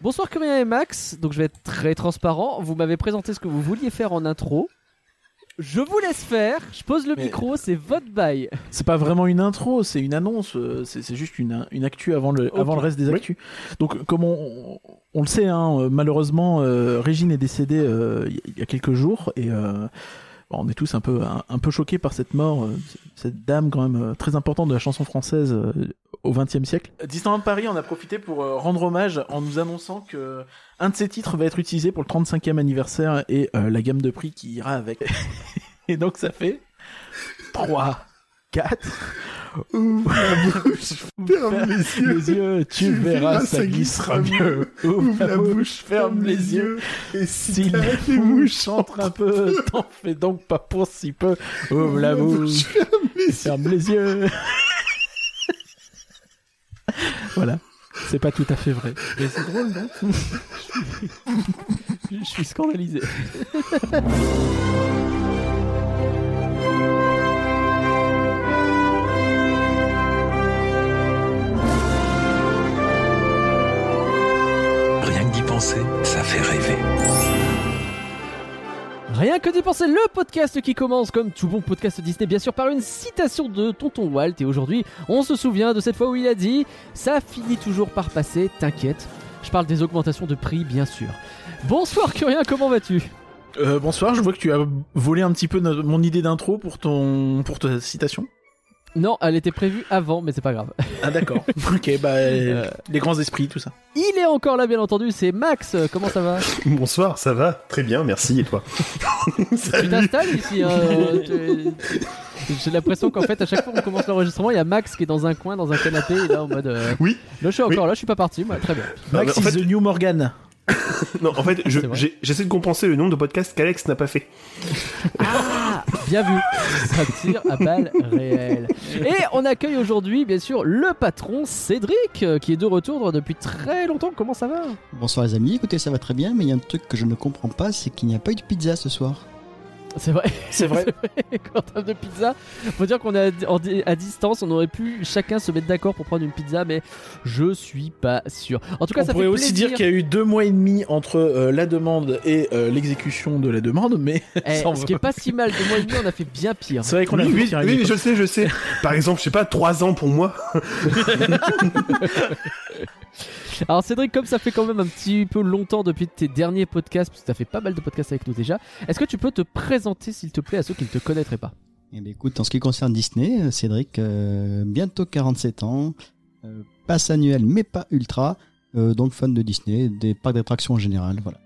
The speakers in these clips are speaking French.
Bonsoir Curien et Max, donc je vais être très transparent. Vous m'avez présenté ce que vous vouliez faire en intro. Je vous laisse faire, je pose le Mais- micro, c'est votre bail. C'est pas vraiment une intro, c'est une annonce, euh, c'est c'est juste une, une actu avant le, Ok. avant le reste des Oui. actus. Donc, comme on, on le sait, hein, euh, malheureusement, euh, Régine est décédée euh, il y a- il y a quelques jours et euh, bon, on est tous un peu, un, peu choqués par cette mort, euh, cette dame quand même euh, très importante de la chanson française euh, au XXe siècle. Disneyland Paris en a profité pour rendre hommage en nous annonçant que un de ses titres va être utilisé pour le 35e anniversaire et la gamme de prix qui ira avec. et donc ça fait 3, 4. Ouvre la bouche, Ferme les yeux. les yeux, tu verras, ça glissera mieux. Ouvre la bouche, ferme les yeux. Et Si t'as les mouches chantent un peu, t'en fais donc pas pour si peu. Ouvre la bouche, ferme les yeux. ferme les yeux. voilà. C'est pas tout à fait vrai. Mais c'est drôle, non? Je suis scandalisé. Penser, ça fait rêver. Rien que d'y penser, le podcast qui commence comme tout bon podcast Disney, bien sûr, par une citation de Tonton Walt. Et aujourd'hui, on se souvient de cette fois où il a dit Ça finit toujours par passer, t'inquiète. Je parle des augmentations de prix, bien sûr. Bonsoir Curien, comment vas-tu? Euh, bonsoir, je vois que tu as volé un petit peu mon idée d'intro pour ton pour ta citation. Non, elle était prévue avant, mais c'est pas grave. Ah d'accord. ok, bah Euh. les grands esprits, tout ça. Il est encore là, bien entendu, c'est Max. Comment ça va Bonsoir, ça va Très bien, merci. Et toi Tu t'installes ici hein, euh, J'ai l'impression qu'en fait, à chaque fois qu'on commence l'enregistrement, il y a Max qui est dans un coin, dans un canapé, et là en mode. euh, Oui. Là, je suis encore Oui. là, je suis pas parti, moi, très bien. Max is fait- the new Morgan. Non, en fait, je- j'essaie de compenser le nombre de podcasts qu'Alex n'a pas fait. Ah Bien vu Ça tire à balles réelles. Et on accueille aujourd'hui, bien sûr, le patron Cédric, euh, qui est de retour depuis très longtemps. Comment ça va? Bonsoir les amis, écoutez ça va très bien, mais il y a un truc que je ne comprends pas, c'est qu'il n'y a pas eu de pizza ce soir. C'est vrai. C'est vrai. Qu'en termes de pizza, faut dire qu'on est à, en- à distance, on aurait pu chacun se mettre d'accord pour prendre une pizza, mais je suis pas sûr. En tout cas, On ça pourrait fait aussi dire qu'il y a eu deux mois et demi entre euh, la demande et euh, l'exécution de la demande, mais Eh, ce qui est pas- si mal, de mois et demi, on a fait bien pire. c'est vrai qu'on a oui, oui, oui, mais je sais, je sais. Par exemple, je sais pas, 3 ans pour moi. Alors Cédric, comme ça fait quand même un petit peu longtemps depuis tes derniers podcasts, parce que tu as fait pas mal de podcasts avec nous déjà, est-ce que tu peux te présenter s'il te plaît à ceux qui ne te connaîtraient pas? Eh bien écoute, en ce qui concerne Disney, euh, Cédric, euh, bientôt 47 ans, euh, passe annuel mais pas ultra, donc fan de Disney, des parcs d'attractions en général, voilà.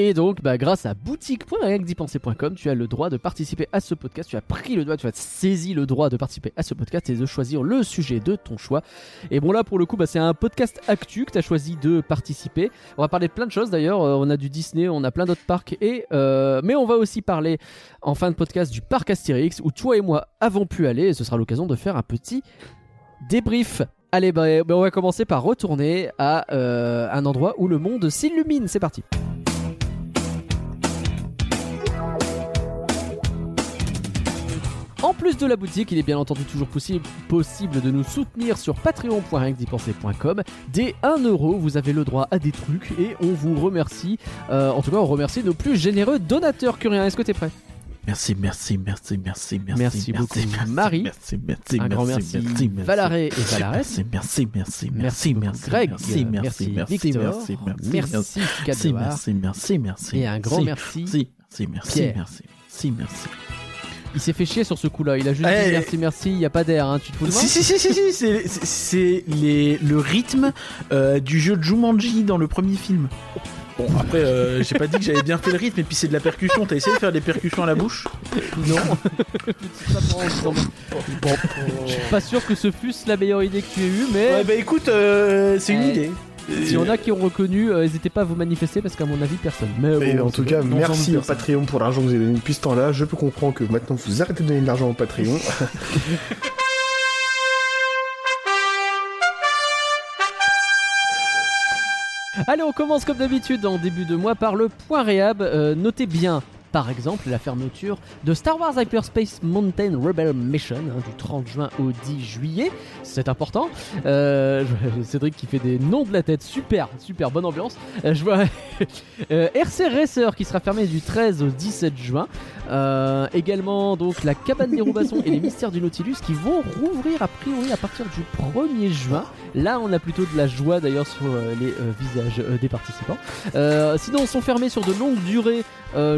Et donc, bah, grâce à boutique.rienquedipenser.com, tu as le droit de participer à ce podcast. Tu as pris le droit, tu as saisi le droit de participer à ce podcast et de choisir le sujet de ton choix. Et bon, là, pour le coup, bah, c'est un podcast actu que tu as choisi de participer. On va parler de plein de choses d'ailleurs. Euh, on a du Disney, on a plein d'autres parcs. Et, euh, mais on va aussi parler en fin de podcast du parc Astérix où toi et moi avons pu aller. Et ce sera l'occasion de faire un petit débrief. Allez, bah, bah, on va commencer par retourner à euh, un endroit où le monde s'illumine. C'est parti. En plus de la boutique, il est bien entendu toujours possi- possible de nous soutenir sur patreon.rienquedipenser.com. Dès 1 euro, vous avez le droit à des trucs et on vous remercie. Euh, en tout cas, on remercie nos plus généreux donateurs curiens. Est-ce que t'es prêt Merci, merci, merci, merci, merci. Merci beaucoup, Marie. Merci, merci, Un grand merci, merci, Valaré et Valares. Merci, merci, merci, Merci merci, beaucoup, merci, Greg. merci, merci, Merci, merci, Victor. merci, merci, Merci, merci, Cadoir. merci, merci, merci, Et un grand merci. merci, merci, merci, Pierre. merci, merci, merci. Il s'est fait chier sur ce coup-là. Il a juste Eh, dit merci, merci. Il n'y a pas d'air. Hein. Tu te fous de moi Si, si, si, si, si, c'est- c'est c'est les- le rythme euh, du jeu de Jumanji dans le premier film. Bon, après, euh, j'ai pas dit que j'avais bien fait le rythme, et puis c'est de la percussion. T'as essayé de faire des percussions à la bouche? Non. Je suis pas sûr que ce fût la meilleure idée que tu aies eue, mais Ouais, bah écoute, euh, c'est une Eh, idée. S'il y en a qui ont reconnu, euh, n'hésitez pas à vous manifester parce qu'à mon avis, personne. Mais bon, en tout cas, merci au Patreon pour l'argent que vous avez donné depuis ce temps-là. Je peux comprendre que maintenant vous arrêtez de donner de l'argent au Patreon. Allez, on commence comme d'habitude en début de mois par le point réhab. Euh, notez bien, par exemple la fermeture de Star Wars Hyperspace Mountain Rebel Mission hein, du 30 juin au 10 juillet. C'est important. Euh, Cédric qui fait des noms de la tête, super, super bonne ambiance. Euh, je vois euh, RC Racer qui sera fermé du 13 au 17 juin. Euh, également donc la cabane des Roubassons et les mystères du Nautilus qui vont rouvrir a priori à partir du 1er juin. Là on a plutôt de la joie d'ailleurs sur euh, les euh, visages des participants. Sinon ils sont fermés sur de longues durées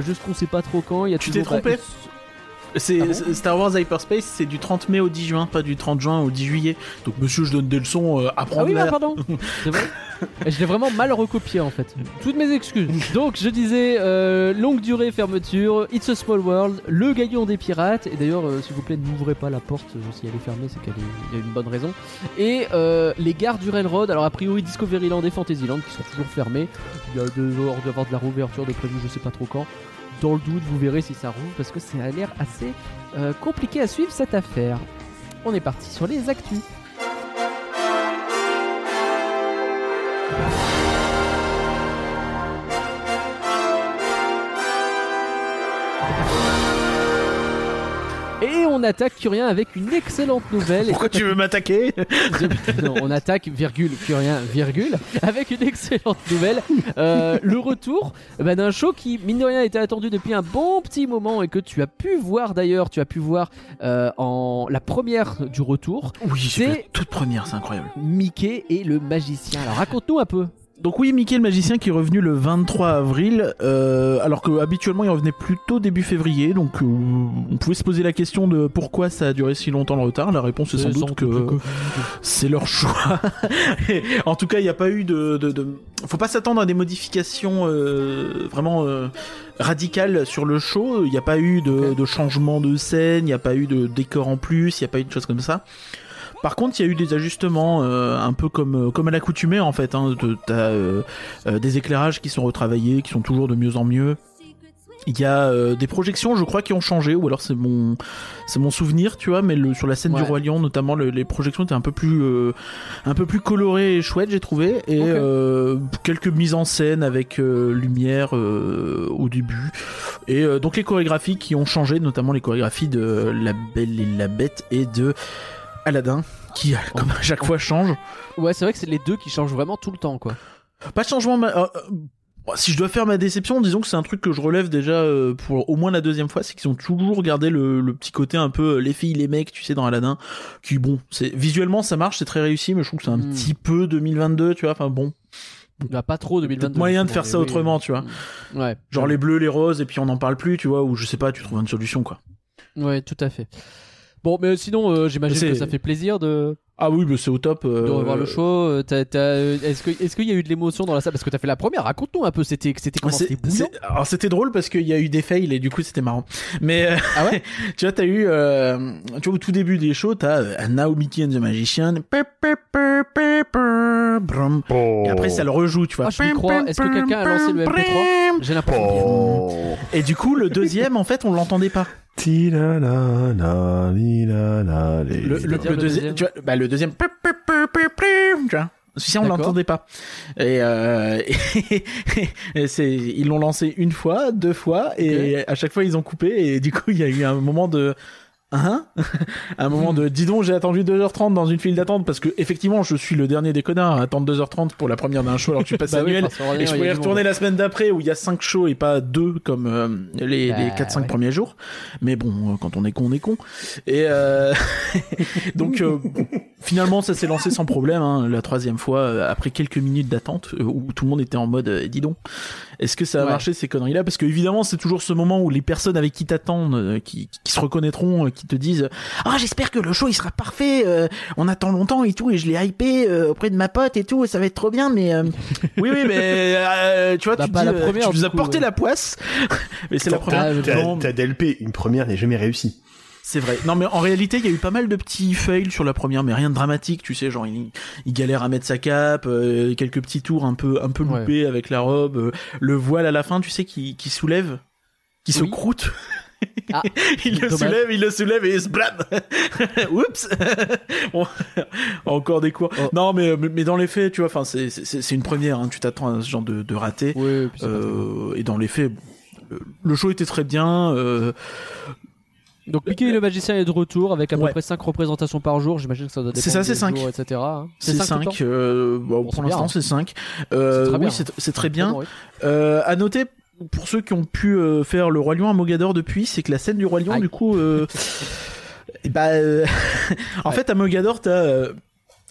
jusqu'on sait pas trop quand. Il y a Tu t'es bah, trompé? C'est Ah bon c'est- Star Wars Hyperspace, c'est du 30 mai au 10 juin, pas du 30 juin au 10 juillet. Donc monsieur, je donne des leçons, euh, Ah apprendre oui, bah, pardon. C'est vrai. Je l'ai vraiment mal recopié en fait. Toutes mes excuses. Donc je disais euh, longue durée fermeture, It's a Small World, le gaillon des pirates. Et d'ailleurs, euh, s'il vous plaît, n'ouvrez pas la porte si elle est fermée, c'est qu'il y a une bonne raison. Et euh, les gares du Railroad. Alors a priori Discoveryland et Fantasyland qui sont toujours fermés. Il y a deux heures d'avoir de la réouverture de prévu, je sais pas trop quand. Dans le doute, vous verrez si ça rouvre parce que ça a l'air assez euh, compliqué à suivre cette affaire. On est parti sur les actus. On attaque Curien avec une excellente nouvelle. Pourquoi tu veux m'attaquer non, on attaque, virgule, Curien, virgule, avec une excellente nouvelle. Euh, le retour eh ben, d'un show qui, mine de rien, était attendu depuis un bon petit moment et que tu as pu voir d'ailleurs, tu as pu voir euh, en la première du retour, Oui, C'est- toute première, c'est incroyable. Mickey et le magicien. Alors raconte-nous un peu. Donc oui, Mickey le magicien qui est revenu le 23 avril, euh, alors que habituellement il revenait plutôt début février, donc euh, on pouvait se poser la question de pourquoi ça a duré si longtemps le retard. La réponse est sans doute que c'est leur choix. en tout cas, il n'y a pas eu de, de, de- faut pas s'attendre à des modifications euh, vraiment euh, radicales sur le show. Il n'y a pas eu de, de changement de scène, il n'y a pas eu de décor en plus, il n'y a pas eu de choses comme ça. Par contre, il y a eu des ajustements, euh, un peu comme euh, comme à l'accoutumée en fait. Hein, De- T'as euh, euh, des éclairages qui sont retravaillés, qui sont toujours de mieux en mieux. Il y a euh, des projections, je crois, qui ont changé, ou alors c'est mon c'est mon souvenir, tu vois. Mais le, sur la scène Ouais. du roi lion, notamment, le- les projections étaient un peu plus euh, un peu plus colorées et chouettes, j'ai trouvé, et euh, quelques mises en scène avec euh, lumière euh, au début. Et euh, donc les chorégraphies qui ont changé, notamment les chorégraphies de La Belle et la Bête et de Aladdin, qui comme à chaque fois change. Ouais, c'est vrai que c'est les deux qui changent vraiment tout le temps, quoi. Pas de changement. ma- euh, euh, si je dois faire ma déception, disons que c'est un truc que je relève déjà euh, pour au moins la deuxième fois, c'est qu'ils ont toujours gardé le, le petit côté un peu euh, les filles, les mecs, tu sais, dans Aladdin. Qui bon, c'est visuellement ça marche, c'est très réussi, mais je trouve que c'est un Hmm. petit peu 2022, tu vois. Enfin bon, a pas trop 2022. peut-être moyen de faire ça oui. autrement, tu vois. Ouais. Genre les bleus, les roses, et puis on n'en parle plus, tu vois, ou je sais pas, tu trouves une solution quoi. Ouais, tout à fait. Bon, mais sinon, euh, j'imagine que ça fait plaisir de, Ah oui, bah, c'est au top. euh, de revoir le show. Euh, Est-ce que- est-ce qu'il y a eu de l'émotion dans la salle? Parce que t'as fait la première. Raconte-nous un peu. C'était c'était comment? C'est- C'était Alors c'était drôle parce qu'il y a eu des fails et du coup c'était marrant. Mais euh, Ah ouais? tu vois, t'as eu, euh, tu vois, au tout début des shows, t'as euh, Now Mickey and the Magician, et après ça le rejoue, tu vois. Ah, je crois. Est-ce que quelqu'un a lancé le MP3 J'ai l'impression. Oh. Et du coup, le deuxième, en fait, on l'entendait pas. Le, le, C'est-à-dire le le deuxième, tu vois, bah, le deuxième, tu vois. Celui-ci, on l'entendait pas. Et, euh, et c'est, ils l'ont lancé une fois, deux fois, et à chaque fois ils ont coupé, et du coup il y a eu un moment de, hein? un moment de, dis donc, j'ai attendu 2h30 dans une file d'attente, parce que effectivement, je suis le dernier des connards à attendre 2h30 pour la première d'un show alors que suis passé Bah oui, annuel. qu'en Et je du retourner la semaine d'après où il y a 5 shows et pas 2 comme euh, les, Bah, les 4-5 ouais. premiers jours. Mais bon, euh, quand on est con, on est con. Et euh, donc euh, finalement ça s'est lancé sans problème. Hein, la troisième fois, euh, après quelques minutes d'attente où tout le monde était en mode dis donc, est-ce que ça a Ouais. marché ces conneries-là? Parce que évidemment c'est toujours ce moment où les personnes avec qui t'attendent, qui, qui se reconnaîtront, qui te disent ah j'espère que le show il sera parfait. euh, on attend longtemps et tout et je l'ai hypé euh, auprès de ma pote et tout et ça va être trop bien. Mais euh, oui oui mais euh, tu vois Bah, tu, pas dis, la première, tu nous as porté ouais. la poisse. mais c'est la première. Ah, mais Ta, Non, ta DLP, une première n'est jamais réussie. c'est vrai. Non, mais en réalité, il y a eu pas mal de petits fails sur la première, mais rien de dramatique, tu sais, genre il, il galère à mettre sa cape, euh, quelques petits tours un peu un peu Ouais. loupés avec la robe, euh, le voile à la fin, tu sais, qui, qui soulève, qui se croûte. Ah, il le dommage. soulève, il le soulève et sblam Oups Bon, Encore des cours. Oh. Non, mais, mais dans les faits, tu vois, enfin, c'est c'est c'est une première. Hein, tu t'attends à ce genre de, de raté. C'est grave. Euh, et dans les faits, le, le show était très bien. euh, Donc Mickey le magicien est de retour avec à peu Ouais. près 5 représentations par jour. J'imagine que ça doit dépendre C'est ça, c'est des cinq. jours, etc. hein. c'est cinq tout le 5. temps euh, bon, Bon, c'est pour bien, l'instant, hein. c'est 5. Euh, C'est très bien. oui, c'est c'est très bien. oui. Euh, à noter, pour ceux qui ont pu euh, faire le Roi Lion à Mogador depuis, c'est que la scène du Roi Lion, Aïe. du coup, euh, eh bah, euh, en Ouais. fait, à Mogador, t'as,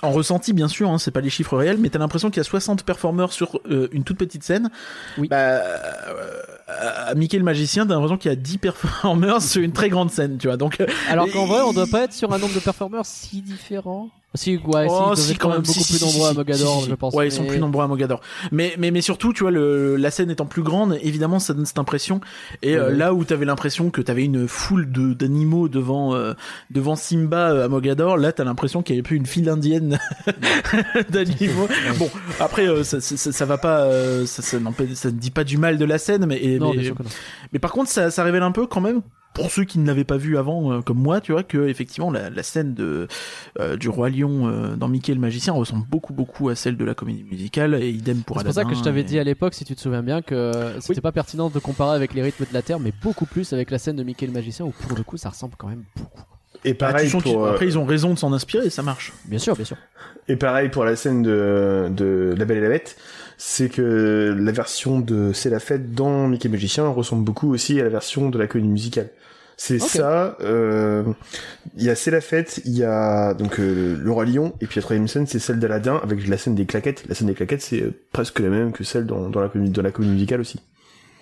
en ressenti, bien sûr, hein, c'est pas les chiffres réels, mais t'as l'impression qu'il y a 60 performeurs sur euh, une toute petite scène. Oui. Bah, euh, à Mickey le magicien, t'as l'impression qu'il y a 10 performeurs sur une très grande scène, tu vois. Donc, Alors qu'en vrai, on doit pas être sur un nombre de performeurs si différent. Si, ouais, si, Oh, ils si, quand même beaucoup si, plus nombreux à Mogador, je pense. Ouais, ils sont mais- plus nombreux à Mogador. Mais, mais, mais surtout, tu vois, le, la scène étant plus grande, évidemment, ça donne cette impression. Et euh, Ouais. là où t'avais l'impression que t'avais une foule de d'animaux devant euh, devant Simba euh, à Mogador, là t'as l'impression qu'il y avait plus une file indienne d'animaux. Bon, après, euh, ça, ça, ça- ça va pas, euh, ça, ça, ne dit pas du mal de la scène, mais, et- Non, mais, mais par contre, ça, ça révèle un peu quand même. Pour ceux qui ne l'avaient pas vu avant, euh, comme moi, tu vois, que effectivement la, la scène de euh, du roi lion euh, dans Mickey le magicien ressemble beaucoup beaucoup à celle de la comédie musicale et idem pour C'est pour ça que je t'avais et- dit à l'époque, si tu te souviens bien, que c'était pas pertinent de comparer avec les rythmes de la Terre, mais beaucoup plus avec la scène de Mickey le magicien, où pour le coup, ça ressemble quand même beaucoup. Et Bah, pareil pour, Après, ils ont raison de s'en inspirer et ça marche. Bien sûr, bien sûr. Et pareil pour la scène de, de La Belle et la Bête, c'est que la version de C'est la fête dans Mickey Magicien ressemble beaucoup aussi à la version de la comédie musicale. C'est ça, euh, il y a C'est la fête, il y a donc euh, le Roi Lion, et puis la troisième scène c'est celle d'Aladin avec la scène des claquettes. La scène des claquettes c'est euh, presque la même que celle dans, dans la comédie, dans la comédie musicale aussi.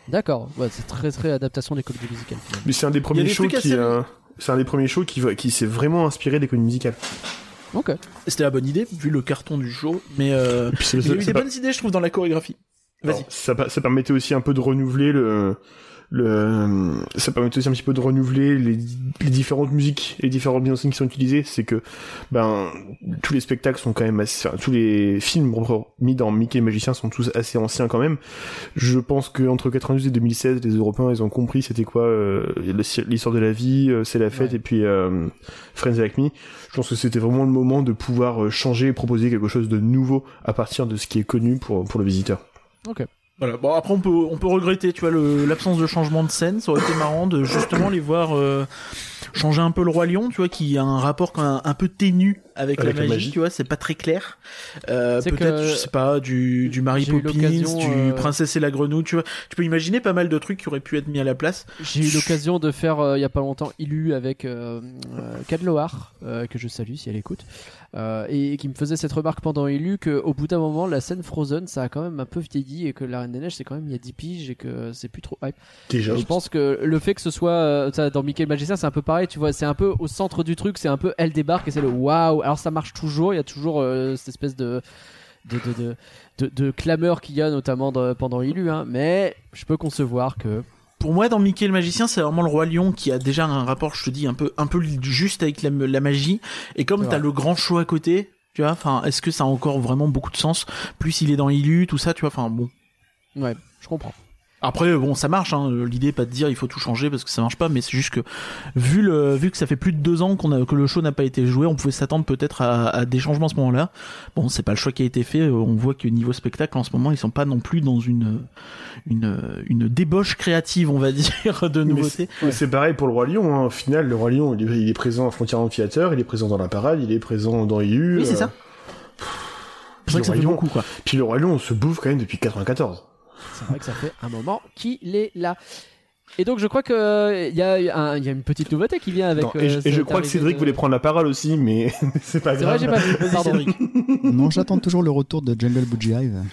D'accord, ouais, c'est très très adaptation des comédies musicales. finalement. Mais c'est un des premiers des shows qui, euh, c'est un des premiers shows qui, qui s'est vraiment inspiré des comédies musicales. Ok. C'était la bonne idée vu le carton du show, mais euh, puis il y a eu des pas- bonnes idées, je trouve, dans la chorégraphie. Vas-y. Ça permettait aussi un peu de renouveler le, le, ça permettait aussi un petit peu de renouveler les, les différentes musiques et les différentes mises en scène qui sont utilisées. C'est que, ben, tous les spectacles sont quand même assez, enfin, tous les films mis dans Mickey et Magicien sont tous assez anciens quand même. Je pense que entre 92 et 2016, les Européens, ils ont compris c'était quoi euh, l'histoire de la vie, euh, c'est la fête Ouais. et puis euh, Friends Like Me. Je pense que c'était vraiment le moment de pouvoir euh, changer et proposer quelque chose de nouveau à partir de ce qui est connu pour, pour le visiteur. Voilà. Bon, après, on peut, on peut regretter, tu vois, le- l'absence de changement de scène. Ça aurait été marrant de justement les voir euh, changer un peu le roi lion, tu vois, qui a un rapport quand même un peu ténu avec, Avec la, la magie, tu vois, c'est pas très clair. Euh, C'est Peut-être, je sais pas, du, du Mary Poppins, du euh, Princesse et la Grenouille, tu vois. Tu peux imaginer pas mal de trucs qui auraient pu être mis à la place. J'ai eu l'occasion de faire euh, il y a pas longtemps Ilu avec euh, euh, Kat Loar, euh, que je salue si elle écoute, euh, et qui me faisait cette remarque pendant Ilu qu'au bout d'un moment la scène Frozen ça a quand même un peu vieilli et que la Reine des Neiges c'est quand même il y a 10 piges et que c'est plus trop hype. Déjà. Je pense que le fait que ce soit euh, ça, dans Mickey le Magicien c'est un peu pareil, tu vois, c'est un peu au centre du truc, c'est un peu elle débarque et c'est le waouh. Alors ça marche toujours, il y a toujours euh, cette espèce de de, de, de, de, de clameur qu'il y a notamment pendant Ilu, hein, mais je peux concevoir que Pour moi, dans Mickey le magicien, c'est vraiment le roi lion qui a déjà un rapport, je te dis, un peu, un peu juste avec la, la magie. Et comme t'as le grand show à côté, tu vois, enfin, est-ce que ça a encore vraiment beaucoup de sens? Plus il est dans Ilu, tout ça, tu vois, enfin bon. ouais, je comprends. Après, bon, ça marche. Hein. L'idée, pas de dire il faut tout changer parce que ça marche pas, mais c'est juste que vu le vu que ça fait plus de deux ans qu'on a que le show n'a pas été joué, on pouvait s'attendre peut-être à, à des changements à ce moment-là. Bon, c'est pas le choix qui a été fait. On voit que niveau spectacle, en ce moment, ils sont pas non plus dans une une une débauche créative, on va dire, de nouveautés. C'est pareil pour le Roi Lion. Hein. Au final, le Roi Lion, il est, il est présent à Frontier Amphitheater, il est présent dans la parade, il est présent dans EU. Oui, c'est euh, ça. C'est vrai que ça fait beaucoup, quoi. Puis le Roi Lion, on se bouffe quand même depuis 94. C'est vrai que ça fait un moment qu'il est là. Et donc je crois que euh, il y, a y une petite nouveauté qui vient avec. Non, et, je- euh, et je crois que Cédric de- voulait prendre la parole aussi, mais c'est pas C'est vrai, grave. j'ai pas vu. Pardon. Cédric. Non, j'attends toujours le retour de Jungle Boogie Hive.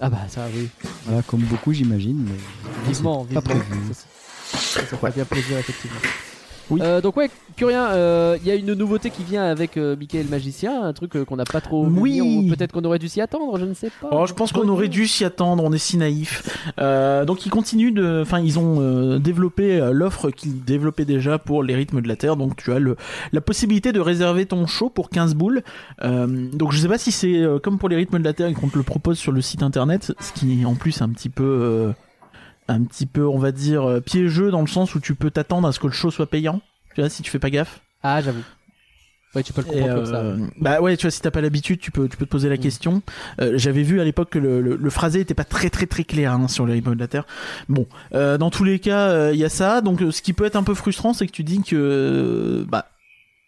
Ah bah ça oui. Voilà, comme beaucoup, j'imagine. Mais Vivement, c'est pas vivement. prévu. Ça, ça, bien plaisir effectivement. Oui. Euh, donc ouais, Curien, euh, il y a une nouveauté qui vient avec euh, Mickey le magicien, un truc euh, qu'on n'a pas trop vu Oui. ou peut-être qu'on aurait dû s'y attendre, je ne sais pas. Oh, je pense qu'on aurait dû s'y attendre, on est si naïf. Euh, donc ils continuent de, enfin ils ont euh, développé l'offre qu'ils développaient déjà pour les rythmes de la Terre. Donc tu as le, la possibilité de réserver ton show pour 15 boules. Euh, donc je sais pas si c'est euh, comme pour les rythmes de la Terre et qu'on te le propose sur le site internet, ce qui est en plus un petit peu, euh, un petit peu, on va dire euh, piégeux dans le sens où tu peux t'attendre à ce que le show soit payant. Tu vois si tu fais pas gaffe. Ah j'avoue. Ouais, tu peux le comprendre comme ça. euh, bah ouais, tu vois, si t'as pas l'habitude, tu peux, tu peux te poser la Mm. question. Euh, J'avais vu à l'époque que le, le, le phrasé était pas très très très clair hein, sur le rythme de la Terre. Bon, euh, dans tous les cas, il y a ça. Donc, ce qui peut être un peu frustrant, c'est que tu dis que bah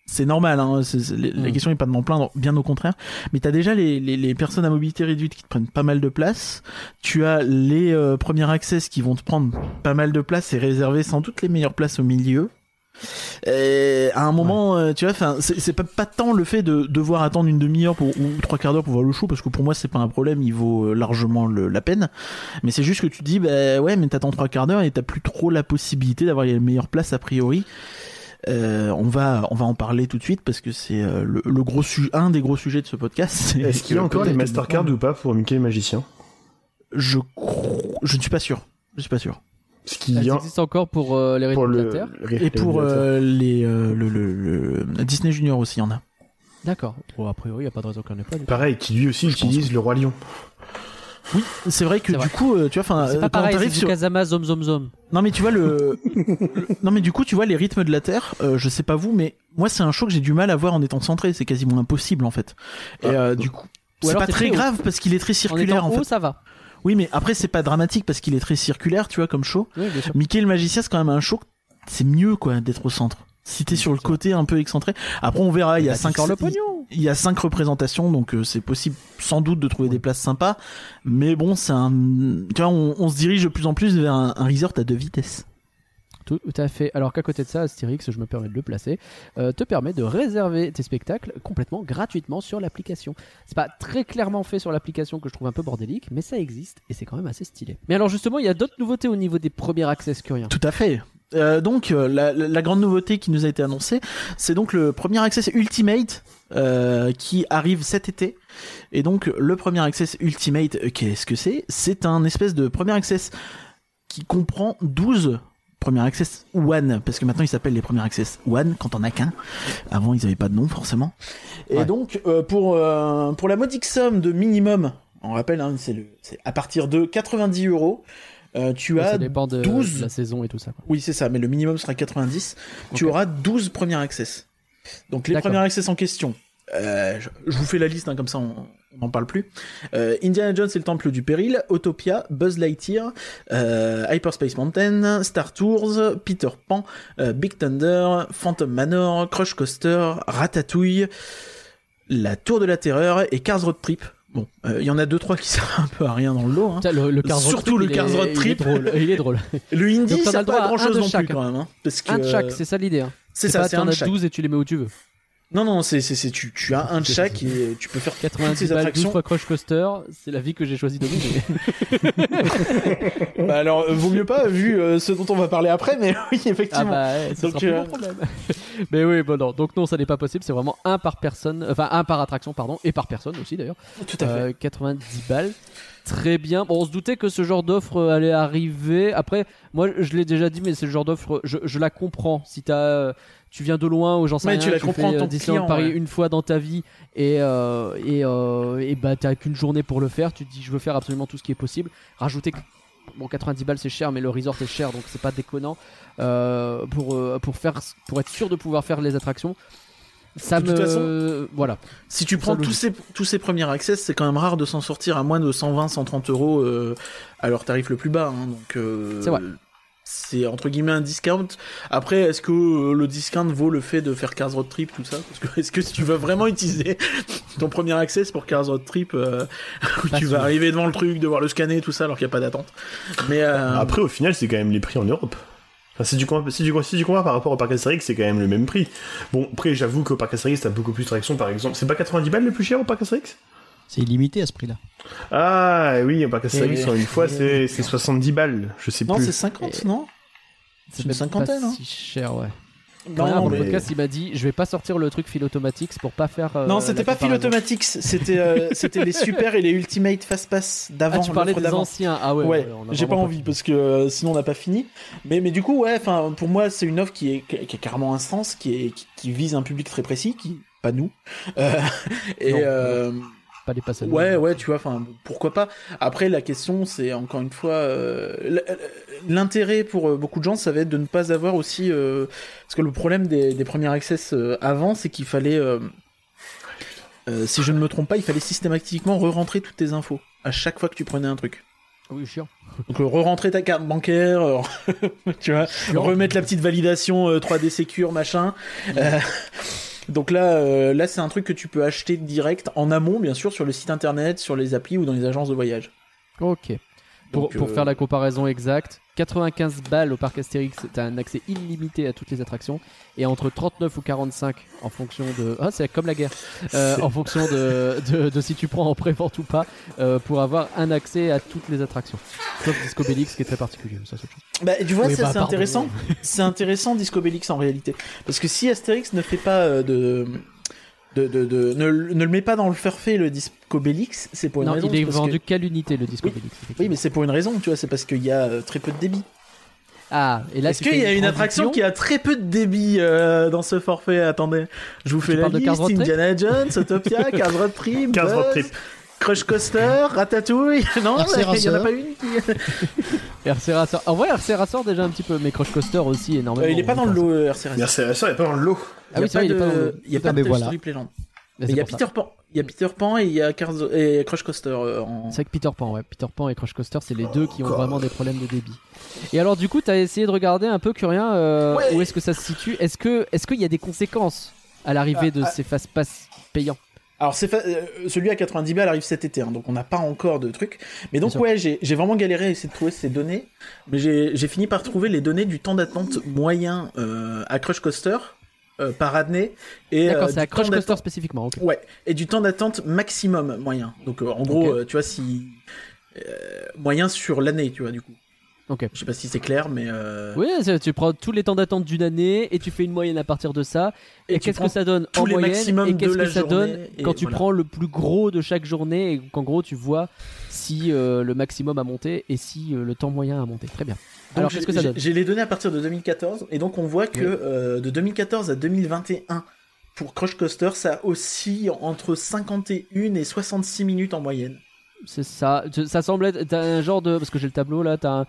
c'est normal. Hein, la Mm. question est pas de m'en plaindre, bien au contraire. Mais t'as déjà les, les, les personnes à mobilité réduite qui te prennent pas mal de place. Tu as les euh, premiers access qui vont te prendre pas mal de place et réserver sans doute les meilleures places au milieu. Et à un moment, euh, tu vois, c'est pas, pas tant le fait de devoir attendre une demi-heure ou trois quarts d'heure pour voir le show, parce que pour moi c'est pas un problème, il vaut euh, largement le- la peine. Mais c'est juste que tu dis, bah ouais, mais t'attends trois quarts d'heure et t'as plus trop la possibilité d'avoir les meilleures places a priori. Euh, on va, on va en parler tout de suite parce que c'est euh, le, le gros sujet, un des gros sujets de ce podcast. Est-ce qu'il y a encore les Mastercard ou pas pour Mickey le Magicien Je, je ne suis pas sûr. Je suis pas sûr. Ce y a existe encore pour euh, les pour le, la Terre. le- Et pour le- euh, les, euh, le, le, le- Disney Junior aussi, il y en a. D'accord. Bon, a priori, il n'y a pas de raison qu'on n'ait pas. Pareil, qui lui aussi utilise le roi lion. Oui, c'est vrai que du vrai. coup, euh, tu vois, enfin, C'est euh, pas quand pareil, t'arrives c'est sur, Kazama Zom Zom Zom. non mais tu vois le, non mais du coup, tu vois les rythmes de la Terre. euh, je sais pas vous, mais moi c'est un show que j'ai du mal à voir en étant centré. C'est quasiment impossible en fait. Et Ah, euh, du coup, Ou c'est pas très haut. grave parce qu'il est très En circulaire étant en, haut, fait. ça va. Oui, mais après c'est pas dramatique parce qu'il est très circulaire, tu vois, comme show. Oui. Mickey le magicien, c'est quand même un show. C'est mieux quoi d'être au centre. Si t'es sur le côté un peu excentré. Après on verra. Il y a Bah, cinq encore le il- pognon. il y a cinq représentations, donc euh, c'est possible sans doute de trouver des places sympas. Mais bon, c'est un, tu vois, on, on se dirige de plus en plus vers un, un resort à deux vitesses. Tout à fait. Alors qu'à côté de ça, Astérix, je me permets de le placer, euh, te permet de réserver tes spectacles complètement gratuitement sur l'application. C'est pas très clairement fait sur l'application que je trouve un peu bordélique, mais ça existe et c'est quand même assez stylé. Mais alors justement, il y a d'autres nouveautés au niveau des premiers access curiens. Tout à fait. Euh, donc euh, la, grande nouveauté qui nous a été annoncée, c'est donc le premier access Ultimate euh, qui arrive cet été. Et donc le premier access Ultimate, qu'est-ce que c'est? C'est un espèce de premier access qui comprend 12 premiers access One, parce que maintenant ils s'appellent les premiers access One quand on a qu'un. Avant ils n'avaient pas de nom forcément. Et Ouais. donc euh, pour euh, pour la modique somme de minimum, on rappelle, hein, c'est à partir de 90 euros. Euh, tu as ça dépend de, 12. de la saison et tout ça. quoi. oui, c'est ça, mais le minimum sera 90. Tu auras 12 premiers access. Donc les premiers access en question, euh, je, je vous fais la liste, hein, comme ça on n'en parle plus. Euh, Indiana Jones et le Temple du Péril, Autopia, Buzz Lightyear, euh, Hyperspace Mountain, Star Tours, Peter Pan, Big Thunder, Phantom Manor, Crush Coaster, Ratatouille, La Tour de la Terreur et Cars Road Trip. Bon, euh, il y en a deux trois qui servent un peu à rien dans le lot. Hein. Tiens, Le, le Surtout Trip, le Cars Road il est Trip. drôle. Il est drôle. Le Indie, ça pas grand chose non chaque, plus quand même. Hein, parce que Un de chaque, c'est ça l'idée. hein. c'est ça, c'est un de as chaque. 12 et tu les mets où tu veux. Non, non, c'est, c'est, c'est, tu, tu as un de chaque et tu peux faire toutes 90 ces balles, 12 attractions. fois Crush Coaster, c'est la vie que j'ai choisi de mener. Bah alors, euh, vaut mieux pas, vu euh, ce dont on va parler après, mais oui, Ah effectivement. bah, ouais, Donc, euh, mon problème. Mais oui, bon non. Donc non, ça n'est pas possible. C'est vraiment un par personne, enfin un par attraction, pardon, et par personne aussi d'ailleurs. Tout à fait. Euh, 90 balles. Très bien. Bon, on se doutait que ce genre d'offre euh, allait arriver. Après, moi, je l'ai déjà dit, mais c'est le genre d'offre, je, je la comprends. Si t'as, euh, tu viens de loin ou j'en sais Ouais, rien, tu la comprends en fais, euh, que Disneyland client, Paris ouais. une fois dans ta vie et euh, et euh, et bah t'as qu'une journée pour le faire. Tu te dis, je veux faire absolument tout ce qui est possible. Rajouter que Bon, 90 balles c'est cher, mais le resort est cher, donc c'est pas déconnant. Euh, pour, pour, faire, pour être sûr de pouvoir faire les attractions, ça De me. toute façon, voilà. si tu prends tous ces, tous ces premiers access, c'est quand même rare de s'en sortir à moins de 120, 130 euros à leur tarif le plus bas. hein, donc, euh, C'est vrai. C'est entre guillemets un discount. Après, est-ce que euh, le discount vaut le fait de faire Cars Road Trip, tout ça? Parce que est-ce que si tu veux vraiment utiliser ton premier access pour Cars Road Trip, euh, où tu vas arriver devant le truc, devoir le scanner, tout ça, alors qu'il n'y a pas d'attente? Mais euh, Après, au final, c'est quand même les prix en Europe. Enfin, si, tu compares, si, tu, si tu compares par rapport au parc Astérix, c'est quand même le même prix. Bon, après, j'avoue qu'au parc Astérix, t'as beaucoup plus d'attractions, par exemple. C'est pas 90 balles le plus cher au parc Astérix? C'est illimité à ce prix-là. Ah, oui, Astérix, Et- en une fois, c'est c'est 70 balles. Je sais non, plus. c'est 50, non C'est une cinquantaine, pas hein. si cher, ouais. Non, non, pour le mais- podcast, il m'a dit je vais pas sortir le truc fil automatique c'est pour pas faire. euh, Non, c'était pas Fil comparaison. Automatics, c'était euh, c'était les super et les Ultimate Fast Pass d'avant. Ah, tu parlais des anciens. Ah ouais, j'ai pas envie parce que euh, sinon on n'a pas fini. Mais mais du coup ouais, enfin pour moi c'est une offre qui est qui a carrément un sens, qui est qui, qui vise un public très précis, qui pas nous. Euh, et Non. Euh, pas les passer. Ouais, ouais, tu vois, enfin, pourquoi pas. Après, la question, c'est encore une fois, euh, l- l'intérêt pour euh, beaucoup de gens, ça va être de ne pas avoir aussi, euh, parce que le problème des, des premiers access euh, avant, c'est qu'il fallait, euh, euh, si je ne me trompe pas, il fallait systématiquement re-rentrer toutes tes infos à chaque fois que tu prenais un truc. Oui, chiant. Donc, euh, re-rentrer ta carte bancaire, euh, tu vois, remettre la petite validation euh, 3D Secure, machin. Euh, donc là, euh, là, c'est un truc que tu peux acheter direct en amont, bien sûr, sur le site internet, sur les applis ou dans les agences de voyage. Ok. Pour, Donc, pour euh, faire la comparaison exacte, 95 balles au parc Astérix, t'as un accès illimité à toutes les attractions, et entre 39 ou 45 en fonction de... Ah, c'est comme la guerre. Euh, en fonction de, de, de si tu prends en prévente ou pas, euh, pour avoir un accès à toutes les attractions. Sauf Disco Bellix qui est très particulier, ça c'est autre chose. Bah, tu vois, Oui, ça bah, c'est pardon. intéressant. c'est intéressant Disco en réalité, parce que si Astérix ne fait pas euh, de de, de, de- ne, ne le met pas dans le forfait le Disco Bellix, c'est pour une Non, raison. il est vendu qu'à l'unité le Disco Oui. Bellix. Oui, mais c'est pour une raison, tu vois, c'est parce qu'il y a euh, très peu de débit. Ah, et là Est-ce tu qu'il y a une attraction qui a très peu de débit euh, dans ce forfait? Attendez, je vous Tu fais la de Cars liste Trip Indiana Jones, Autopia, Cars Road Trip, Cars Road Buzz, Trip. Crush Coaster, Ratatouille. Non, il y en a pas une qui. RC Racer. En vrai, RC Racer déjà un petit peu, mais Crush Coaster aussi énormément. Euh, il est pas dans le lot euh, RC Racer. Il est pas dans le lot. Ah oui, c'est vrai, il est pas dans le- Il y a pas de. Story Playland. Il y a Peter Pan. Il y a Peter Pan et il y a et Crush Coaster euh, en. C'est vrai que Peter Pan, ouais. Peter Pan et Crush Coaster, c'est les deux qui ont vraiment des problèmes de débit. Et alors, du coup, t'as essayé de regarder un peu, Curien, euh, Ouais. où est-ce que ça se situe? Est-ce que, est-ce qu'il y a des conséquences à l'arrivée de Ah, ah. ces fast pass payants Alors c'est fa- euh, celui à 90 balles arrive cet été, hein, donc on n'a pas encore de truc. Mais donc ouais, j'ai vraiment galéré à essayer de trouver ces données, mais j'ai fini par trouver les données du temps d'attente moyen euh, à Crush Coaster euh, par année et D'accord, euh, c'est à du temps Crush Coaster d'attente- spécifiquement. Ouais, et du temps d'attente maximum moyen. Donc en gros, tu vois si moyen sur l'année, tu vois du coup. Ok. Je sais pas si c'est clair, mais euh, Oui, tu prends tous les temps d'attente d'une année et tu fais une moyenne à partir de ça. Et, qu'est-ce que ça donne en moyenne Et qu'est-ce que ça donne quand tu voilà. prends le plus gros de chaque journée et qu'en gros tu vois si euh, le maximum a monté et si euh, le temps moyen a monté. Très bien. Donc, Alors qu'est-ce que ça donne J'ai les données à partir de 2014, et donc on voit que Oui. de 2014 à 2021, pour Crush Coaster, ça oscille entre 51 et 66 minutes en moyenne. C'est ça. Ça semble être. T'as un genre de. Parce que j'ai le tableau là, t'as un-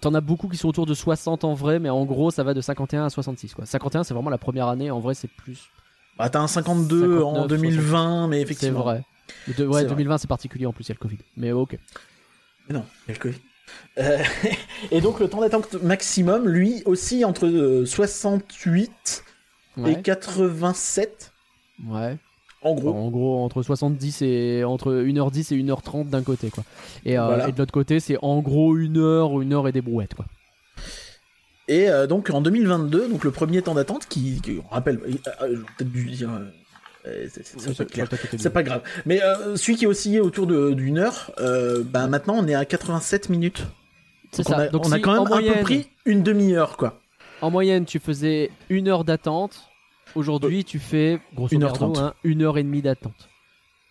T'en as beaucoup qui sont autour de 60 en vrai, mais en gros ça va de 51 à 66 quoi. 51 c'est vraiment la première année, en vrai c'est plus. Bah, t'as un 52 en 59, 2020, mais C'est effectivement. vrai. Le de- ouais, C'est vrai. 2020 c'est particulier en plus, il y a le Covid. Mais ok. Mais non, il y a le Covid. Euh, et donc le temps d'attente maximum, lui, aussi entre euh, 68 et Ouais. 87, ouais. En gros. En gros, entre 70 et entre 1h10 et 1h30 d'un côté, quoi. Et, euh, Voilà. et de l'autre côté, c'est en gros une heure ou une heure et des brouettes, quoi. Et euh, donc en 2022, donc le premier temps d'attente, qui, qui- on rappelle, euh, peut-être dû dire, c'est- pas grave. Mais euh, celui qui est oscillé autour d'une heure, euh, bah maintenant on est à 87 minutes. C'est Donc on a, Donc on a si quand même un moyenne, peu pris une demi-heure quoi. En moyenne, tu faisais une heure d'attente. Aujourd'hui, tu fais grosso 1h30. modo hein, une heure et demie d'attente.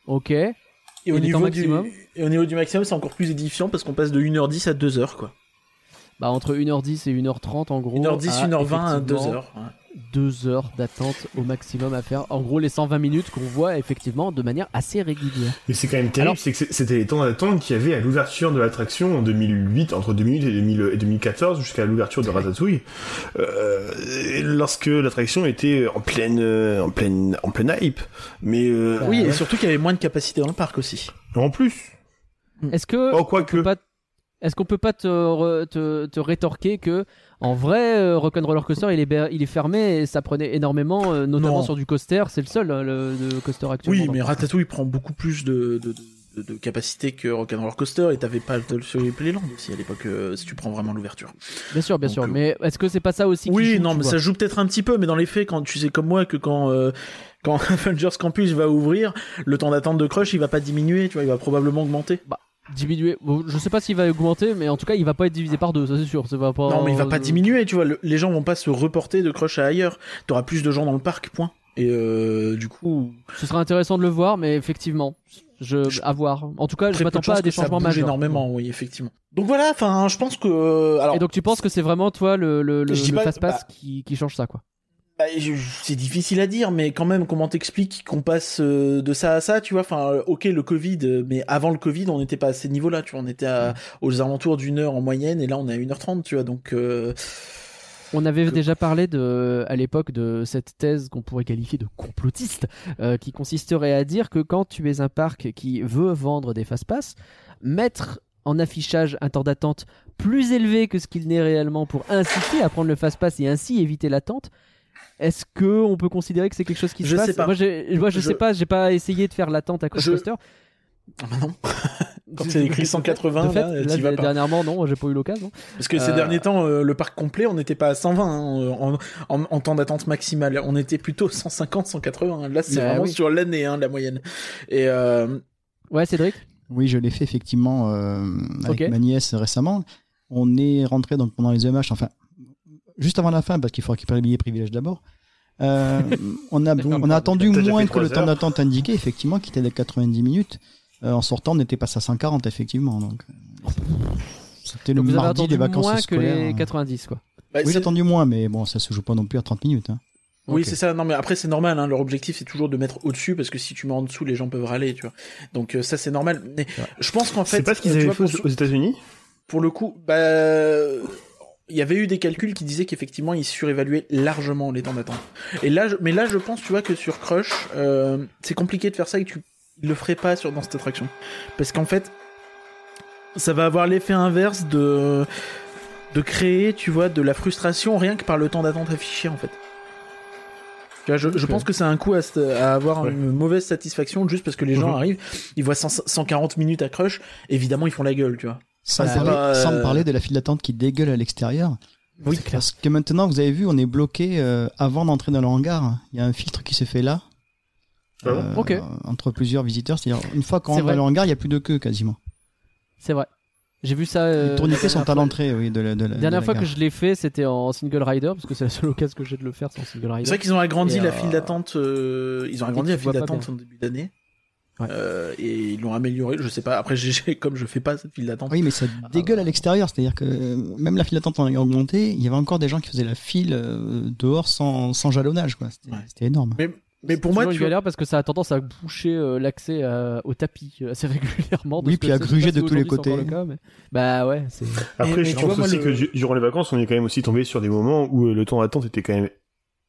Ok. Et, au niveau du, maximum et au niveau du maximum, c'est encore plus édifiant parce qu'on passe de 1h10 à 2h quoi. Bah entre 1h10 et 1h30 en gros. 1h10, à 1h20 à effectivement 2h. Deux heures d'attente au maximum à faire. En gros, les 120 minutes qu'on voit effectivement de manière assez régulière. Et c'est quand même terrible, Alors- c'est que c'était les temps d'attente qu'il y avait à l'ouverture de l'attraction en 2008, entre 2008 et, 2000 et 2014, jusqu'à l'ouverture de Ratatouille, euh, lorsque l'attraction était en pleine, euh, en pleine, en pleine hype. Mais euh, oui, et surtout qu'il y avait moins de capacité dans le parc aussi. en plus, Est-ce que oh quoique, peut pas- Est-ce qu'on peut pas te, re- te, te rétorquer que en vrai euh, Rock'n'Roller Coaster il est, il est fermé et ça prenait énormément euh, notamment Non. sur du coaster c'est le seul hein, le, le coaster actuellement Oui, mais. Ratatouille prend beaucoup plus de, de, de, de capacité que Rock'n'Roller Coaster et t'avais pas le sur les Playland aussi à l'époque euh, si tu prends vraiment l'ouverture. bien sûr bien Donc, sûr euh, mais est-ce que c'est pas ça aussi Oui, joue, non, mais ça joue peut-être un petit peu, mais dans les faits, quand tu sais comme moi que quand quand Avengers Campus va ouvrir, le temps d'attente de Crush il va pas diminuer, tu vois, il va probablement augmenter. Diminuer bon, je sais pas s'il va augmenter mais en tout cas il va pas être divisé par deux ça c'est sûr ça va pas Non, mais il va pas euh, diminuer, tu vois. le- les gens vont pas se reporter de Crush à ailleurs. T'auras plus de gens dans le parc, point. Et euh, du coup, ce sera intéressant de le voir mais effectivement je, Je- à voir en tout cas je très m'attends pas à des changements majeurs énormément, oui, effectivement. Donc voilà, enfin, je pense que alors et donc tu penses que c'est vraiment toi le, le, le, Je dis le pas- fast pass bah- qui, qui change ça quoi? Bah, c'est difficile à dire, mais quand même, comment t'expliques qu'on passe euh, de ça à ça, tu vois? Enfin, euh, ok, le Covid, euh, mais avant le Covid, on n'était pas à ces niveaux-là, tu vois. On était à, aux alentours d'une heure en moyenne, et là, on est à 1h30, tu vois. Donc, euh, On avait Que- déjà parlé de, à l'époque de cette thèse qu'on pourrait qualifier de complotiste, euh, qui consisterait à dire que quand tu es un parc qui veut vendre des fast-pass, mettre en affichage un temps d'attente plus élevé que ce qu'il n'est réellement pour inciter à prendre le fast-pass et ainsi éviter l'attente, est-ce que on peut considérer que c'est quelque chose qui se Je passe sais pas. Moi, je, Je- sais pas, j'ai pas essayé de faire l'attente à Crossbuster. ah bah non. Quand c'est écrit 180, de fait, là, là, t'y vas pas. dernièrement, non, j'ai pas eu l'occasion. Parce que ces Euh, derniers temps, euh, le parc complet, on n'était pas à 120 hein, en, en, en temps d'attente maximal. On était plutôt 150, 180. Là, c'est Bah vraiment oui. sur l'année, hein, la moyenne. Et euh, Ouais, Cédric? Oui, je l'ai fait effectivement euh, avec ma nièce récemment. On est rentré donc pendant les EMH, enfin juste avant la fin parce qu'il faut récupérer le billet privilège d'abord. Euh, on a on a attendu moins que le temps d'attente indiqué effectivement qui était de 90 minutes. Euh, en sortant, on était passé à 140 effectivement donc. C'était le mardi des vacances moins que scolaires. les hein. 90, quoi. bah, Oui, j'ai attendu moins, mais bon, ça se joue pas non plus à 30 minutes. Hein. Oui, c'est ça. Non, mais après, c'est normal. Hein. Leur objectif, c'est toujours de mettre au-dessus parce que si tu mets en dessous, les gens peuvent râler, tu vois. Donc euh, ça, c'est normal. Mais je pense qu'en fait, C'est pas ce qu'ils avaient fait aux États-Unis pour le coup, bah, il y avait eu des calculs qui disaient qu'effectivement, ils surévaluaient largement les temps d'attente. Et là, je... mais là, je pense, tu vois, que sur Crush, euh, c'est compliqué de faire ça et que tu le ferais pas sur dans cette attraction, parce qu'en fait, ça va avoir l'effet inverse de de créer, tu vois, de la frustration rien que par le temps d'attente affiché, en fait. Tu vois, je, je pense que c'est un coup à, à avoir Ouais. une mauvaise satisfaction juste parce que les gens Mhm. arrivent, ils voient 100 140 minutes à Crush, évidemment ils font la gueule, tu vois. Sans, Bah, parler, c'est pas, sans euh, parler de la file d'attente qui dégueule à l'extérieur. Oui, Parce que maintenant, vous avez vu, on est bloqué euh, avant d'entrer dans le hangar. Il y a un filtre qui se fait là. Ah bon euh, Ok. Entre plusieurs visiteurs. C'est-à-dire, une fois qu'on C'est rentre vrai. dans le hangar, il n'y a plus de queue quasiment. C'est vrai. J'ai vu ça. euh, Les tourniquets la sont à l'entrée, oui, de la, de la, La de dernière la fois gare. que je l'ai fait, c'était en single rider, parce que c'est la seule occasion que j'ai de le faire, c'est en single C'est rider. vrai qu'ils ont agrandi Et, la euh, file d'attente. euh, ils ont agrandi la file d'attente en début d'année. Ouais. Euh, et ils l'ont amélioré. Je sais pas. Après, j'ai- comme je fais pas cette file d'attente. Oui, mais ça dégueule à l'extérieur. C'est-à-dire que euh, même la file d'attente en augmenté, il y avait encore des gens qui faisaient la file euh, dehors sans, sans jalonnage. quoi. C'était Ouais. c'était énorme. Mais, mais pour moi, tu galère parce que ça a tendance à boucher euh, l'accès à- au tapis assez régulièrement. Oui, puis à gruger de tous les côtés. le cas, mais- Bah ouais, c'est. Après, mais je pense vois, moi, aussi le- que du- durant les vacances, on est quand même aussi tombé sur des moments où le temps d'attente était quand même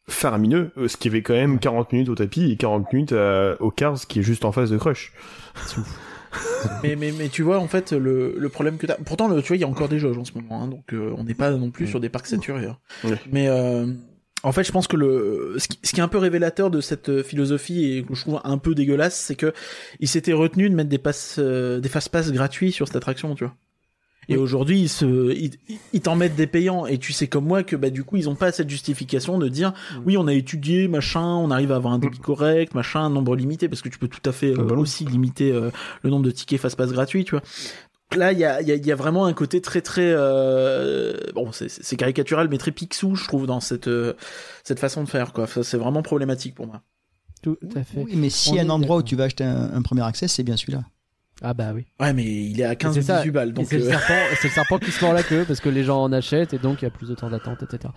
faramineux, euh, ce qui avait quand même 40 minutes au tapis et 40 minutes au Cars qui est juste en face de Crush. mais, mais, mais tu vois, en fait, le, le problème que t'as. Pourtant, le, tu vois, il y a encore des jauges en ce moment, hein, donc euh, on n'est pas non plus sur des parcs saturés. hein. Mais euh, en fait, je pense que le ce qui, ce qui est un peu révélateur de cette euh, philosophie et que je trouve un peu dégueulasse, c'est que ils s'étaient retenus de mettre des passes, euh, des fast pass gratuits sur cette attraction, tu vois. Et Oui. aujourd'hui, ils se, ils, ils t'en mettent des payants. Et tu sais comme moi que bah du coup, ils ont pas cette justification de dire Mm. oui, on a étudié, machin, on arrive à avoir un débit correct, machin, un nombre limité, parce que tu peux tout à fait euh, Ah bah non. aussi limiter euh, le nombre de tickets fast pass gratuits, tu vois. Là, il y a, il y, a, il y a vraiment un côté très très euh, bon, c'est- caricatural, mais très pixou, je trouve, dans cette euh, cette façon de faire, quoi. Ça, c'est vraiment problématique pour moi. Tout à fait. Oui, mais s'il On y a un endroit où tu vas acheter un, un premier accès, c'est bien celui-là. Ah bah oui. Ouais, mais il est à 15 c'est ou ça. 18 balles, donc c'est le, euh, serpent, c'est le serpent qui se mord la queue parce que les gens en achètent et donc il y a plus de temps d'attente, etc.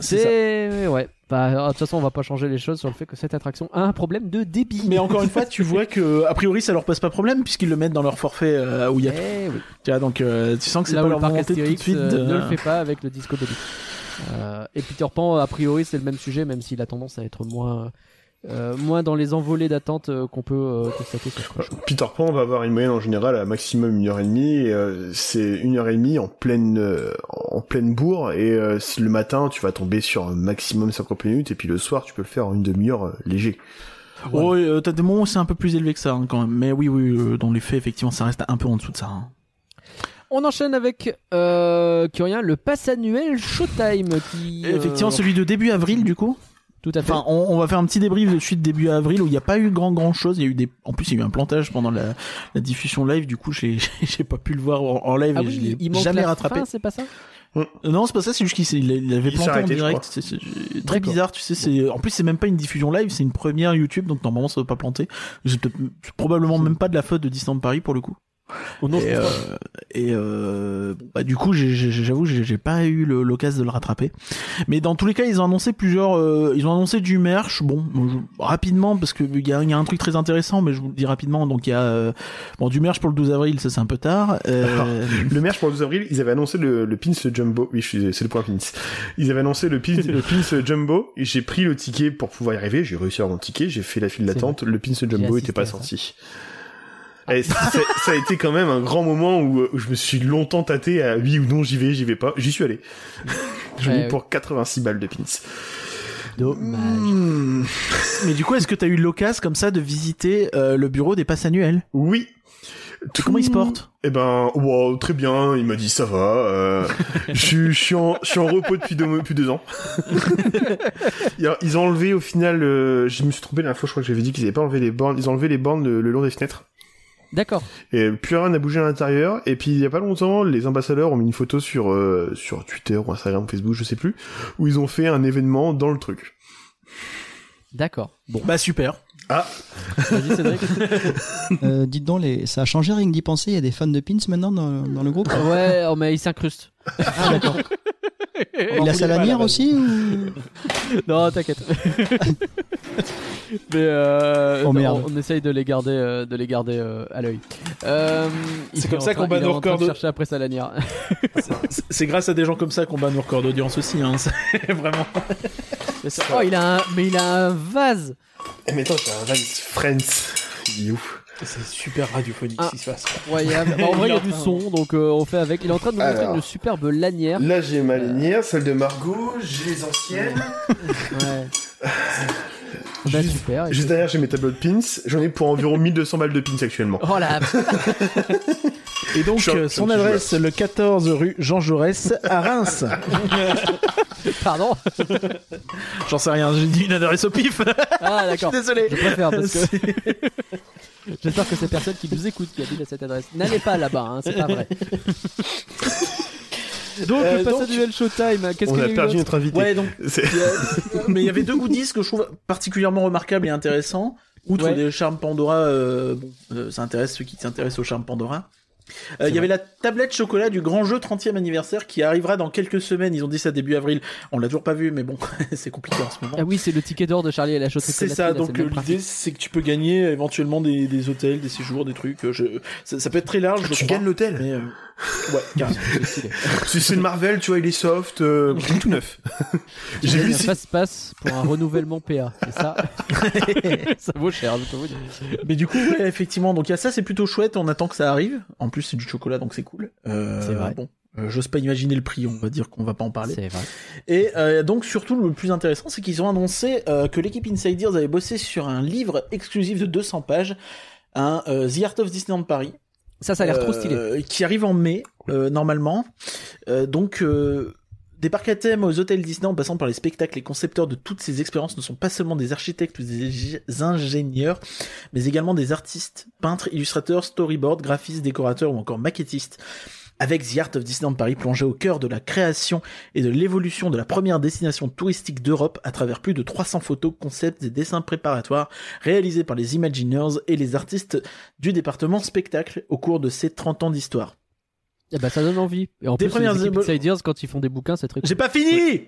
c'est ouais. Bah, de toute façon, on va pas changer les choses sur le fait que cette attraction a un problème de débit. Mais encore une fois, tu vois que a priori ça leur pose pas problème puisqu'ils le mettent dans leur forfait euh, où il y a tout. Eh oui. Tu vois, donc euh, tu sens que c'est pas où le leur parc tout de suite. euh, ne le fait pas avec le Disco. Euh, et Peter Pan, a priori, c'est le même sujet, même s'il a tendance à être moins, euh, moins dans les envolées d'attente euh, qu'on peut euh, constater sur Crush. Peter Pan va avoir une moyenne en général à maximum une heure et demie. Euh, c'est une heure et demie en pleine euh, en pleine bourre. Et euh, le matin, tu vas tomber sur un maximum 50 minutes. Et puis le soir, tu peux le faire en une demi-heure euh, léger. Oh, euh, t'as des moments où c'est un peu plus élevé que ça hein, quand même. Mais oui, oui, euh, dans les faits, effectivement, ça reste un peu en dessous de ça. hein. On enchaîne avec euh, Curien, le pass annuel Showtime qui. euh, Effectivement, celui de début avril, du coup. Tout à fait. Enfin, on, on va faire un petit débrief de suite début avril où il n'y a pas eu grand grand chose. Il y a eu des, en plus, il y a eu un plantage pendant la, la diffusion live. Du coup, j'ai j'ai pas pu le voir en, en live ah et oui, je l'ai jamais la rattrapé. c'est pas ça Euh, Non, c'est pas ça, c'est juste qu'il s'est- il il avait planté en arrêté, direct. C'est très bizarre, tu sais. C'est en plus c'est même pas une diffusion live, c'est une première YouTube, donc normalement ça doit pas planter. C'est probablement même pas de la faute de Disneyland Paris pour le coup. Oh non, et, euh, et euh, bah, du coup, j'avoue, j'ai pas eu l'occasion de le rattraper. Mais dans tous les cas, ils ont annoncé plusieurs. euh, ils ont annoncé du merch. Bon, je- rapidement parce que il y a, il y a un truc très intéressant, mais je vous le dis rapidement. Donc il y a euh, bon du merch pour le 12 avril, ça c'est un peu tard. Le merch pour le 12 avril, ils avaient annoncé le, le pins jumbo. Oui, c'est le point pins. Ils avaient annoncé le pins, le pins jumbo. Et j'ai pris le ticket pour pouvoir y arriver. J'ai réussi à avoir mon ticket. J'ai fait la file d'attente. Le pins jumbo était pas à ça. Et ça, ça- ça a été quand même un grand moment où, où je me suis longtemps tâté à oui ou non j'y vais, j'y vais pas. J'y suis allé. J'en ai Ouais, eu pour 86 balles de pins. Dommage. Hmm. mais du coup, est-ce que t'as eu l'occasion comme ça de visiter euh, le bureau des passes annuelles? Oui. Comment ils se portent? Eh ben, wow, très bien. Il m'a dit ça va. Euh, je, suis- je suis en, je suis en repos depuis deux, depuis deux ans. Ils ont enlevé au final. euh, je me suis trompé la dernière fois. Je crois que j'avais dit qu'ils avaient pas enlevé les bornes. Ils ont enlevé les bornes le, le long des fenêtres. D'accord. Et plus rien n'a bougé à l'intérieur. Et puis il y a pas longtemps, les ambassadeurs ont mis une photo sur euh, sur Twitter ou Instagram, ou Facebook, je sais plus, où ils ont fait un événement dans le truc. D'accord. Bon, Bah super. vas-y Cédric. Euh, dites donc, les... ça a changé rien que d'y penser. Il y a des fans de Pins maintenant dans, dans le groupe. ouais, oh, mais il s'incruste. Ah, d'accord. Il a sa lanière aussi ou... Non, t'inquiète. Mais euh, Oh, non, merde. on, on essaye de les garder, euh, de les garder euh, à l'œil. Euh, C'est est comme ça qu'on bat nos records de- chercher après sa lanière. C'est- grâce à des gens comme ça qu'on bat nos records d'audience aussi, hein. Vraiment. Mais ça- oh, il a un, mais il a un vase. Eh mais attends, j'ai un Vans Friends. Il est ouf. C'est super radiophonique Ah. ce qui se passe. Incroyable. Bah, en vrai, il y a du son, donc euh, on fait avec. Il est en train de nous montrer Alors. une superbe lanière. Là, j'ai ma lanière, celle de Margot, j'ai les anciennes. Ouais. bah Juste- super. Juste derrière, j'ai mes tableaux de pins. J'en ai pour environ 1200 balles de pins actuellement. Oh la Et donc, Choc, euh, son adresse, le 14 rue Jean Jaurès à Reims. pardon. J'en sais rien, j'ai dit une adresse au pif. Ah Je suis d'accord. désolé. Je préfère parce que C'est- j'espère que ces personnes qui nous écoutent qui habitent à cette adresse n'allez pas là-bas. Hein, c'est pas vrai. Donc Euh, le donc, passage duel Showtime. Qu'est-ce On qu'il y a a perdu notre invité. Ouais, donc, a- mais il y avait deux goodies que je trouve particulièrement remarquables et intéressants. Outre Ouais. les charmes Pandora, euh, bon, euh, ça intéresse ceux qui s'intéressent aux charmes Pandora. Euh, il y vrai. avait la tablette chocolat du grand jeu 30e anniversaire qui arrivera dans quelques semaines. Ils ont dit ça début avril. On l'a toujours pas vu, mais bon, c'est compliqué en ce moment. Ah oui, c'est le ticket d'or de Charlie et la chaussée C'est ça, donc euh, l'idée c'est que tu peux gagner éventuellement des, des hôtels, des séjours, des trucs. euh, Je... Ça, ça peut être très large. je Tu crois, gagnes l'hôtel. Ouais, carrément. C'est le Marvel, tu vois, il est soft, euh, tout neuf. J'ai vu un si... passe-passe pour un renouvellement PA. Et ça, ça vaut cher, je peux vous dire. Mais du coup, ouais, effectivement, donc il y a ça, c'est plutôt chouette. On attend que ça arrive. En plus, c'est du chocolat, donc c'est cool. Euh, C'est vrai. Bon, euh, j'ose pas imaginer le prix. On va dire qu'on va pas en parler. C'est vrai. Et euh, donc surtout, le plus intéressant, c'est qu'ils ont annoncé euh, que l'équipe Insiders avait bossé sur un livre exclusif de 200 pages, un euh, The Art of Disneyland Paris. Ça, ça a l'air trop stylé. Euh, qui arrive en mai, euh, normalement. Euh, donc, euh, des parcs à thème aux hôtels Disney en passant par les spectacles, les concepteurs de toutes ces expériences ne sont pas seulement des architectes ou des ing- ingénieurs, mais également des artistes, peintres, illustrateurs, storyboard, graphistes, décorateurs ou encore maquettistes. Avec The Art of Disneyland Paris plongé au cœur de la création et de l'évolution de la première destination touristique d'Europe à travers plus de 300 photos, concepts et dessins préparatoires réalisés par les Imagineers et les artistes du département spectacle au cours de ces 30 ans d'histoire. Eh ben, ça donne envie. Et en Des plus, premières les quand ils font des bouquins, c'est très cool. J'ai pas fini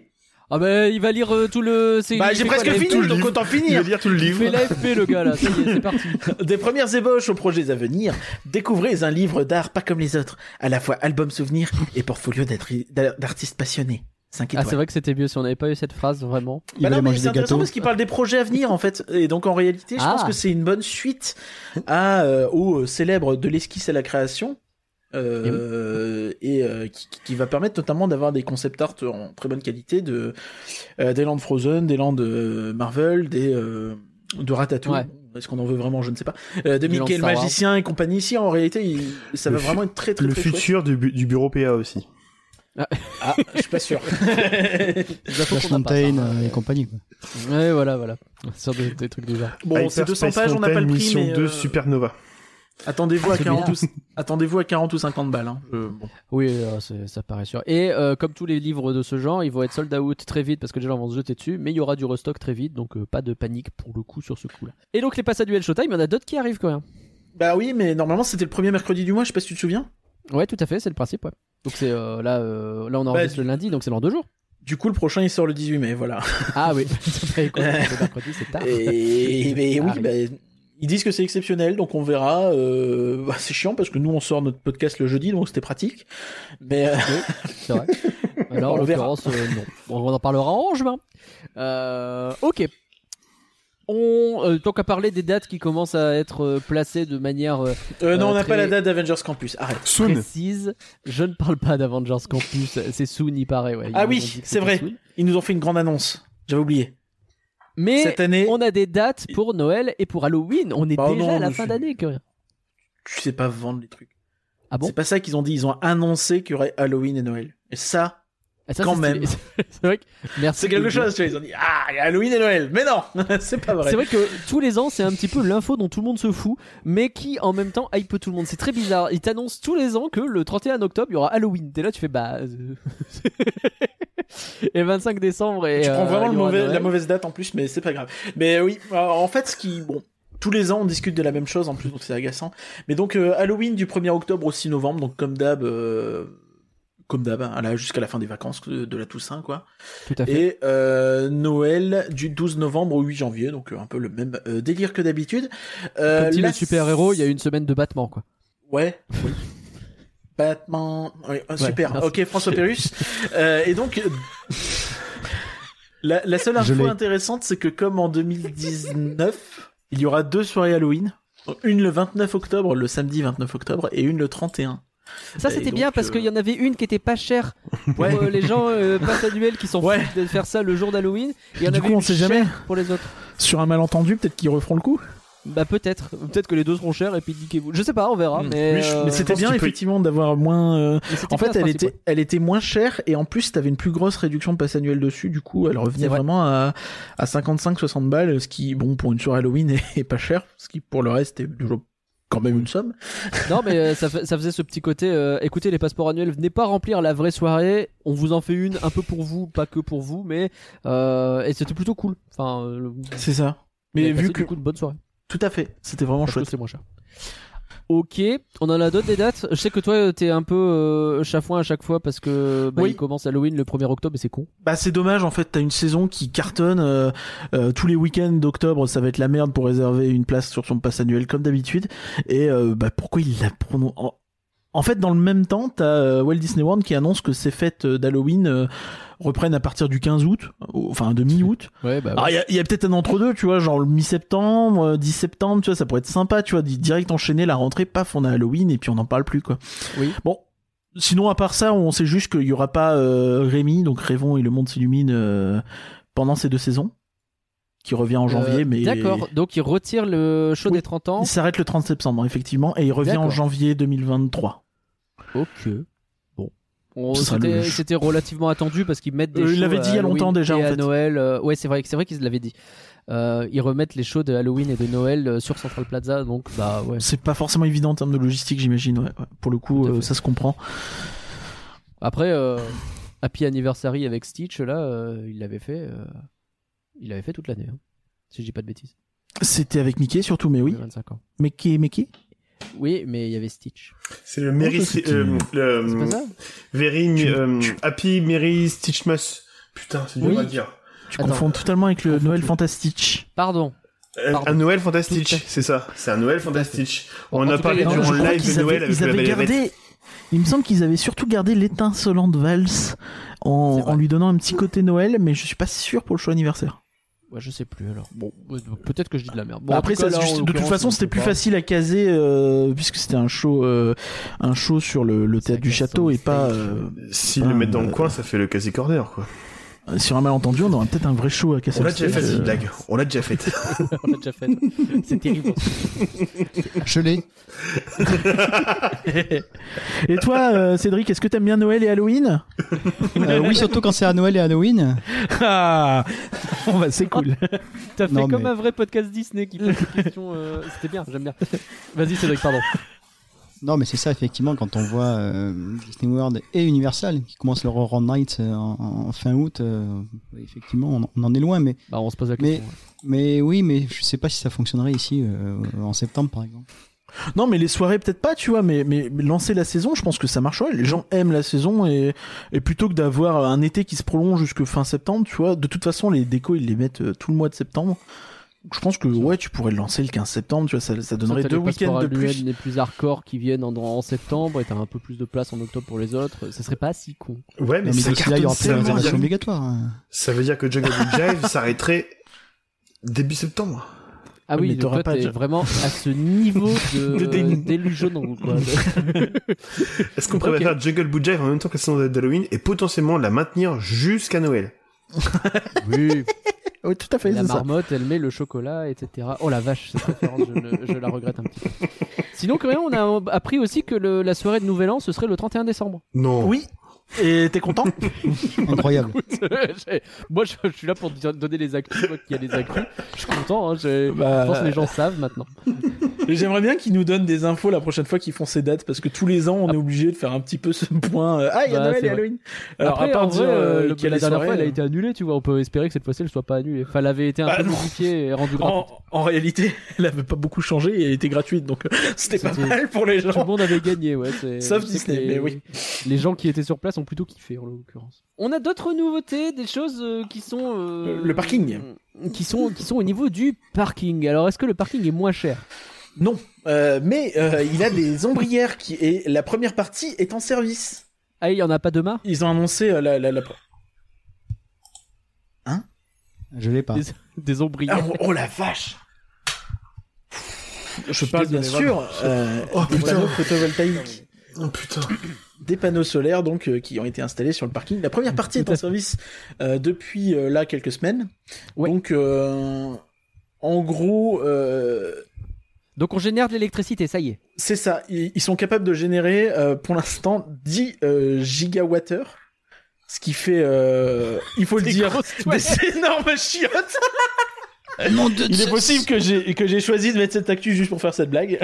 Ah ben, il va lire euh, tout le. c'est- Bah il j'ai fait quoi, presque la fini, tout le donc autant Il va finir lire tout le Il livre. fait l'AFP, le gars, là. Ça y est, c'est parti. Des premières ébauches aux projets à venir, découvrez un livre d'art pas comme les autres, à la fois album souvenir et portfolio d'artistes passionnés. 5 Ah, étoiles. c'est vrai que c'était mieux si on n'avait pas eu cette phrase, vraiment. Il Bah non, mais manger c'est des intéressant gâteaux. parce qu'il parle des projets à venir en fait. Et donc en réalité, je pense Ah. que c'est une bonne suite à euh, au célèbre de l'esquisse à la création. Euh, et euh, qui, qui va permettre notamment d'avoir des concept art en très bonne qualité de euh, des lands Frozen, des lands de Marvel, des euh, de Ratatouille. Ouais. Est-ce qu'on en veut vraiment? Je ne sais pas. Euh, de Du land Mickey le Wars. magicien et compagnie. Ici, en réalité, il- ça Le va vraiment être très très Le très futur du, bu- du bureau PA aussi. Ah, je suis pas sûr. Flash pas, Mountain ça. euh, et compagnie. Quoi. Ouais, voilà, voilà. Sur des, des trucs du genre. bon, c'est Hyper 200 Space pages, on n'a pas le prix, Mission mais 2 euh, Supernova. Attendez-vous Ah, à 40 ou attendez-vous à 40 ou 50 balles. Hein. Bon. Oui, euh, ça paraît sûr. Et euh, comme tous les livres de ce genre, ils vont être sold out très vite parce que les gens vont se jeter dessus, mais il y aura du restock très vite, donc euh, pas de panique pour le coup sur ce coup-là. Et donc les passes à duel Showtime, il y en a d'autres qui arrivent quand même. Bah oui, mais normalement c'était le premier mercredi du mois, je sais pas si tu te souviens. Ouais, tout à fait, c'est le principe. Ouais. Donc c'est euh, là, euh, là on enregistre Bah, le lundi, donc c'est dans deux jours. Du coup, le prochain, il sort le 18 mai, voilà. Ah oui, le mercredi, c'est tard. Et, mais oui, Ah, bah, ils disent que c'est exceptionnel, donc on verra. Euh, bah, c'est chiant parce que nous, on sort notre podcast le jeudi, donc c'était pratique. Mais euh, Oui, c'est vrai. Alors, en l'occurrence, euh, non. Bon, on en parlera en juin. Euh, ok. On, euh, tant qu'à parler des dates qui commencent à être euh, placées de manière euh, euh, non, Euh, on n'a très- pas la date d'Avengers Campus. Arrête. Soon. précise, je ne parle pas d'Avengers Campus. C'est soon, il paraît. Ouais. Ils Ah oui, c'est vrai. soon. Ils nous ont fait une grande annonce. J'avais oublié. Mais Cette année, on a des dates pour Noël et pour Halloween. On est Bah déjà non, à la fin d'année. Que... tu sais pas vendre les trucs. Ah bon c'est pas ça qu'ils ont dit. Ils ont annoncé qu'il y aurait Halloween et Noël. Et ça, Ah, ça, Quand même. c'est vrai que merci. c'est quelque chose. Tu vois, ils ont dit ah, il y a Halloween et Noël. Mais non, c'est pas vrai. C'est vrai que tous les ans, c'est un petit peu l'info dont tout le monde se fout, mais qui en même temps hype tout le monde. C'est très bizarre. Ils t'annoncent tous les ans que le 31 octobre, il y aura Halloween. T'es là, tu fais bah. et le 25 décembre. Et, Tu prends euh, vraiment le mauvais- la mauvaise date en plus, mais c'est pas grave. Mais oui, en fait, ce qui, bon, tous les ans on discute de la même chose en plus, donc c'est agaçant. Mais donc euh, Halloween du 1er octobre au 6 novembre, donc comme d'hab, euh, comme d'hab, hein, là, jusqu'à la fin des vacances de, la Toussaint, quoi. Tout à fait. Et euh, Noël du 12 novembre au 8 janvier, donc un peu le même délire que d'habitude. Euh, Comme dit la- le super-héros, il y a une semaine de battement, quoi. Ouais. oui. Batman. Oui, euh, super. merci. ok, François Pérus. Euh, et donc, euh, la, la seule info intéressante, c'est que comme en 2019, il y aura deux soirées Halloween. Une le 29 octobre, le samedi 29 octobre, et une le 31. Ça, Et c'était bien parce euh, qu'il y en avait une qui était pas chère pour Ouais. euh, les gens euh, pas annuels qui s'en Ouais. de faire ça le jour d'Halloween. Il y en Du avait coup, on une sait chère jamais. pour les autres. Sur un malentendu, peut-être qu'ils referont le coup. Bah peut-être, peut-être que les deux seront chers et puis niquez-vous. Je sais pas, on verra. Mm. Mais, euh, mais c'était bien effectivement d'avoir moins. euh, En fait, elle était, elle était moins chère et en plus, t'avais une plus grosse réduction de passe annuel dessus. Du coup, elle revenait vrai. vraiment à, à 55-60 balles, ce qui, bon, pour une soirée Halloween est, est pas cher, ce qui pour le reste est toujours quand même une somme. Non, mais euh, ça, ça faisait ce petit côté. euh, écoutez, les passeports annuels, venez pas remplir la vraie soirée. On vous en fait une, un peu pour vous, pas que pour vous, mais euh, et c'était plutôt cool. Enfin, C'est ça. Mais vu que du coup, bonne soirée. Tout à fait, c'était vraiment Parce chouette. c'est moins cher. Ok, on en a d'autres des dates? Je sais que toi, t'es un peu euh, chafouin à chaque fois parce que bah, Oui. il commence Halloween le 1er octobre et c'est con. Bah c'est dommage en fait, t'as une saison qui cartonne euh, euh, tous les week-ends d'octobre, ça va être la merde pour réserver une place sur son pass annuel comme d'habitude. Et euh, bah pourquoi il l'a prononcé en... fait, dans le même temps, t'as euh, Walt Disney World qui annonce que ses fêtes euh, d'Halloween euh, reprennent à partir du 15 août, enfin de mi-août. Ouais, bah. Il y a, peut-être un entre-deux, tu vois, genre le mi-septembre, euh, 10 septembre, tu vois, ça pourrait être sympa, tu vois, di- direct enchaîner la rentrée, paf, on a Halloween et puis on n'en parle plus, quoi. Oui. Bon. Sinon, à part ça, on sait juste qu'il y aura pas euh, Rémi, donc Rêvons et le monde s'illumine euh, pendant ces deux saisons, qui revient en janvier, Euh, mais D'accord, donc il retire le show Oui. des 30 ans. il s'arrête le 30 septembre, effectivement, et il revient en janvier 2023. Ok. Bon. On- C'était le- c'était relativement attendu parce qu'ils mettent des Euh, il shows l'avait à dit il y a longtemps déjà, et en à fait. Noël. euh, ouais, c'est vrai, c'est vrai qu'ils l'avaient dit. Euh, ils remettent les shows de Halloween et de Noël euh, sur Central Plaza, donc bah ouais. C'est pas forcément évident en termes de logistique, j'imagine, ouais, ouais. Pour le coup, euh, ça se comprend. Après, euh, Happy Anniversary avec Stitch, là, euh, il l'avait fait. euh, il l'avait fait toute l'année, hein, si je dis pas de bêtises. C'était avec Mickey surtout, mais oui. Il a 25 ans. Mickey, Mickey? Oui, mais il y avait Stitch. C'est le Merry, Oh, euh, le, pas ça Very, Tu- euh, tu- Happy Merry Stitchmas. Putain, c'est dur Oui. à dire. Tu Attends. confonds totalement avec le Noël. Fantastique. Pardon. Un, Pardon. un Noël fantastique, c'est ça. C'est un Noël fantastique. Bon, On a cas, parlé durant le live de Noël avaient, avec ils la avaient gardé. Il me semble qu'ils avaient surtout gardé l'étincelante valse en, en lui donnant un petit côté Noël, mais je suis pas sûr pour le show anniversaire. Ouais, je sais plus alors. Bon, peut-être que je dis de la merde. Bon, Bah, après, cas, ça, là, de toute façon, on c'était plus pas. facile à caser euh, puisque c'était un show, euh, un show sur le, le théâtre du château et pas euh, S'ils le mettent dans le euh, coin, ça fait le quasi corner, quoi. Sur un malentendu. On aura peut-être un vrai show à casser. On l'a déjà fait, cette euh, blague. On l'a déjà faite. On l'a déjà fait. C'est terrible. Je l'ai. Et toi, euh, Cédric, est-ce que t'aimes bien Noël et Halloween? Euh, oui, surtout quand c'est à Noël et Halloween. Ah, Bon, bah, c'est cool. T'as fait Non, comme mais- un vrai podcast Disney qui pose des questions. euh, C'était bien, j'aime bien. Vas-y, Cédric, pardon. Non, mais c'est ça, effectivement, quand on voit euh, Disney World et Universal qui commencent leur Horror Night euh, en, en fin août, euh, effectivement, on, on en est loin, mais, Bah, on se pose la Mais- question. ouais. mais oui, mais je sais pas si ça fonctionnerait ici euh, en septembre, par exemple. Non, mais les soirées peut-être pas, tu vois, mais, mais, mais lancer la saison, je pense que ça marcherait. Les gens aiment la saison et, et plutôt que d'avoir un été qui se prolonge jusque fin septembre, tu vois, de toute façon, les décos, ils les mettent tout le mois de septembre. Je pense que ouais, tu pourrais le lancer le 15 septembre, tu vois, ça, ça donnerait T'as deux week-ends de plus. les plus hardcore qui viennent en, en septembre et t'as un peu plus de place en octobre pour les autres. Ça serait pas si con. Ouais, mais, mais ça d'ici là, il y aura cartonne plus de tellement. réservation obligatoire. hein. Ça veut dire que Jungle Jive s'arrêterait début septembre. Ah oui, mais donc toi pas t'es de- vraiment à ce niveau de, De quoi. Est-ce qu'on pourrait Ok. faire Jungle Book Jive en même temps que la saison d'Halloween et potentiellement la maintenir jusqu'à Noël? Oui, Oui, tout à fait, la ça. marmotte, elle met le chocolat, etc. Oh la vache, cette référence, je, le- je la regrette un petit peu. Sinon, quand même, on a appris aussi que le- la soirée de Nouvel An, ce serait le 31 décembre. Non. Oui. Et t'es content? Incroyable. J'ai- Moi, je, je suis là pour donner les actus, moi qui a les actus. Je suis content, hein, Bah, je pense que les gens savent maintenant. J'aimerais bien qu'ils nous donnent des infos la prochaine fois qu'ils font ces dates, parce que tous les ans, on est obligé de faire un petit peu ce point. euh, Ah, il y a Bah, Noël et. Halloween. Alors, Après, à part en dire vrai, euh, euh, le- la la dernière fois, elle a euh, été annulée, tu vois. On peut espérer que cette fois-ci, elle soit pas annulée. Enfin, elle avait été un Bah, peu modifiée et rendue gratuite. En, en réalité, elle avait pas beaucoup changé et elle était gratuite, donc euh, c'était pas mal pour les Tout le gens. monde avait gagné, ouais. Sauf Disney, les, mais oui. Les gens qui étaient sur place plutôt kiffé, en l'occurrence. On a d'autres nouveautés, des choses euh, qui sont. euh, Le parking. Qui sont, qui sont au niveau du parking. Alors, est-ce que le parking est moins cher? Non, euh, mais euh, il a des ombrières qui et la première partie est en service. Ah, il y en a pas demain? Ils ont annoncé euh, la, la, la... Je l'ai pas. Des, des ombrières. Ah, oh, oh la vache Je parle bien sûr euh, Oh, des putain. panneaux photovoltaïques. Oh putain. Des panneaux solaires donc euh, qui ont été installés sur le parking. La première partie est en service euh, depuis euh, là quelques semaines. Ouais. Donc euh, en gros euh, Donc, on génère de l'électricité, ça y est. c'est ça, ils, ils sont capables de générer euh, pour l'instant 10 euh, gigawattheures. Ce qui fait, euh, il faut le dire, des énormes chiottes. Il est possible que j'ai que j'ai choisi de mettre cette actu juste pour faire cette blague.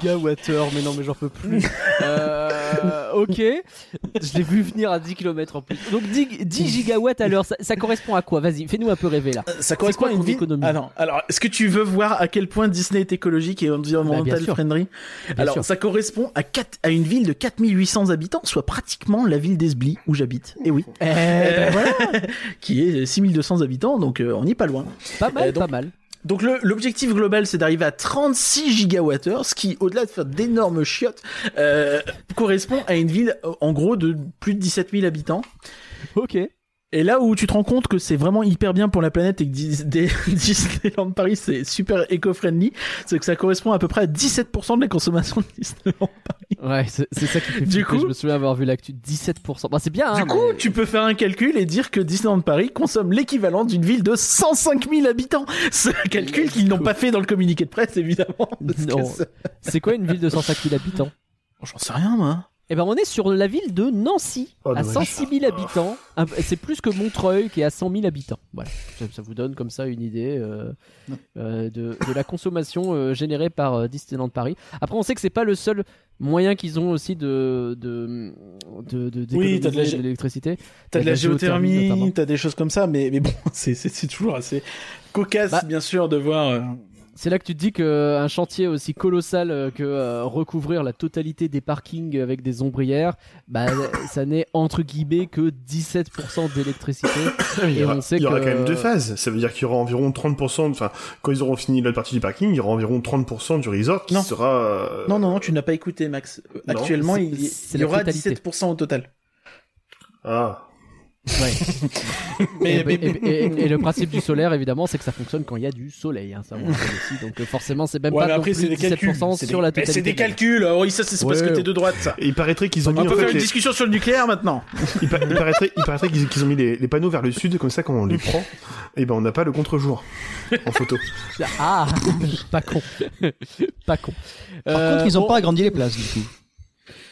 Gigawattheure, mais non, mais j'en peux plus. euh, ok. Je l'ai vu venir à 10 km en plus. Donc 10, 10 gigawatts à l'heure, ça, ça correspond à quoi? Vas-y, fais-nous un peu rêver là. Ça correspond quoi à une ville. économie? Ah non. Alors, est-ce que tu veux voir à quel point Disney est écologique et Bah, environmental bien sûr. friendly? Alors, sûr. ça correspond à, 4, à une ville de 4800 habitants, soit pratiquement la ville d'Esbly où j'habite. Et oui. Eh ben voilà. qui est 6200 habitants, donc euh, on n'y est pas loin. Pas mal, Euh, donc- pas mal. Donc le- l'objectif global, c'est d'arriver à 36 gigawattheures, ce qui, au-delà de faire d'énormes chiottes, euh, correspond à une ville, en gros, de plus de 17 000 habitants. Ok. Et là où tu te rends compte que c'est vraiment hyper bien pour la planète et que Dis- Disneyland Paris c'est super éco-friendly, c'est que ça correspond à peu près à 17% de la consommation de Disneyland. Ouais, c'est ça qui fait Du coup- je me souviens avoir vu l'actu 17%. Bah, c'est bien, hein, du coup, tu peux faire un calcul et dire que Disneyland Paris consomme l'équivalent d'une ville de 105 000 habitants. Ce calcul qu'ils n'ont pas fait dans le communiqué de presse, évidemment. Non. C'est quoi une ville de 105 000 habitants? J'en sais rien, moi. Eh ben, on est sur la ville de Nancy, Oh, à dommage. 106 000 habitants. C'est plus que Montreuil, qui est à 100 000 habitants. Voilà, ça, ça vous donne comme ça une idée euh, euh, de, de la consommation euh, générée par Disneyland Paris. Après, on sait que c'est pas le seul moyen qu'ils ont aussi de de de, de Oui, t'as de l'électricité. T'as de la géothermie, t'as des choses comme ça, mais, mais bon, c'est toujours assez cocasse, Bah. bien sûr, de voir. C'est là que tu te dis qu'un chantier aussi colossal euh, que euh, recouvrir la totalité des parkings avec des ombrières, bah, ça n'est entre guillemets que 17% d'électricité. Il y Et aura, on sait il y aura que- quand même deux phases. Ça veut dire qu'il y aura environ 30%, enfin, quand ils auront fini l'autre partie du parking, il y aura environ 30% du resort qui Non. sera... euh, Non, non, non, tu n'as pas écouté, Max. Non, Actuellement, il, y aura totalité. 17% au total. Ah. Ouais. Mais, et, et- et- et le principe du solaire, évidemment, c'est que ça fonctionne quand il y a du soleil. Hein, ça, on le sait aussi. Donc euh, forcément, c'est même Ouais, pas mais non après, plus c'est des calculs. 17% C'est sur des- la totalité. c'est des calculs. Alors, oui, ça, c'est parce que t'es de droite, ça. Il paraîtrait qu'ils ont On mis, peut en faire fait, une les- discussion sur le nucléaire maintenant. il, pa- il paraîtrait, il paraîtrait qu'ils ont mis les, les panneaux vers le sud, comme ça, quand on les prend, et ben, on n'a pas le contre-jour en photo. Ah, pas con, pas con. Par Euh, contre, ils ont bon, pas agrandi les places, du coup.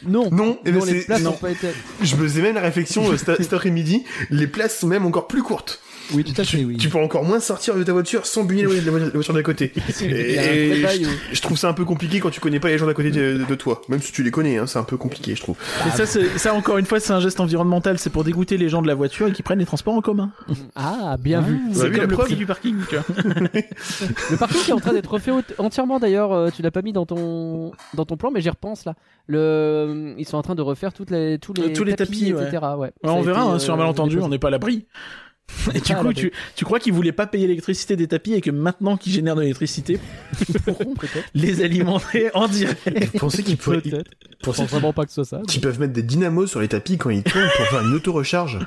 Non, Non, eh ben, non, les places non. n'ont pas été. Je me faisais même la réflexion euh, cet, cet après-midi, les places sont même encore plus courtes. Oui, tout à fait, tu, oui. tu peux encore moins sortir de ta voiture sans bugner la, la- la voiture d'à côté. Et, bail je, trouve ça un peu compliqué quand tu connais pas les gens d'à côté de, de toi. Même si tu les connais, hein, c'est un peu compliqué, je trouve. Et ça, c'est- ça, encore une fois, c'est un geste environnemental. C'est pour dégoûter les gens de la voiture et qui prennent les transports en commun. Ah, bien vu. Vous C'est avez vu comme la le preuve prix du parking. Tu vois. Le parking qui est en train d'être refait entièrement d'ailleurs. euh, tu l'as pas mis dans ton dans ton plan, mais j'y repense là. Le, ils sont en train de refaire toutes les tous les Euh, tous les tapis, etc. Ouais. Ça on verra été, hein, sur un euh, malentendu, on n'est pas à l'abri. Et du Ah, coup, tu, tu crois qu'ils voulaient pas payer l'électricité des tapis et que maintenant qu'ils génèrent de l'électricité, pourront peut-être. les alimenter en direct. Vous pensez qu'ils pourraient, pensez pense vraiment pas que ce soit ça. qu'ils peuvent mettre des dynamos sur les tapis quand ils tournent pour faire une auto-recharge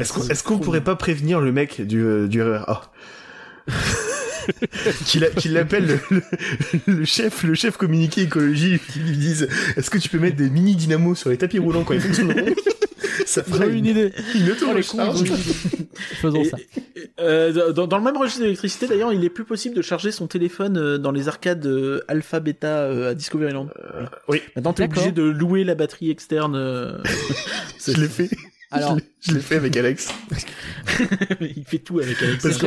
Est-ce qu'on est-ce qu'on pourrait pas prévenir le mec du, euh, du RRA qu'il l'appelle le, le- le chef le chef communiqué écologie qui lui dise est-ce que tu peux mettre des mini dynamos sur les tapis roulants quand ils fonctionneront? ça ferait une une, idée. une Oh, les cons, auto-recharge. Faisons Et- ça. Euh, dans, dans le même registre d'électricité, d'ailleurs, il est plus possible de charger son téléphone euh, dans les arcades euh, alpha bêta euh, à Discoveryland. oui Maintenant, t'es obligé de louer la batterie externe. euh, je l'ai fait Alors, je l'ai- fait avec Alex il fait tout avec Alex. Parce que-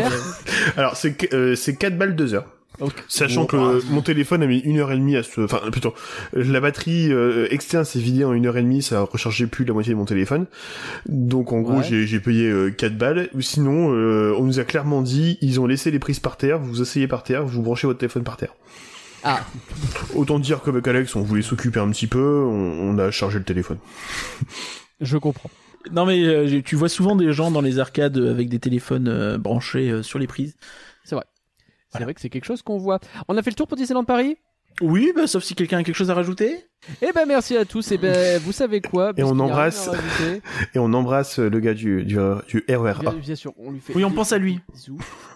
alors euh, c'est 4 balles 2 heures Sachant que ah. mon téléphone a mis une heure et demie à se, enfin plutôt, la batterie euh, externe s'est vidée en une heure et demie, ça a rechargé plus de la moitié de mon téléphone. Donc en gros Ouais. j'ai j'ai payé euh, 4 balles. Ou sinon euh, on nous a clairement dit ils ont laissé les prises par terre, vous asseyez par terre, vous branchez votre téléphone par terre. Ah, Autant dire qu'avec Alex on voulait s'occuper un petit peu, on, on a chargé le téléphone. je comprends. Non, mais euh, tu vois souvent des gens dans les arcades avec des téléphones euh, branchés euh, sur les prises. C'est vrai que c'est quelque chose qu'on voit. On a fait le tour pour Disneyland Paris? Oui, bah, sauf si quelqu'un a quelque chose à rajouter. Eh ben merci à tous. Et ben vous savez quoi? Et on embrasse- Et on embrasse le gars du du, du RERA. bien, bien sûr, on lui fait. Oui, on pense à lui.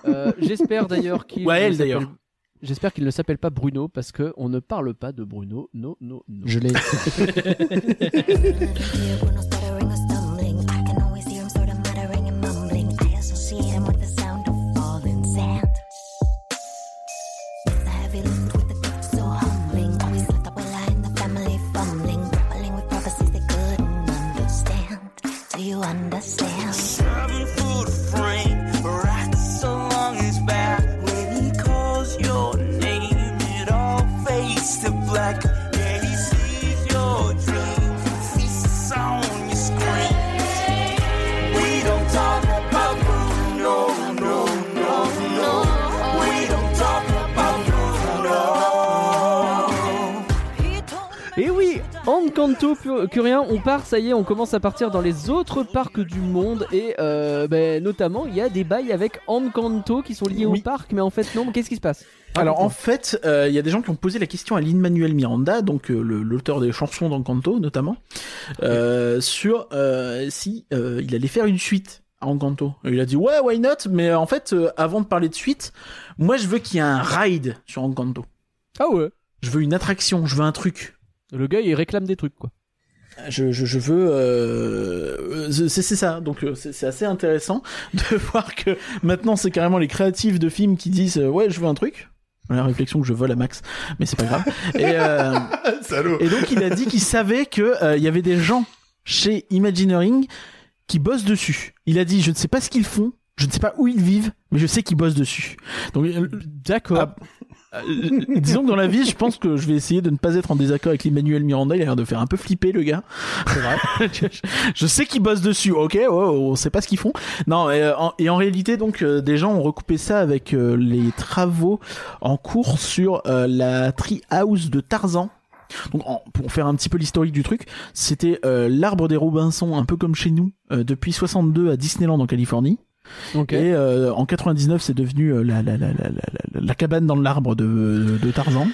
Euh, J'espère d'ailleurs qu'il. Ouais, ne elle, s'appelle- d'ailleurs. J'espère qu'il ne s'appelle pas Bruno parce que on ne parle pas de Bruno. No, no, no. Je l'ai. you understand? Oui, Encanto Pu- Curien, on part, ça y est, on commence à partir dans les autres parcs du monde et euh, ben, notamment il y a des bails avec Encanto qui sont liés Oui. au parc, mais en fait non, qu'est-ce qui se passe? Alors en fait, euh, il y a des gens qui ont posé la question à Lin-Manuel Miranda, donc euh, l'auteur des chansons d'Encanto notamment, sur si il allait faire une suite à Encanto. Et il a dit ouais, why not? Mais en fait, avant de parler de suite, moi je veux qu'il y ait un ride sur Encanto. ah ouais, Je veux une attraction, je veux un truc. Le gars il réclame des trucs quoi. Je, je, je veux euh, c'est c'est ça donc euh, c'est c'est assez intéressant de voir que maintenant c'est carrément les créatifs de films qui disent euh, ouais je veux un truc la réflexion que je vole à Max mais c'est pas grave et, euh, Salaud. et donc il a dit qu'il savait que euh, y avait des gens chez Imagineering qui bossent dessus il a dit je ne sais pas ce qu'ils font je ne sais pas où ils vivent mais je sais qu'ils bossent dessus donc D'accord. Ah, disons que dans la vie, je pense que je vais essayer de ne pas être en désaccord avec l'Emmanuel Miranda. Il a l'air de faire un peu flipper, le gars. C'est vrai. je, je sais qu'ils bossent dessus. Ok, ouais, on sait pas ce qu'ils font. Non, et, euh, en, et en réalité, donc, euh, des gens ont recoupé ça avec euh, les travaux en cours sur euh, la tree house de Tarzan. Donc, en- pour faire un petit peu l'historique du truc, c'était euh, l'arbre des Robinson, un peu comme chez nous, euh, depuis 62 à Disneyland en Californie. Et euh, en 99, c'est devenu euh, la, la, la, la, la, la cabane dans l'arbre de, de Tarzan.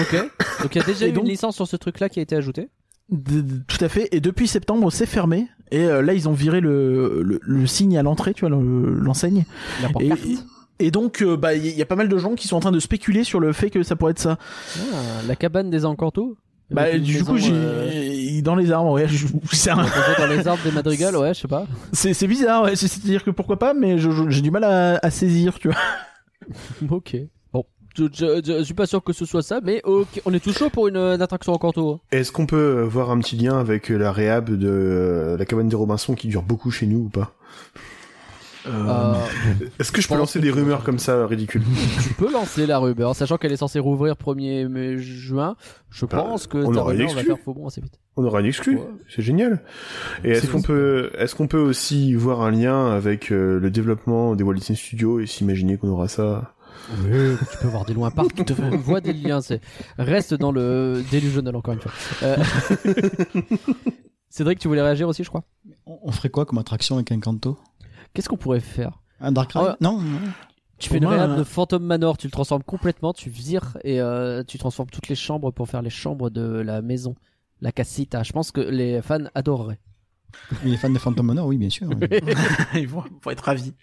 Ok. Donc il y a déjà eu donc- une licence sur ce truc là qui a été ajoutée. De- de- tout à fait. Et depuis septembre, c'est fermé. Et euh, là, ils ont viré le, le, le signe à l'entrée, tu vois, le- l'enseigne. Et, donc, euh, bah, il y a pas mal de gens qui sont en train de spéculer sur le fait que ça pourrait être ça. Ah, la cabane des Encanto. Bah, du maison, coup, j'ai euh, dans les arbres. Ouais, je- c'est un- dans les arbres des madrigals, ouais, je sais pas. c'est c'est bizarre. Ouais. C'est- C'est-à-dire que pourquoi pas, mais je- je- j'ai du mal à, à saisir, tu vois. Ok. Bon, je, je, je- je suis pas sûr que ce soit ça, mais ok, on est tout chaud pour une, une attraction Encanto. hein. Est-ce qu'on peut euh, voir un petit lien avec euh, la réhab de euh, la cabane des Robinson qui dure beaucoup chez nous ou pas? Euh, Est-ce que je peux lancer des tu- rumeurs comme ça ridicules? Tu peux lancer la rumeur, sachant qu'elle est censée rouvrir 1er mai- juin. Je Bah, pense que on ta aura une rumeur va faire faux bon assez vite. On aura une exclue. Ouais. C'est génial. Et est-ce C'est qu'on bon. peut, est-ce qu'on peut aussi voir un lien avec euh, le développement des Walt Disney Studios et s'imaginer qu'on aura ça? Oui, tu peux voir des loin partout. On voit des liens. C'est reste dans le delusional encore une fois. Euh... Cédric, tu voulais réagir aussi, je crois? On, on ferait quoi comme attraction avec un canto Qu'est-ce qu'on pourrait faire Un Dark Ride Ah ouais. Non Tu fais une réhab euh, de Phantom Manor, tu le transformes complètement, tu vires et euh, tu transformes toutes les chambres pour faire les chambres de la maison, la casita. Je pense que les fans adoreraient. Les fans de Phantom Manor, oui, bien sûr. oui. ils vont, vont être ravis.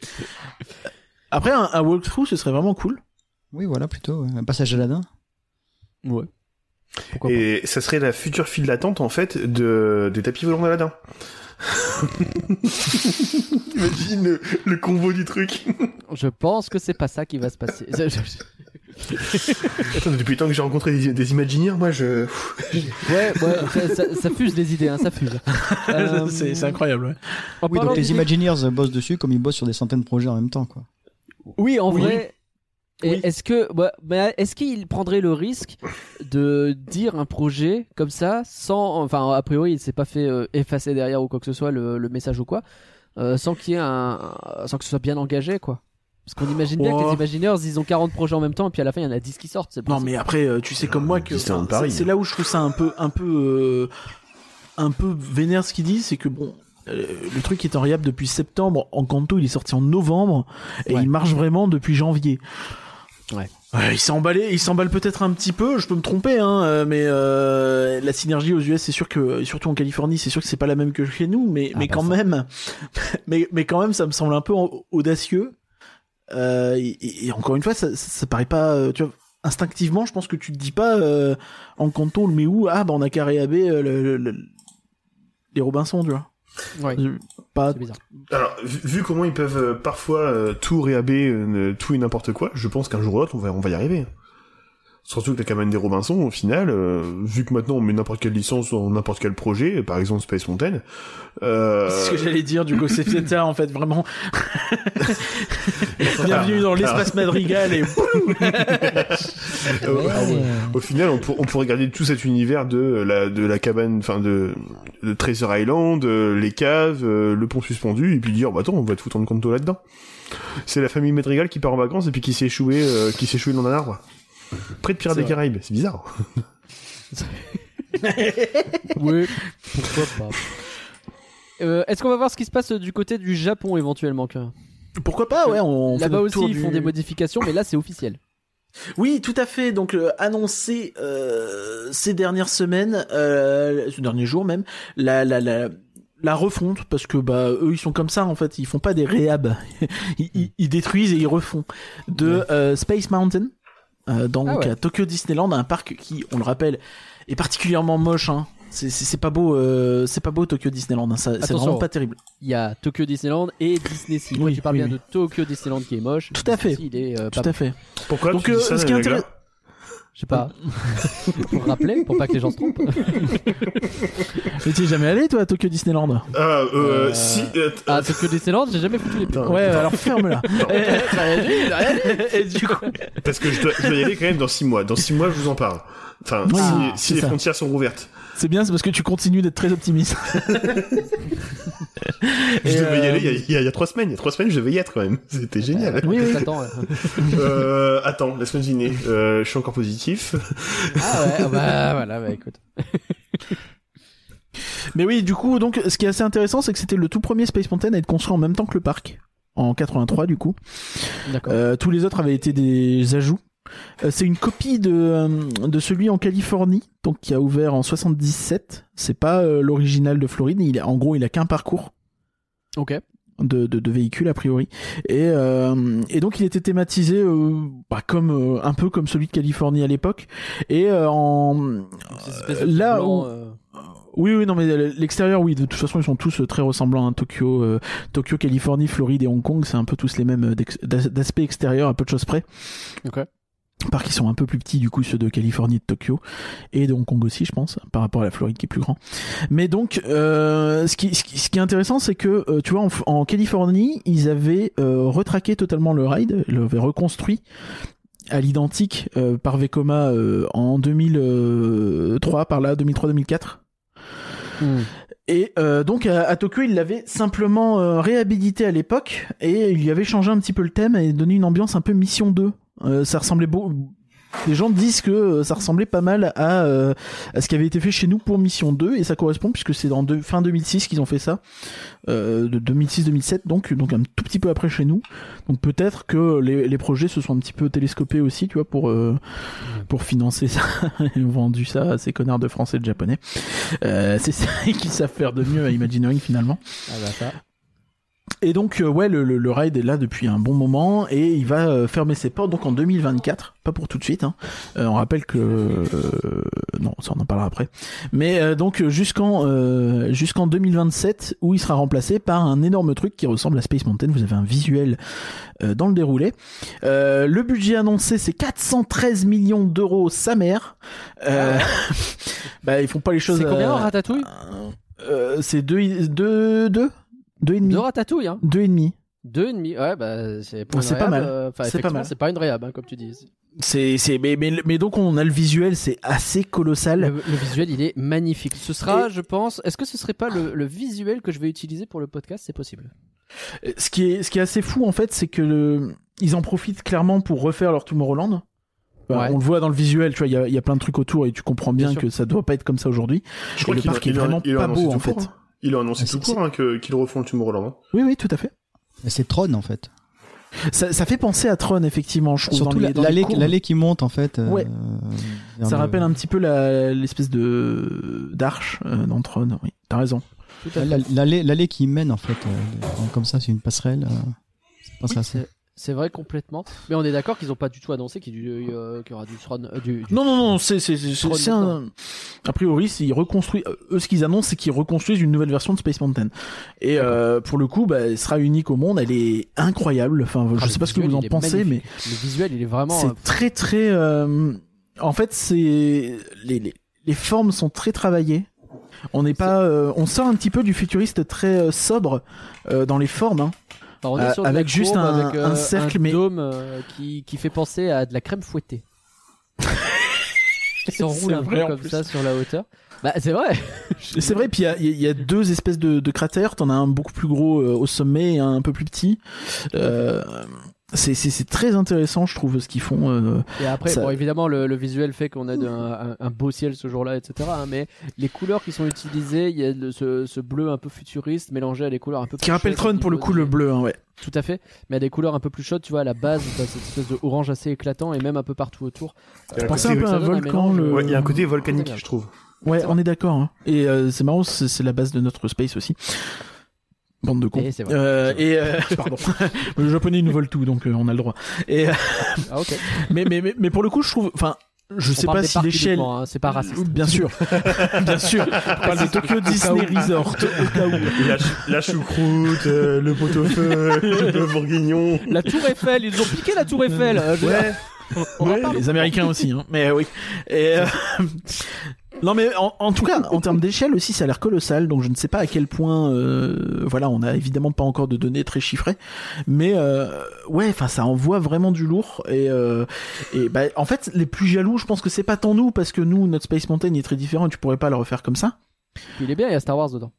Après, un, un walkthrough, ce serait vraiment cool. Oui, voilà, plutôt. Un passage à Aladdin. Ouais. Pourquoi Et ça serait la future file d'attente en fait de des tapis volants d'Aladin. Imagine le, le convo du truc. Je pense que c'est pas ça qui va se passer. Je- je- Attends, depuis le temps que j'ai rencontré des, des Imagineers, moi je. Ouais, ouais, ça, ça- ça fuse les idées, hein, ça fuse. Euh, c'est incroyable. ouais. Oui, donc les Imagineers bossent dessus comme ils bossent sur des centaines de projets en même temps, quoi. Oui, en Oui. vrai. Oui. est-ce que, ouais, mais est-ce qu'il prendrait le risque de dire un projet comme ça sans, enfin, a priori, il s'est pas fait euh, effacer derrière ou quoi que ce soit le, le message ou quoi, euh, sans qu'il y ait un, sans que ce soit bien engagé, quoi? Parce qu'on imagine bien que Oh. les Imagineers, ils ont 40 projets en même temps, et puis à la fin, il y en a 10 qui sortent. Non, possible. mais après, euh, tu sais comme moi que c'est c'est là où je trouve ça un peu, un peu, euh, un peu vénère ce qu'ils disent, c'est que bon. euh, Le truc est en réhab depuis septembre. En Kanto, il est sorti en novembre et Ouais. il marche vraiment depuis janvier. Ouais. il s'est emballé, il s'emballe peut-être un petit peu. Je peux me tromper, hein, euh, mais euh, la synergie aux US, c'est sûr que, surtout en Californie, c'est sûr que c'est pas la même que chez nous, mais Ah, mais bah quand ça. même, mais mais quand même, ça me semble un peu au- audacieux. Euh, et, encore une fois, ça, ça, ça paraît pas, euh, tu vois, instinctivement, je pense que tu te dis pas euh, en canton, on le met où Ah, bah on a qu'à réhaber euh, le, le- le- les Robinson, tu vois. Ouais, Pas. Alors, vu, vu comment ils peuvent euh, parfois euh, tout réhaber, euh, tout et n'importe quoi, je pense qu'un jour ou l'autre, on va, on va y arriver. Surtout que la cabane des Robinson, au final, euh, vu que maintenant on met n'importe quelle licence dans n'importe quel projet, par exemple Space Mountain, euh... C'est ce que j'allais dire, du coup, c'est ça, en fait, vraiment. Bienvenue dans l'espace Madrigal et euh, au final, on, pour- on pourrait regarder tout cet univers de la, de la cabane, enfin de, de Treasure Island, euh, les caves, euh, le pont suspendu, et puis dire, bah attends, on va te foutre en compte là-dedans. C'est la famille Madrigal qui part en vacances et puis qui s'est échoué, euh, qui s'est échoué dans un arbre. Près de Pirates des Caraïbes, c'est bizarre. Oui, pourquoi pas. Euh, Est-ce qu'on va voir ce qui se passe du côté du Japon éventuellement que... pourquoi pas, ouais, on, Là-bas aussi, tour ils du- font des modifications, mais là, c'est officiel. Oui, tout à fait. Donc euh, annoncé euh, ces dernières semaines, euh, ce dernier jour même, la la la la refonte parce que bah eux ils sont comme ça en fait, ils font pas des réhab, ils, ils- ils détruisent et ils refont de euh, Space Mountain. Euh, donc Ah ouais. à Tokyo Disneyland, un parc qui, on le rappelle, est particulièrement moche. Hein. C'est pas beau, euh, c'est pas beau Tokyo Disneyland. Hein. Ça- C'est vraiment pas terrible. Il y a Tokyo Disneyland et Disney Sea. Oui, tu parles oui, bien oui. de Tokyo Disneyland qui est moche. Tout à fait. Disney Sea, Il est euh, Tout à fait. Pourquoi? Donc tu euh, dis ça, ce qui est intéressant. Je sais pas. pour rappeler, pour pas que les gens se trompent. Mais t'y es jamais allé toi à Tokyo Disneyland? Ah, euh, Euh, si, euh, Ah, Tokyo Disneyland, j'ai jamais foutu les pieds. Ouais, alors ferme-la. Et- Et du coup, parce que je dois, je dois y aller quand même dans six mois. Dans six mois, je vous en parle. Enfin, si, c'est si les ça. frontières sont rouvertes. C'est bien, c'est parce que tu continues d'être très optimiste. Je devais y euh, aller il y, a, il y a- il y a trois semaines. Il y a trois semaines, je devais y être quand même. C'était génial. Oui, oui. T'attends, ouais. euh, attends, la semaine dîner. Euh, je suis encore positif. Ah ouais, bah voilà, bah écoute. Mais oui, du coup, donc, ce qui est assez intéressant, c'est que c'était le tout premier Space Mountain à être construit en même temps que le parc. En 83, du coup. D'accord. Euh, tous les autres avaient été des ajouts. Euh, c'est une copie de, euh, de celui en Californie, donc qui a ouvert en 77. C'est pas euh, l'original de Floride. Il a, en gros, il a qu'un parcours. Ok. de, de, de véhicules a priori et, euh, et donc il était thématisé euh, bah, comme euh, un peu comme celui de Californie à l'époque et en là où- oui oui non mais l'extérieur oui de toute façon ils sont tous très ressemblants hein. Tokyo Tokyo Californie Floride et Hong Kong c'est un peu tous les mêmes d'aspect extérieur à peu de choses près Ok. Parcs qui sont un peu plus petits du coup ceux de Californie et de Tokyo et de Hong Kong aussi je pense par rapport à la Floride qui est plus grand mais donc euh, ce, qui, ce, qui, ce qui est intéressant c'est que euh, tu vois en, en Californie ils avaient euh, retraqué totalement le ride ils l'avaient reconstruit à l'identique euh, par Vekoma en 2003 par là 2003-2004 Hmm. et euh, donc à, à Tokyo, il l'avait simplement euh, réhabilité à l'époque et il lui avait changé un petit peu le thème et donné une ambiance un peu Mission 2. Euh, ça ressemblait beau. Les gens disent que euh, ça ressemblait pas mal à, euh, à ce qui avait été fait chez nous pour Mission 2 et ça correspond puisque c'est dans fin 2006 qu'ils ont fait ça, euh, de 2006-2007 donc donc un tout petit peu après chez nous. Donc peut-être que les, projets se sont un petit peu télescopés aussi, tu vois, pour pour financer ça. Ont vendu ça à ces connards de français et de japonais. C'est ça qu'ils savent faire de mieux à Imagineering finalement. Ah bah ça. Et donc euh, ouais, le, le, le ride est là depuis un bon moment et il va euh, fermer ses portes donc en 2024, pas pour tout de suite. Hein. Euh, on rappelle que euh, non, ça on en parlera après. Mais euh, donc jusqu'en euh, jusqu'en 2027 où il sera remplacé par un énorme truc qui ressemble à Space Mountain. Vous avez un visuel euh, dans le déroulé. Euh, le budget annoncé c'est 413 millions d'euros sa mère. Euh, bah ils font pas les choses. C'est combien en ratatouille? euh, C'est deux deux deux? Deux et demi. Deux ratatouilles, hein. Deux et demi. Deux et demi. Ouais, bah c'est pas réhab, mal. euh, Enfin, C'est pas effectivement, mal. c'est pas une réhab, hein, comme tu dis. C'est, c'est, mais, mais, mais donc on a le visuel, c'est assez colossal. Le, le visuel, il est magnifique. Ce sera, je pense. Est-ce que ce serait pas le, le visuel que je vais utiliser pour le podcast? C'est possible. Ce qui est, ce qui est assez fou en fait, c'est que le- ils en profitent clairement pour refaire leur Tomorrowland. Ouais. On le voit dans le visuel, tu vois, il y a, il y a plein de trucs autour et tu comprends bien, que ça doit pas être comme ça aujourd'hui. Je Et crois le parc est vraiment il pas beau, en court, fait. hein. Il a annoncé Ah, tout court hein, que- qu'ils refont le Tomorrowland. hein. Oui, oui, tout à fait. C'est Tron en fait. Ça, ça fait penser à Tron effectivement, je trouve. Surtout l'allée qui monte en fait. euh, Ouais. Ça le- rappelle un petit peu l'espèce de d'arche euh, dans Tron. Oui, t'as raison. Tout à fait. La- L'allée l'allée qui mène en fait. euh, comme ça, c'est une passerelle. euh, Oui, assez. C'est- vrai complètement. Mais on est d'accord qu'ils ont pas du tout annoncé qu'il y, euh, y aura du Tron. euh, du, du- Non, non, non, c'est, c'est, un. A priori, ils reconstruisent. euh, Eux, ce qu'ils annoncent, c'est qu'ils reconstruisent une nouvelle version de Space Mountain. Et euh, pour le coup, bah, elle sera unique au monde. Elle est incroyable. Enfin, je Ah, sais pas ce que vous en pensez, mais. Le visuel, il est vraiment. c'est très, très. En fait, c'est les, les les formes sont très travaillées. On n'est pas, euh, on sort un petit peu du futuriste très euh, sobre euh, dans les formes. Hein. Enfin, on est Euh, sur avec juste courbe, un- avec, euh, un cercle, mais- dôme euh, qui, qui fait penser à de la crème fouettée. qui s'enroule C'est un vrai, peu en comme plus. ça sur la hauteur. Bah, c'est vrai. Et C'est vrai, puis il y a, il y a deux espèces de, de cratères. T'en as un beaucoup plus gros euh, au sommet et un un peu plus petit. Euh, c'est, c'est, c'est très intéressant, je trouve, ce qu'ils font. euh. Et après, Ça- bon, évidemment, le, le visuel fait qu'on a de- un, un- un beau ciel ce jour-là, etc. hein, mais les couleurs qui sont utilisées, il y a le- ce, ce bleu un peu futuriste mélangé à des couleurs un peu plus Qui rappelle Tron pour le coup, des- le bleu, hein, ouais. Tout à fait, mais à des couleurs un peu plus chaudes, tu vois, à la base, t'as cette espèce de orange assez éclatant et même un peu partout autour. Il a un peu un volcan. le... Ouais, il y a un côté volcanique, je trouve. Ouais, on est d'accord. Hein. Et euh, c'est marrant, c'est, c'est la base de notre space aussi. Bande de cons. Et c'est vrai. Euh, et euh, pardon, le japonais nous vole tout, donc euh, on a le droit. Et euh, Ah, mais, mais mais mais pour le coup, je trouve, enfin, je On sais parle pas des si l'échelle. hein, c'est pas raciste. Bien sûr, bien sûr. On parle de Tokyo Disney Resort au cas où. La, chou- la choucroute, euh, le pot-au-feu, le bourguignon. La Tour Eiffel, ils ont piqué la Tour Eiffel. euh, on Ouais, parle. les Américains aussi, hein. mais oui. Et, euh, non, mais en, en tout cas, en termes d'échelle aussi, ça a l'air colossal. Donc, je ne sais pas à quel point. euh, voilà, on a évidemment pas encore de données très chiffrées, mais euh, ouais, enfin, ça envoie vraiment du lourd. Et, euh, et bah, en fait, les plus jaloux, je pense que c'est pas tant nous, parce que nous, notre Space Mountain est très différent. Et tu pourrais pas le refaire comme ça. Il est bien, il y a Star Wars dedans.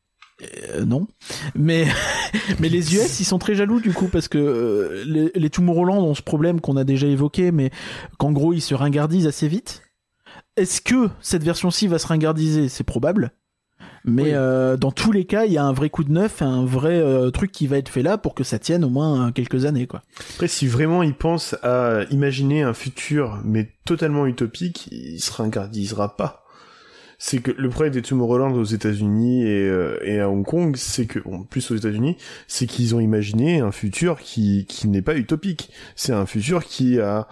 Euh, non. Mais, mais les US, ils sont très jaloux du coup parce que euh, les, les Tomorrowland ont ce problème qu'on a déjà évoqué, mais qu'en gros, ils se ringardisent assez vite. Est-ce que cette version-ci va se ringardiser? C'est probable. Mais Oui. euh, dans tous les cas, il y a un vrai coup de neuf, un vrai euh, truc qui va être fait là pour que ça tienne au moins euh, quelques années, quoi. Après, si vraiment il pense à imaginer un futur, mais totalement utopique, il se ringardisera pas. C'est que le problème des Tomorrowland aux États-Unis et, et à Hong Kong, c'est que, bon, plus aux États-Unis, c'est qu'ils ont imaginé un futur qui, qui n'est pas utopique. C'est un futur qui a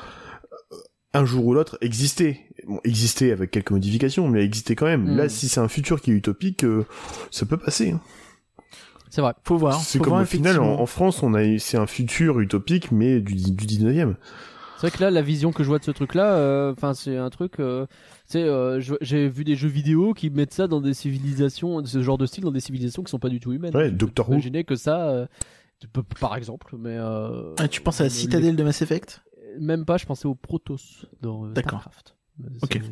un jour ou l'autre existé. Bon, existé avec quelques modifications, mais existé quand même. Mm. Là, si c'est un futur qui est utopique, euh, ça peut passer. hein. C'est vrai. Faut voir. C'est faut comme voir au final, en, France, on a, c'est un futur utopique, mais du, du 19e. C'est vrai que là, la vision que je vois de ce truc-là, euh, enfin, c'est un truc. euh, sais, euh, j'ai vu des jeux vidéo qui mettent ça dans des civilisations, ce genre de style dans des civilisations qui sont pas du tout humaines. Ouais, Doctor Who. Imaginez que ça, euh, par exemple, mais. euh, Ah, tu penses à la les- citadelle de Mass Effect? Même pas, je pensais aux Protoss dans euh, D'accord. Starcraft. Euh, Ok. c'est-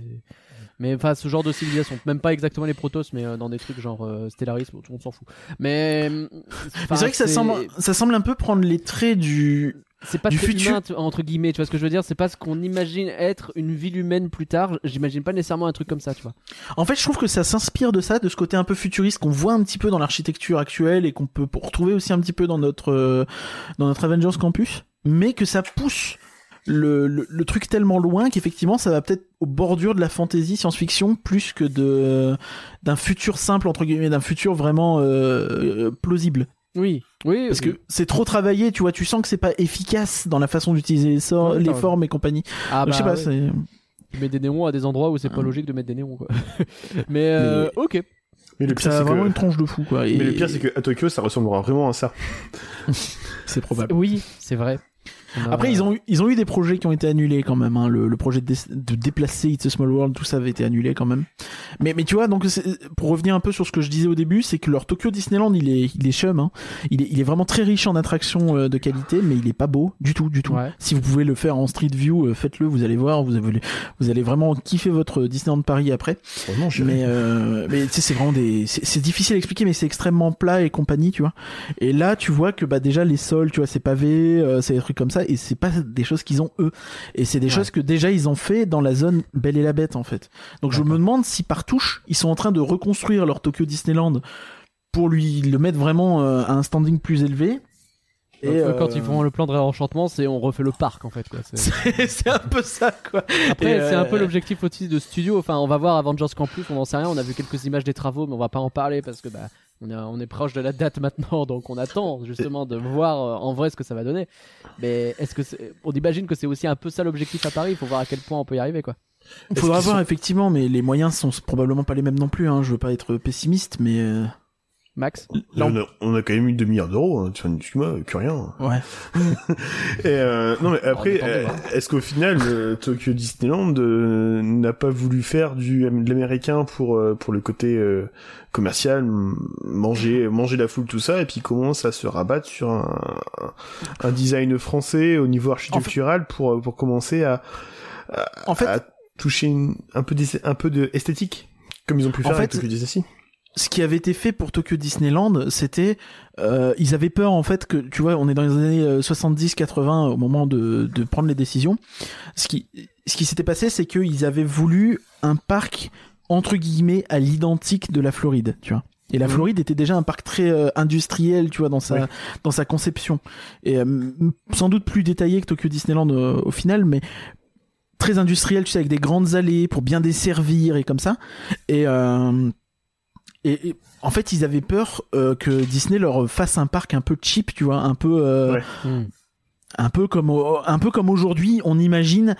Mais enfin, ce genre de civilisation, même pas exactement les Protoss, mais euh, dans des trucs genre euh, le monde s'en fout. Mais, Mais c'est vrai que ça semble, ça semble un peu prendre les traits du. c'est pas du très futur. humain, entre guillemets, tu vois ce que je veux dire? C'est pas ce qu'on imagine être une ville humaine plus tard. J'imagine pas nécessairement un truc comme ça, tu vois. En fait, je trouve que ça s'inspire de ça, de ce côté un peu futuriste qu'on voit un petit peu dans l'architecture actuelle et qu'on peut retrouver aussi un petit peu dans notre euh, dans notre Avengers Campus, mais que ça pousse le, le, le truc tellement loin qu'effectivement ça va peut-être au bordure de la fantasy science-fiction plus que de d'un futur simple entre guillemets, d'un futur vraiment euh, plausible. Oui, oui, Parce oui. que c'est trop travaillé, tu vois, tu sens que c'est pas efficace dans la façon d'utiliser les, sorts, Ouais, les t'as raison. formes et compagnie. ah, je sais bah, pas, ouais. c'est. Tu mets des néons à des endroits où c'est pas logique de mettre des néons, quoi. mais, euh, ok. Mais le pire, Ça a c'est vraiment que... une tronche de fou, quoi. Et Mais le pire, c'est que à Tokyo, ça ressemblera vraiment à ça. c'est probable. Oui, c'est vrai. A- Après, ils ont eu, ils ont eu des projets qui ont été annulés quand même. Hein. Le, le projet de, dé- de déplacer It's a Small World, tout ça avait été annulé quand même. Mais, mais tu vois, donc c'est- pour revenir un peu sur ce que je disais au début, c'est que leur Tokyo Disneyland, il est, il est chum. Hein. Il, est, il est vraiment très riche en attractions euh, de qualité, mais il est pas beau du tout, du tout. Ouais. Si vous pouvez le faire en Street View, euh, faites-le. Vous allez voir, vous, avez, vous allez vraiment kiffer votre Disneyland Paris après. Vraiment, j'ai- Mais euh, mais tu sais c'est vraiment des c'est c'est difficile à expliquer mais c'est extrêmement plat et compagnie tu vois. Et là tu vois que bah déjà les sols tu vois c'est pavé, euh, c'est des trucs comme ça et c'est pas des choses qu'ils ont eux et c'est des Ouais. choses que déjà ils ont fait dans la zone Belle et la Bête en fait. Donc je me demande si par touche ils sont en train de reconstruire leur Tokyo Disneyland pour lui le mettre vraiment euh, à un standing plus élevé. Et euh, quand ils font le plan de réenchantement, c'est on refait le parc en fait. Quoi. C'est- un peu ça quoi. Après, c'est un euh, peu l'objectif aussi de studio. Enfin, on va voir Avengers Campus, on n'en sait rien. On a vu quelques images des travaux, mais on va pas en parler parce que bah, on est, on est proche de la date maintenant, donc on attend justement de voir euh, en vrai ce que ça va donner. Mais est-ce que c'est- on imagine que c'est aussi un peu ça l'objectif à Paris Il faut voir à quel point on peut y arriver, quoi. Il faudra voir sont- effectivement mais les moyens sont probablement pas les mêmes non plus hein. Je veux pas être pessimiste mais euh, Max? Là, on, a, on a quand même eu 2 milliards d'euros, hein. Enfin, excuse-moi, que rien. ouais. Et euh, non mais après, dépend de euh, voir. est-ce qu'au final, euh, Tokyo Disneyland euh, n'a pas voulu faire du de l'américain pour euh, pour le côté euh, commercial, manger manger la foule tout ça, et puis commence à se rabattre sur un, un design français au niveau architectural pour euh, pour commencer à En fait, à toucher une- un peu d'es- un peu de esthétique comme ils ont pu En faire avec Tokyo Disney. ce qui avait été fait pour Tokyo Disneyland, c'était euh, ils avaient peur en fait que tu vois, on est dans les années 70-80 au moment de, de prendre les décisions. Ce qui ce qui s'était passé, c'est qu'ils avaient voulu un parc entre guillemets à l'identique de la Floride, tu vois. Et la Mhm. Floride était déjà un parc très euh, industriel, tu vois, dans sa Ouais. dans sa conception et euh, sans doute plus détaillé que Tokyo Disneyland euh, au final, mais très industriel, tu sais, avec des grandes allées pour bien desservir et comme ça. Et euh, et, et en fait, ils avaient peur euh, que Disney leur fasse un parc un peu cheap, tu vois, un peu, euh, Ouais. Hmm. un peu comme, un peu comme aujourd'hui, on imagine.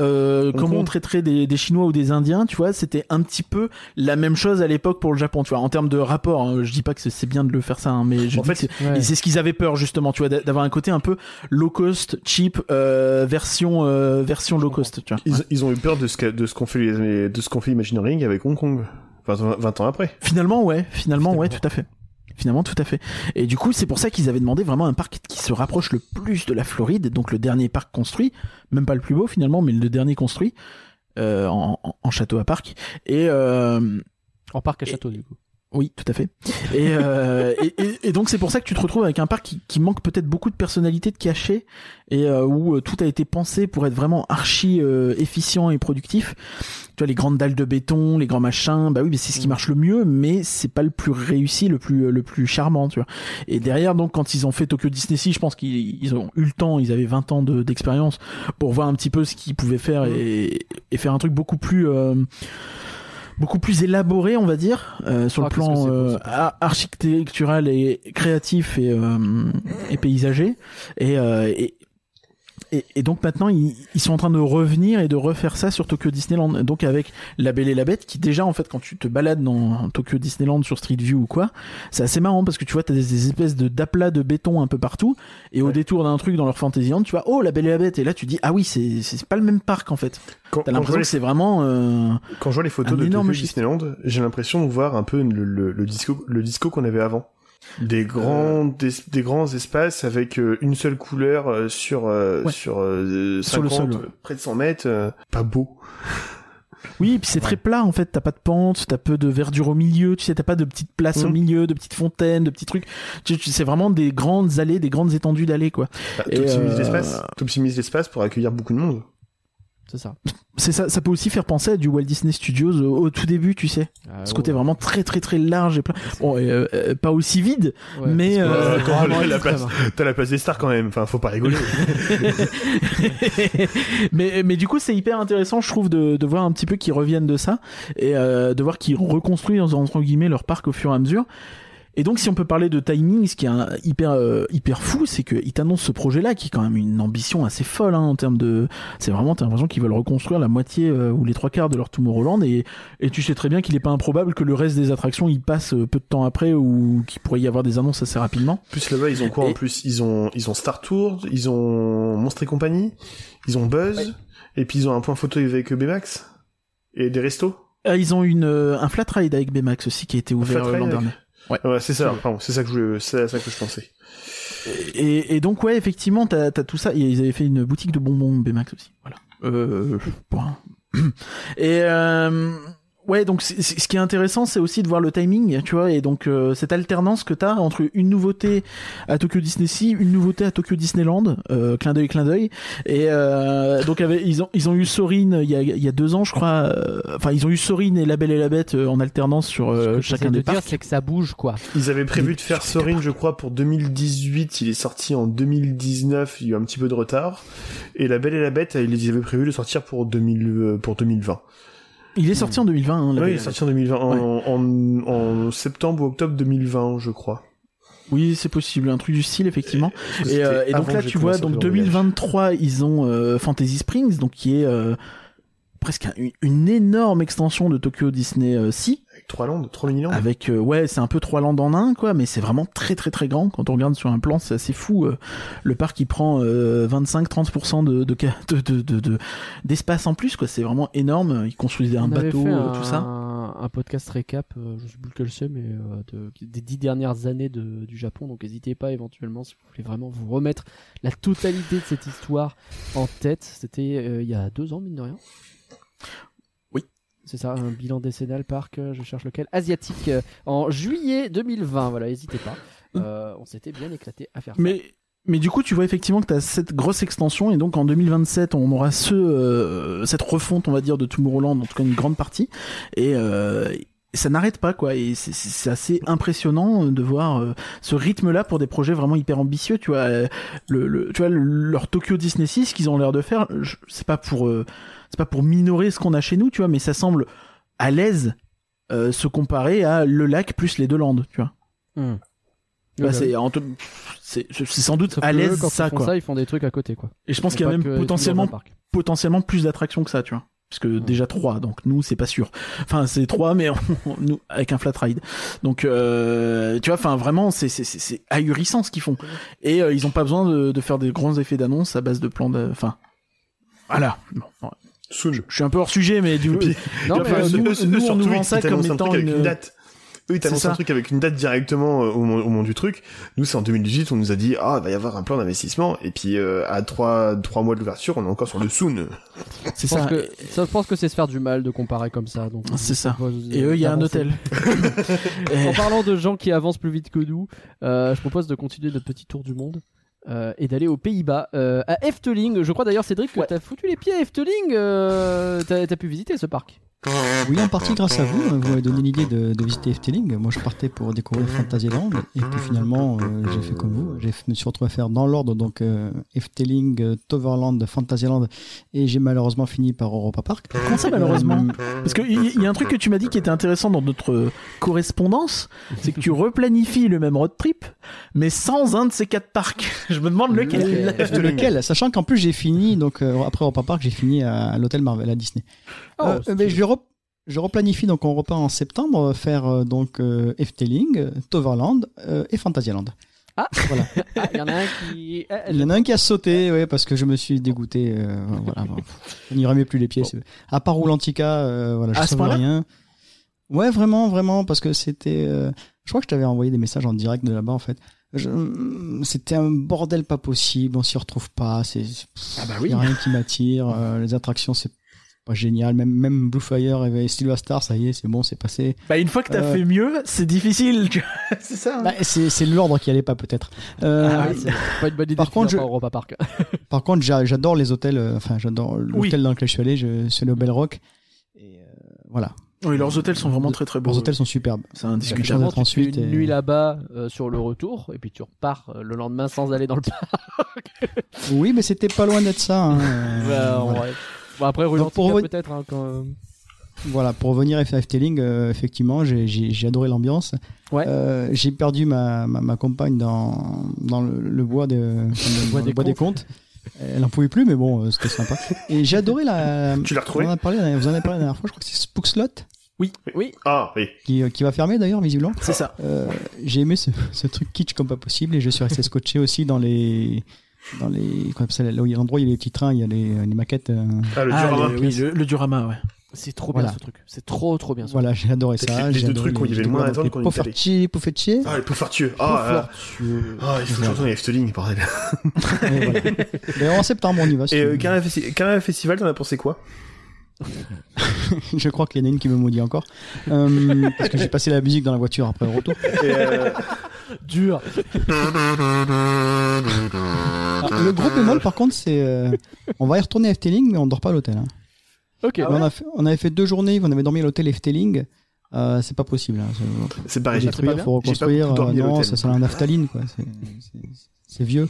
Euh, comment on traiterait des, des Chinois ou des Indiens, tu vois, c'était un petit peu la même chose à l'époque pour le Japon, tu vois, en termes de rapport. hein. je dis pas que c'est- bien de le faire ça, hein, mais je En dis fait, c'est- Ouais. ce qu'ils avaient peur justement, tu vois, d'a- d'avoir un côté un peu low cost, cheap, euh, version euh, version low cost, tu vois. Ils, ils ont eu peur de ce qu'a- de ce qu'ont fait les de ce qu'ont fait Imagineering avec Hong Kong. 20, 20 ans après. Finalement, ouais, finalement, ouais, tout à fait. Finalement, tout à fait. Et du coup, c'est pour ça qu'ils avaient demandé vraiment un parc qui se rapproche le plus de la Floride, donc le dernier parc construit, même pas le plus beau finalement, mais le dernier construit euh, en, en- en château à parc. Et euh, En parc à Et- château, du coup. Oui, tout à fait. Et, euh, et, et- et donc c'est pour ça que tu te retrouves avec un parc qui, qui manque peut-être beaucoup de personnalité, de cachet, et euh, où euh, tout a été pensé pour être vraiment archi euh, efficient et productif. Tu vois les grandes dalles de béton, les grands machins, bah oui, mais c'est ce qui Mm. marche le mieux, mais c'est pas le plus réussi, le plus le plus charmant, tu vois. Et derrière donc quand ils ont fait Tokyo Disney Sea, je pense qu'ils ils ont eu le temps, ils avaient 20 ans de- d'expérience pour voir un petit peu ce qu'ils pouvaient faire et, et faire un truc beaucoup plus euh, beaucoup plus élaboré, on va dire, euh, sur Ah, le plan euh, architectural et créatif et, euh, et paysager. Et, euh, et, et, et donc maintenant ils, ils sont en train de revenir et de refaire ça sur Tokyo Disneyland. Donc avec La Belle et la Bête, qui déjà en fait quand tu te balades dans Tokyo Disneyland sur Street View ou quoi, c'est assez marrant parce que tu vois t'as des, des espèces de d'aplats de béton un peu partout et au détour d'un truc dans leur Fantasyland, tu vois oh La Belle et la Bête et là tu dis ah oui c'est c'est pas le même parc en fait. Quand, T'as quand je vois l'impression les, que c'est vraiment euh, quand je vois les photos de Tokyo. Disneyland, j'ai l'impression de voir un peu le, le, le disco, le disco qu'on avait avant. Des grands, des, des grands espaces avec euh, une seule couleur euh, sur euh, Ouais. sur euh, Sur le 50, sol, ouais. près de 100 mètres, euh, pas beau. Oui, et puis c'est très plat en fait, t'as pas de pente, t'as peu de verdure au milieu, tu sais, t'as pas de petites places au Mhm. milieu, de petites fontaines, de petits trucs. Tu, tu- c'est vraiment des grandes allées, des grandes étendues d'allées quoi. Bah, Et, T'optimises euh, l'espace, t'optimises l'espace pour accueillir beaucoup de monde. C'est ça. C'est ça, ça peut aussi faire penser à du Walt Disney Studios au, au tout début, tu sais. Ah, Ce ouais. côté vraiment très très très large et plein. Bon, et, euh, euh, pas aussi vide, Ouais, mais, euh, c'est vraiment la. T'as la place des stars quand même, enfin faut pas rigoler. mais mais du coup c'est hyper intéressant, je trouve, de, de voir un petit peu qu'ils reviennent de ça et euh, de voir qu'ils reconstruisent entre guillemets leur parc au fur et à mesure. Et donc, si on peut parler de timing, ce qui est un- hyper euh, hyper fou, c'est qu'ils t'annoncent ce projet-là, qui est quand même une ambition assez folle hein, en termes de. C'est vraiment, t'as l'impression qu'ils veulent reconstruire la moitié euh, ou les trois quarts de leur Tomorrowland, et et tu sais très bien qu'il est pas improbable que le reste des attractions y passe euh, peu de temps après ou qu'il pourrait y avoir des annonces assez rapidement. plus là-bas, ils ont quoi en plus? Ils ont ils ont Star Tours, ils ont Monstre et compagnie, ils ont Buzz, et puis ils ont un point photo avec Baymax et des restos. Euh, ils ont une euh, un flat ride avec Baymax aussi qui a été ouvert euh, l'an dernier. Ouais. Ouais, c'est ça. C'est ça que je, c'est ça que je pensais. Et, et donc ouais, effectivement, t'as as tout ça. Ils avaient fait une boutique de bonbons Baymax aussi. Voilà. Euh, point. Et euh, ouais, donc ce qui est intéressant, c'est aussi de voir le timing, tu vois, et donc euh, cette alternance que t'as entre une nouveauté à Tokyo Disney Sea, une nouveauté à Tokyo Disneyland, euh, clin d'œil, clin d'œil. Et euh, donc avec, ils ont ils ont eu Sorin il y a il y a deux ans, je crois. euh, Enfin, ils ont eu Sorin et La Belle et la Bête euh, en alternance sur Ce euh, que chacun des de dire, parcs. c'est que ça bouge, quoi. Ils avaient prévu de faire sur les Sorin, je crois, pour 2018. Il est sorti en 2019. Il y a eu un petit peu de retard. Et La Belle et la Bête, ils avaient prévu de sortir pour 2000, euh, pour 2020. Il est sorti en 2020. Hein, Oui, il est sorti en 2020, en, en, en septembre ou octobre 2020, je crois. Oui, c'est possible, un truc du style effectivement. Et, euh, et donc là, tu vois, donc faire le voyage. 2023, ils ont euh, Fantasy Springs, donc qui est euh, presque un- une, énorme extension de Tokyo Disney euh, Sea, trois landes, trois mini landes. avec euh, ouais, c'est un peu trois landes en un, quoi, mais c'est vraiment très très très grand. Quand on regarde sur un plan, c'est assez fou. euh, le parc, il prend euh, 25-30% de de, ca- de, de, de- de- d'espace en plus, quoi. C'est vraiment énorme. Ils construisent un On bateau, fait euh, un, tout ça. Un podcast récap, euh, je sais plus lequel c'est, mais euh, de- des dix dernières années de- du Japon. Donc n'hésitez pas éventuellement si vous voulez vraiment vous remettre la totalité de cette histoire en tête. C'était euh, il y a deux ans, mine de rien. C'est ça, un bilan décennal parc, je cherche lequel, asiatique, euh, en juillet 2020. Voilà, n'hésitez pas. Euh, on s'était bien éclaté à faire ça. Mais mais du coup, tu vois effectivement que tu as cette grosse extension et donc en 2027, on aura ce euh, cette refonte, on va dire, de Tomorrowland, en tout cas une grande partie. Et euh, ça n'arrête pas quoi et c'est- assez impressionnant de voir euh, ce rythme là pour des projets vraiment hyper ambitieux tu vois le, le- tu vois le- leur Tokyo Disney 6 qu'ils ont l'air de faire c'est pas pour euh, c'est pas pour minorer ce qu'on a chez nous tu vois mais ça semble à l'aise euh, se comparer à le lac plus les deux landes tu vois Hmm. Bah, Ouais, c'est sans doute Sauf à l'aise quand ça ils font quoi ça, ils font des trucs à côté quoi. et je pense qu'il y a même potentiellement potentiellement plus d'attractions que ça, tu vois. Parce que déjà trois, donc nous c'est pas sûr. Enfin c'est trois, mais on- nous avec un flat ride. Donc euh, tu vois, enfin vraiment c'est c'est c'est- c'est ahurissant ce qu'ils font. Et euh, ils ont pas besoin de, de faire des grands effets d'annonce à base de plans de, enfin voilà. Bon, ouais. Soon. je suis un peu hors sujet, mais du Puis- Non, mais euh, eux- nous- eux- nous, on surtout, nous vend ils ça comme t'annoncent un étant truc avec une- une date. Eux, ils t'annoncent un truc avec une date directement euh, au, moment- au moment du truc. Nous, c'est en 2018, on nous a dit, ah, il va y avoir un plan d'investissement. Et puis, euh, à trois, trois mois de l'ouverture, on est encore sur le soon. c'est je pense ça. que, ça, je pense que c'est se faire du mal de comparer comme ça. Donc, C'est ça. propose, Et euh, eux, il y a un hôtel. En parlant de gens qui avancent plus vite que nous, euh, je propose de continuer notre petit tour du monde. Euh, et d'aller aux Pays-Bas, euh, à Efteling. Je crois d'ailleurs, Cédric, que Ouais. t'as foutu les pieds à Efteling. euh, t'as, t'as pu visiter ce parc. Oui, en partie grâce à vous. Vous m'avez donné l'idée de, de visiter Efteling. Moi, je partais pour découvrir Fantasyland. Et puis finalement, euh, j'ai fait comme vous. J'ai me suis retrouvé à faire dans l'ordre donc euh, Efteling, euh, Toverland, Fantasyland. Et j'ai malheureusement fini par Europa Park. Comment ça malheureusement? Parce qu'il y, a un truc que tu m'as dit qui était intéressant dans notre correspondance, c'est que tu replanifies le même road trip, mais sans un de ces quatre parcs. Je me demande lequel. Lequel lequel? Sachant qu'en plus j'ai fini donc euh, après Europa Park j'ai fini à, à l'hôtel Marvel à Disney. Oh, Euh, mais je, re- je replanifie donc on repart en septembre euh, faire euh, donc euh, Efteling, Toverland euh, et Fantasyland. Ah. voilà. Ah, il y en a un qui. ah, Il y en a un qui a sauté ouais parce que je me suis dégoûté voilà bon, on n'y remet plus les pieds. Bon. À part Roulantica voilà je ce savais rien. Ouais vraiment vraiment parce que c'était je crois que je t'avais envoyé des messages en direct de là-bas en fait. Je- C'était un bordel pas possible, on s'y retrouve pas, c'est Ah bah il oui. y a rien qui m'attire, euh, les attractions c'est pas génial, même même Blue Fire et Silver Star, ça y est, c'est bon, c'est passé. Bah une fois que t'as Euh. fait mieux, c'est difficile. c'est ça. hein. Bah, c'est c'est l'ordre qui allait pas peut-être. Euh, Ah c'est pas une bonne idée Par contre, je- par Europa Park. Par contre, j'a- j'adore les hôtels, euh, enfin j'adore Oui. l'hôtel dans lequel je suis allé, je suis allé au Bell Rock. Et euh, voilà, Oui, leurs hôtels sont vraiment très très beaux. les hôtels sont superbes. C'est indiscutable. tu fais ensuite une et- nuit là-bas euh, sur le retour, et puis tu repars euh, le lendemain sans aller dans le parc. Oui, mais c'était pas loin d'être ça. hein, euh, Bah, voilà. Bon, après, rue Donc, pour Lantica, reven- peut-être. hein, quand, euh, Voilà, pour revenir à Efteling, euh, effectivement, j'ai- j'ai j'ai adoré l'ambiance. Ouais. Euh, j'ai perdu ma, ma, ma compagne dans, dans le, le bois, de, le bois dans des le bois des contes. contes. Elle en pouvait plus, mais bon, euh, c'était sympa. Et j'ai adoré la. Tu l'as retrouvée Vous en avez parlé, vous en avez parlé la dernière fois, je crois que c'est Spookslot Oui. Ah, oui. qui, qui va fermer d'ailleurs, visiblement. C'est ça. Euh, j'ai aimé ce, ce truc kitsch comme pas possible et je suis resté scotché aussi dans les. Dans les. Quoi, là où il y a l'endroit il y a les petits trains, il y a les, les maquettes. euh, Ah, le Ah, diorama. le, oui, le, le diorama, ouais. C'est trop Voilà. bien ce truc. C'est trop, trop bien. ce Voilà, j'ai adoré ça. les- les deux adoré truc où il y avait le moins qu'on est allé. Poffertje, Poffertje. Ah, les Pouffartieux. Ah, ah, ah, il faut que je retourne à Efteling, bordel. D'ailleurs, en septembre, on y va. Et euh, Carnaval Festival, t'en as pensé quoi? Je crois qu'il y en a une qui me maudit encore. Euh, parce que j'ai passé la musique dans la voiture après le retour. Et, euh, Dur. Ah, le gros bémol, par contre, c'est. euh, on va y retourner à Efteling, mais on dort pas à l'hôtel. hein. Ok. On, a fait- on avait fait deux journées, on avait dormi à l'hôtel Efteling. Euh, c'est pas possible. Hein. C'est- C'est pareil, j'ai détruire, bien. faut J'ai pas reconstruire. beaucoup dormi euh, à non, l'hôtel. ça sent la naphtaline, quoi. C'est- c'est- C'est vieux.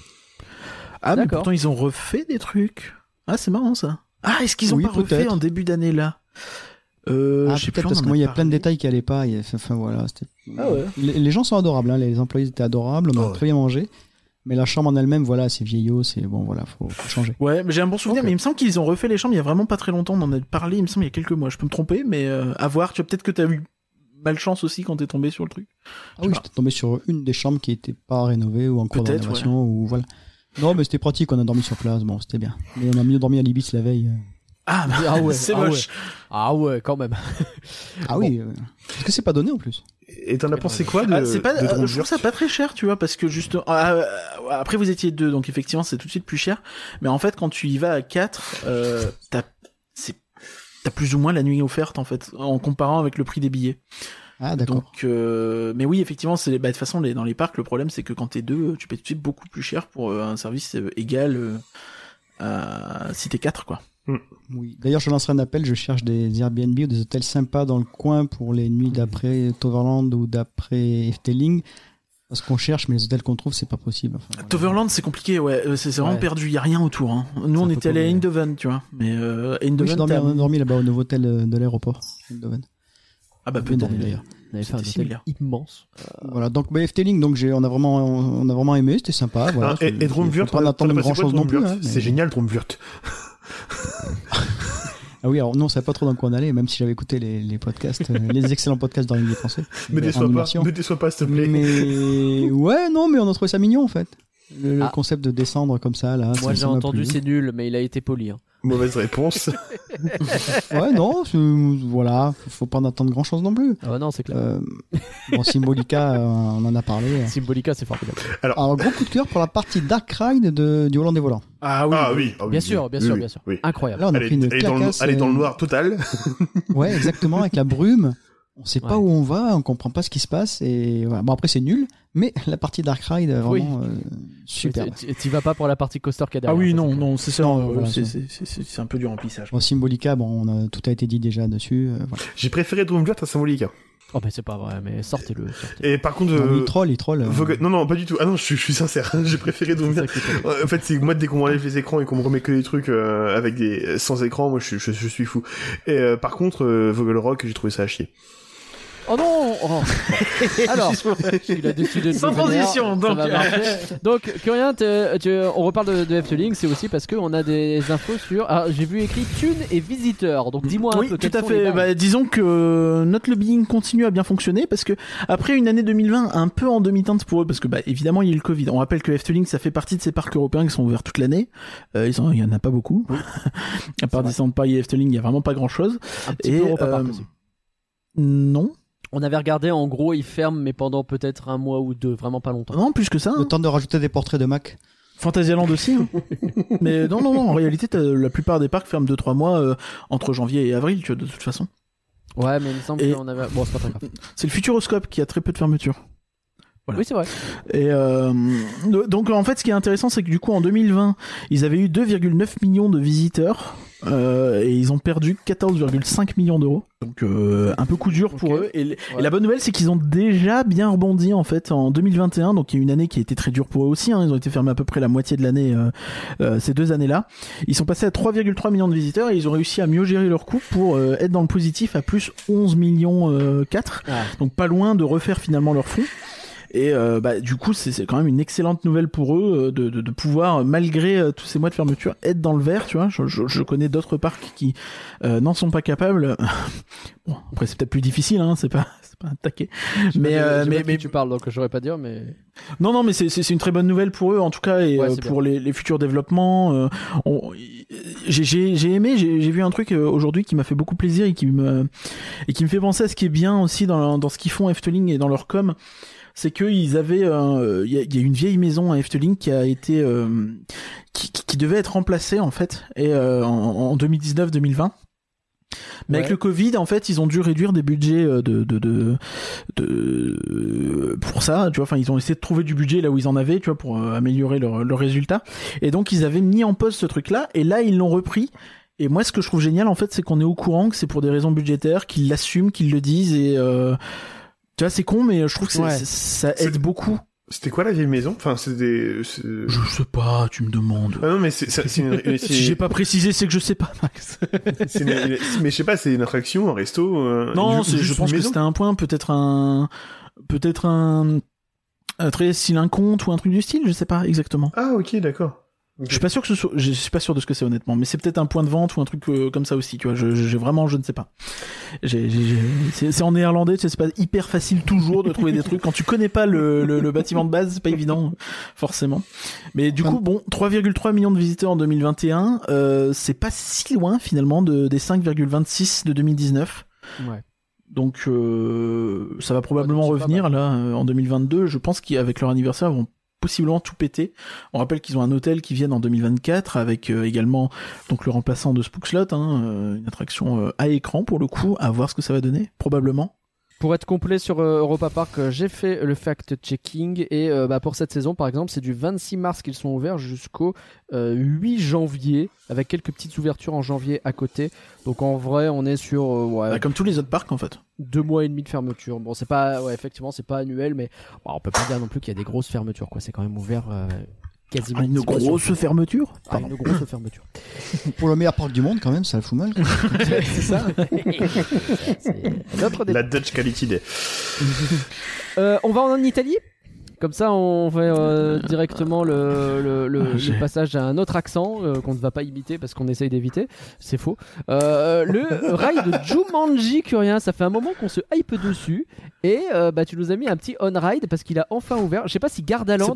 Ah, mais D'accord. pourtant ils ont refait des trucs. Ah, c'est marrant ça. Ah, est-ce qu'ils ont Oui, pas refait peut-être. en début d'année là? Euh, Ah, je sais plus, peut-être on parce que moi, il y a parlé. plein de détails qui allaient pas. il y a- Enfin, voilà. c'était- Ah ouais. Les, les gens sont adorables, hein, les employés étaient adorables, on a Oh ouais. très bien mangé. Mais la chambre en elle-même, voilà, c'est vieillot, c'est bon, voilà, faut, faut changer. Ouais, mais j'ai un bon souvenir, mais il me semble qu'ils ont refait les chambres il y a vraiment pas très longtemps. On en a parlé, il me semble, il y a quelques mois. Je peux me tromper, mais euh, à voir. Tu vois, peut-être que t'as eu malchance aussi quand t'es tombé sur le truc. Ah oui, j'étais tombé sur une des chambres qui était pas rénovée ou en cours de rénovation ou voilà. Non, mais c'était pratique, on a dormi sur place, bon, c'était bien. Mais on a mieux dormi à l'Ibis la veille. Ah, bah, Ah ouais, c'est ah moche. Ah ouais, quand même. Ah oui, euh, parce que c'est pas donné en plus. Et t'en as pensé quoi de, Ah, c'est pas, de euh, je trouve ça pas très cher, tu vois, parce que juste ah, euh, après vous étiez deux, donc effectivement c'est tout de suite plus cher. Mais en fait, quand tu y vas à quatre, euh, t'as c'est t'as plus ou moins la nuit offerte en fait, en comparant avec le prix des billets. Ah d'accord. Donc, euh, mais oui, effectivement, c'est bah, de toute façon les, dans les parcs, le problème c'est que quand t'es deux, tu payes tout de suite beaucoup plus cher pour euh, un service euh, égal euh, à si t'es quatre quoi. Oui. D'ailleurs, je lancerai un appel, je cherche des Airbnb ou des hôtels sympas dans le coin pour les nuits d'après Toverland ou d'après Efteling. Parce qu'on cherche, mais les hôtels qu'on trouve, c'est pas possible. Enfin, voilà. Toverland, c'est compliqué, ouais, euh, c'est vraiment Ouais. perdu, y a rien autour. Hein. Nous, on était allé à paumé. Eindhoven, tu vois, mais euh, Oui, j'ai Eindhoven, dormi, t'as- on a dormi là-bas au nouveau hôtel euh, de l'aéroport. Eindhoven. ah bah peut-être. dormi, d'ailleurs. On avait fait un C'était hôtel similaire. immense. Voilà, donc bah, Efteling, donc j'ai, on a vraiment, on a vraiment aimé, c'était sympa. Voilà, Ah, et, C'est- et Dromvurt, faut pas en attendre grand chose non plus. hein, mais- C'est génial, Dromvurt. Ah oui, alors non, on savait pas trop dans quoi on allait, même si j'avais écouté les, les podcasts, euh, les excellents podcasts d'Henri Français. Me En déçois pas, me déçois pas, s'il te plaît. Mais ouais, non, mais on a trouvé ça mignon en fait. Le, le Ah. concept de descendre comme ça, là. Moi j'ai entendu c'est nul, mais il a été poli. hein. Mauvaise réponse. Ouais, non, voilà, faut- faut pas en attendre grand chose non plus. Ah non, c'est clair. Euh, bon, Symbolica, euh, on en a parlé. Symbolica, c'est formidable. Alors, gros coup de cœur pour la partie Dark Ride de, du Holland des Volants. Ah oui. Ah oui, ah oui, Bien oui, sûr, bien sûr, oui, bien sûr. oui. Incroyable. Là, on a Elle est, pris une elle est dans le, clacasse, elle est dans le euh, noir total. Ouais, exactement, avec la brume. On sait pas Ouais. où on va, on comprend pas ce qui se passe. Et voilà. Bon, après, c'est nul, mais la partie Dark Ride, euh, Oui. vraiment, euh, super. Mais t- T'y vas pas pour la partie coaster qu'il y a Ah oui, ça, non, non, c'est ça. Euh, voilà, c'est- un peu du remplissage. Bon, Symbolica, bon, on a, tout a été dit déjà dessus. euh, voilà. J'ai préféré Dromvurt à Symbolica. Oh, mais c'est pas vrai, mais sortez-le. sortez-le. Et par contre, Non, euh, il troll, il troll. euh, non, non, pas du tout. Ah non, je, suis- je suis sincère. J'ai préféré bien. En fait, c'est moi dès qu'on m'enlève les écrans et qu'on me remet que des trucs euh, avec des sans écran, moi je, suis- je, je suis fou. Et euh, par contre, euh, Vogel Rock, j'ai trouvé ça à chier. Oh non oh. Alors, il a décidé de Sans nous transition, ça donc. va marcher. Donc, Curien, t'es- tu- on reparle de, de Efteling, c'est aussi parce qu'on a des infos sur. Alors, j'ai vu écrit Thune et Visiteurs. Donc, dis-moi un Oui, peu. tout quels à sont les fait. bails. Bah, disons que notre lobbying continue à bien fonctionner parce que après une année 2020 un peu en demi-teinte pour eux parce que bah évidemment il y a eu le Covid. On rappelle que Efteling ça fait partie de ces parcs européens qui sont ouverts toute l'année. Euh, ils en- il y en a pas beaucoup. à part. Disneyland Paris et Efteling, il y a vraiment pas grand-chose. un petit et, peu Europa Park euh, aussi. Non, On avait regardé, en gros, ils ferment, mais pendant peut-être un mois ou deux, vraiment pas longtemps. non plus que ça. Le hein. temps de rajouter des portraits de Mac. Fantasyland aussi. hein. Mais non non non, en réalité la plupart des parcs ferment 2-3 mois euh, entre janvier et avril, tu vois, de toute façon. Ouais, mais il me semble Et- qu'on avait. Bon, c'est pas très grave. C'est le Futuroscope qui a très peu de fermetures. Voilà. Oui, c'est vrai. Et euh, donc en fait, ce qui est intéressant, c'est que du coup en 2020, ils avaient eu 2,9 millions de visiteurs euh, et ils ont perdu 14,5 millions d'euros. Donc euh, un peu coup dur pour eux. Et, la bonne nouvelle, c'est qu'ils ont déjà bien rebondi en fait en 2021. Donc il y a une année qui a été très dure pour eux aussi. hein. Ils ont été fermés à peu près la moitié de l'année euh, ces deux années-là. Ils sont passés à 3,3 millions de visiteurs et ils ont réussi à mieux gérer leurs coûts pour être dans le positif à plus 11 millions euh, 4 Ah. donc pas loin de refaire finalement leur fonds. Et euh, bah, du coup, c'est c'est quand même une excellente nouvelle pour eux euh, de, de, de pouvoir, euh, malgré euh, tous ces mois de fermeture, être dans le vert. Tu vois, je, je, je connais d'autres parcs qui euh, n'en sont pas capables. bon, après c'est peut-être plus difficile, hein, c'est pas, c'est pas un taquet. Mais, euh, mais, mais tu parles, donc j'aurais pas dire, mais. non, non, mais c'est c'est c'est une très bonne nouvelle pour eux en tout cas et Ouais, pour les, les futurs développements. euh, on- j'ai j'ai j'ai aimé, j'ai j'ai vu un truc aujourd'hui qui m'a fait beaucoup plaisir et qui me et qui me fait penser à ce qui est bien aussi dans dans ce qu'ils font Efteling et dans leur com. C'est qu'ils avaient, euh, il y, y a une vieille maison à Efteling qui a été, euh, qui, qui- qui devait être remplacée en fait, et euh, en, en 2019-2020. Mais avec le Covid, en fait, ils ont dû réduire des budgets euh, de, de, de, de- pour ça, tu vois. Enfin, ils ont essayé de trouver du budget là où ils en avaient, tu vois, pour euh, améliorer leurs leurs résultats. Et donc, ils avaient mis en pause ce truc-là, et là, ils l'ont repris. Et moi, ce que je trouve génial, en fait, c'est qu'on est au courant que c'est pour des raisons budgétaires, qu'ils l'assument, qu'ils le disent, et euh, tu vois, c'est con, mais je trouve que Ouais. ça aide beaucoup. C'était quoi la vieille maison? Enfin, c'est des. c'est- Je sais pas, tu me demandes. Ah non, mais c'est Si j'ai pas précisé, c'est que je sais pas, Max. une- Mais je sais pas, c'est une attraction, un resto. euh, Non, je pense que c'était un point, peut-être un, peut-être un, un très style un conte ou un truc du style, je sais pas exactement. Ah, ok, d'accord. Je suis pas sûr que ce soit, je suis pas sûr de ce que c'est honnêtement, mais c'est peut-être un point de vente ou un truc euh, comme ça aussi, tu vois. Je, j'ai vraiment, je ne sais pas. J'ai, j'ai- j'ai- c'est, c'est en néerlandais, tu sais, c'est pas hyper facile toujours de trouver des trucs quand tu connais pas le, le, le bâtiment de base, c'est pas évident forcément. Mais du coup, bon, 3,3 millions de visiteurs en 2021, euh, c'est pas si loin finalement de, des 5,26 de 2019. Ouais. Donc euh, ça va probablement Ouais, revenir là euh, en 2022. Je pense qu'avec leur anniversaire, ils vont possiblement tout péter. On rappelle qu'ils ont un hôtel qui vient en 2024 avec euh, également donc le remplaçant de Spookslot, hein, euh, une attraction euh, à écran pour le coup, à voir ce que ça va donner, probablement. Pour être complet sur euh, Europa Park, euh, j'ai fait le fact-checking et euh, bah, pour cette saison, par exemple, c'est du 26 mars qu'ils sont ouverts jusqu'au euh, 8 janvier, avec quelques petites ouvertures en janvier à côté. Donc en vrai, on est sur euh, ouais, Bah, comme tous les autres parcs en fait. deux mois et demi de fermeture. Bon, c'est pas, ouais, effectivement, c'est pas annuel, mais bon, on peut pas dire non plus qu'il y a des grosses fermetures, quoi. C'est quand même ouvert quasiment Ah, une grosse fermeture. Ah, une grosse fermeture. Pour le meilleur parc du monde, quand même, ça le fout mal. quoi. c'est ça. c'est notre débat. La Dutch Quality Day. Euh, on va en Italie? Comme ça, on fait euh, directement le, le, le- le j'ai- passage à un autre accent euh, qu'on ne va pas imiter parce qu'on essaye d'éviter. C'est faux. Euh, le rail de Jumanji Curien, ça fait un moment qu'on se hype dessus. Et euh, bah, tu nous as mis un petit on-ride parce qu'il a enfin ouvert. Je sais pas si Gardaland,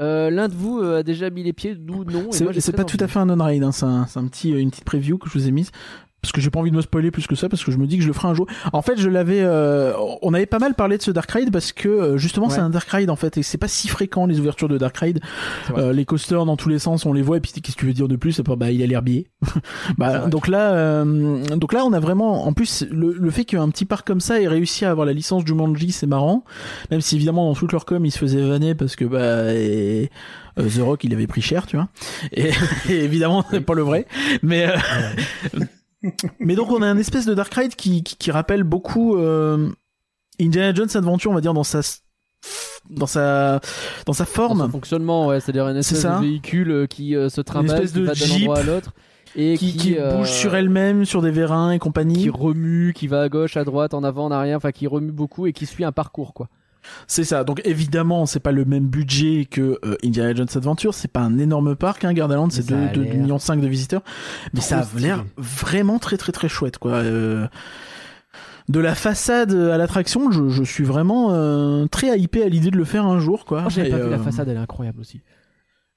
euh, l'un de vous euh, a déjà mis les pieds, nous non. C'est pas tout à fait un on-ride, hein, c'est un, c'est un petit, une petite preview que je vous ai mise. Parce que j'ai pas envie de me spoiler plus que ça, parce que je me dis que je le ferai un jour. En fait, je l'avais, euh, on avait pas mal parlé de ce Dark Ride parce que euh, justement Ouais. c'est un Dark Ride en fait, et c'est pas si fréquent les ouvertures de Dark Ride. Euh, les coasters dans tous les sens, on les voit, et puis qu'est-ce que tu veux dire de plus? Pas, bah il a l'air biais. Bah donc là, euh, donc là on a vraiment, en plus le, le fait qu'un petit parc comme ça ait réussi à avoir la licence Jumanji, c'est marrant. Même si évidemment dans toute leur com ils se faisaient vanner parce que bah et, euh, The Rock il avait pris cher, tu vois. Et, et évidemment c'est pas le vrai, mais euh, mais donc on a un espèce de Dark Ride qui qui, qui rappelle beaucoup euh, Indiana Jones Adventure, on va dire dans sa dans sa dans sa Dans forme. son fonctionnement, ouais, c'est-à-dire une espèce de véhicule euh, qui euh, se trimballe, d'un endroit à l'autre. et qui, qui, qui euh, bouge sur elle-même, sur des vérins et compagnie. qui remue, qui va à gauche, à droite, en avant, en arrière, enfin qui remue beaucoup et qui suit un parcours quoi. C'est ça. Donc évidemment, c'est pas le même budget que euh, Indiana Jones Adventure. C'est pas un énorme parc, hein, Gardaland. C'est Mais ça a 2 l'air millions 5 de visiteurs. Mais trop ça a l'air vraiment très très très chouette, quoi. Euh, de la façade à l'attraction, je, je suis vraiment euh, très hypé à l'idée de le faire un jour, quoi. Oh, J'avais pas vu la façade, elle est incroyable aussi.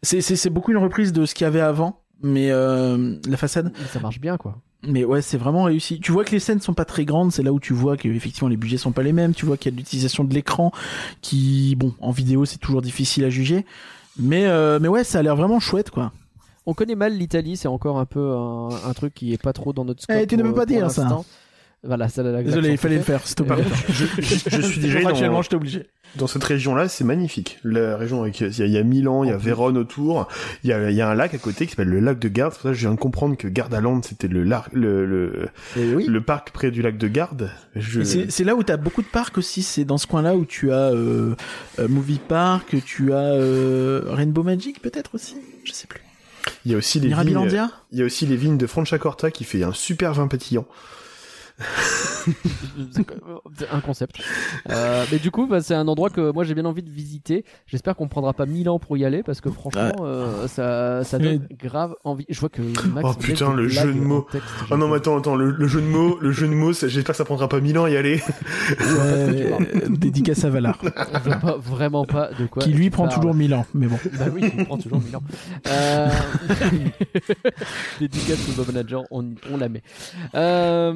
C'est beaucoup une reprise de ce qu'il y avait avant, mais la façade. Ça marche bien quoi. Mais ouais, c'est vraiment réussi. Tu vois que les scènes sont pas très grandes, c'est là où tu vois que effectivement les budgets sont pas les mêmes. Tu vois qu'il y a de l'utilisation de l'écran, qui bon en vidéo c'est toujours difficile à juger. Mais euh, mais ouais, ça a l'air vraiment chouette quoi. On connaît mal l'Italie, c'est encore un peu un, un truc qui est pas trop dans notre scope. Eh, tu ne peux pour- pas dire ça. l'instant. Voilà, ça la Désolé, il fallait le faire. Par contre, je, je- je suis déjà allé Contractuellement, dans, j'étais obligé. Dans cette région-là, c'est magnifique. La région avec, il y, a- il y a Milan, il y a Vérone autour, il y a, il y a un lac à côté qui s'appelle le lac de Garde. C'est pour ça que je viens de comprendre que Gardaland, c'était le, le, oui. le parc près du lac de Garde. Je... C'est là où t'as beaucoup de parcs aussi. C'est dans ce coin-là où tu as euh, euh, Movie Park, tu as euh, Rainbow Magic peut-être aussi. Je sais plus. Il y a aussi les vignes, il y a aussi les vignes de Franciacorta qui fait un super vin pétillant. C'est un concept. Euh, mais du coup, bah, c'est un endroit que moi j'ai bien envie de visiter. J'espère qu'on prendra pas mille ans pour y aller parce que franchement, euh, ça, ça donne grave envie. Je vois que Max. Oh, putain, le jeu de mots. texte. Oh non, mais attends, attends, le, le jeu de mots, le jeu de mots, j'espère que ça prendra pas mille ans à y aller. Ouais, dédicace à Valar, On voit pas, vraiment pas de quoi. qui lui prend parles. toujours 1000 ans. Mais bon. Bah oui, il prend toujours Milan. Euh... Dédicace au Bob Manager, on, on la met. Euh,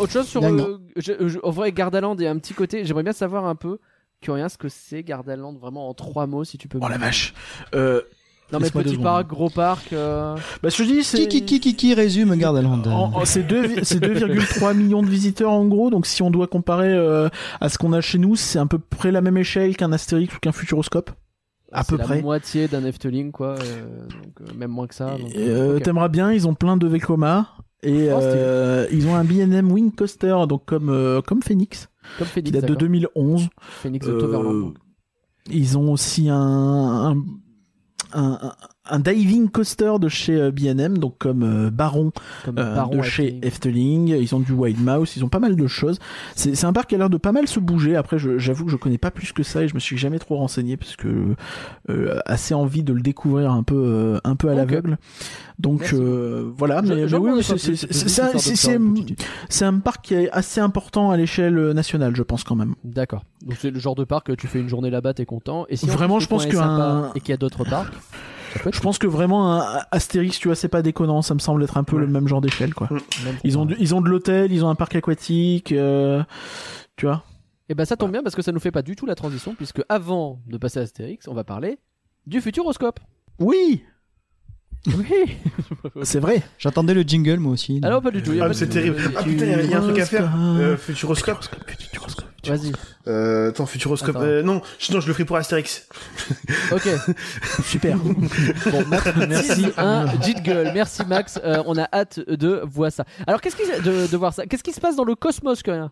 autre chose sur. Euh, je- je- en vrai, Gardaland et un petit côté. J'aimerais bien savoir un peu, Curien, ce que c'est Gardaland vraiment en trois mots, si tu peux. Oh la vache. Euh, Non, mais petit secondes. parc, gros parc. euh, bah, je te dis, c'est. Qui, qui, qui, qui, qui résume Gardaland en- C'est deux- c'est 2,3 millions de visiteurs en gros, donc si on doit comparer euh, à ce qu'on a chez nous, c'est à peu près la même échelle qu'un Astérix ou qu'un Futuroscope. À c'est peu la près. moitié d'un Efteling, quoi. euh, donc, euh, même moins que ça. donc, euh. T'aimeras bien, ils ont plein de Vekoma et Oh, euh, ils ont un B&M Wing Coaster, donc comme euh, comme Phoenix, Comme qui Phoenix, date de d'accord. 2011. Phoenix de Euh. Ils ont aussi un un, un, un- diving coaster de chez euh, B&M, donc comme euh, Baron Comme euh, Baron de chez Efteling. Ils ont du Wild Mouse, ils ont pas mal de choses. C'est un parc qui a l'air de pas mal se bouger. Après, j'avoue que je connais pas plus que ça et je me suis jamais trop renseigné parce que euh, assez envie de le découvrir un peu euh, un peu à Ok. l'aveugle. Donc euh, voilà, mais, oui, c'est un parc qui est assez important à l'échelle nationale, je pense quand même. D'accord. Donc c'est le genre de parc que tu fais une journée là-bas, t'es content. Et si en Vraiment, je pense qu'un- et qu'il y a d'autres parcs, Je pense que vraiment un Astérix, tu vois, c'est pas déconnant. Ça me semble être un peu Ouais. le même genre d'échelle, quoi. même Ils ont du- ils ont de l'hôtel, ils ont un parc aquatique, euh, tu vois. Et ben ça tombe bien parce que ça nous fait pas du tout la transition puisque avant de passer à Astérix, on va parler du Futuroscope. Oui, Oui. c'est vrai. J'attendais le jingle moi aussi. Alors pas du tout. y a Ah, pas mais de- c'est terrible. Ah putain, il y a- il y, a un truc à faire. Euh, Futuroscope. Vas-y. Euh, attends, Futuroscope. Attends. Euh, non, je- non, je le ferai pour Astérix. Ok. Super. Bon, Max, merci. Un jingle. Merci Max. Euh, on a hâte de voir ça. Alors qu'est-ce qui de, de voir ça? Qu'est-ce qui se passe dans le cosmos quand même?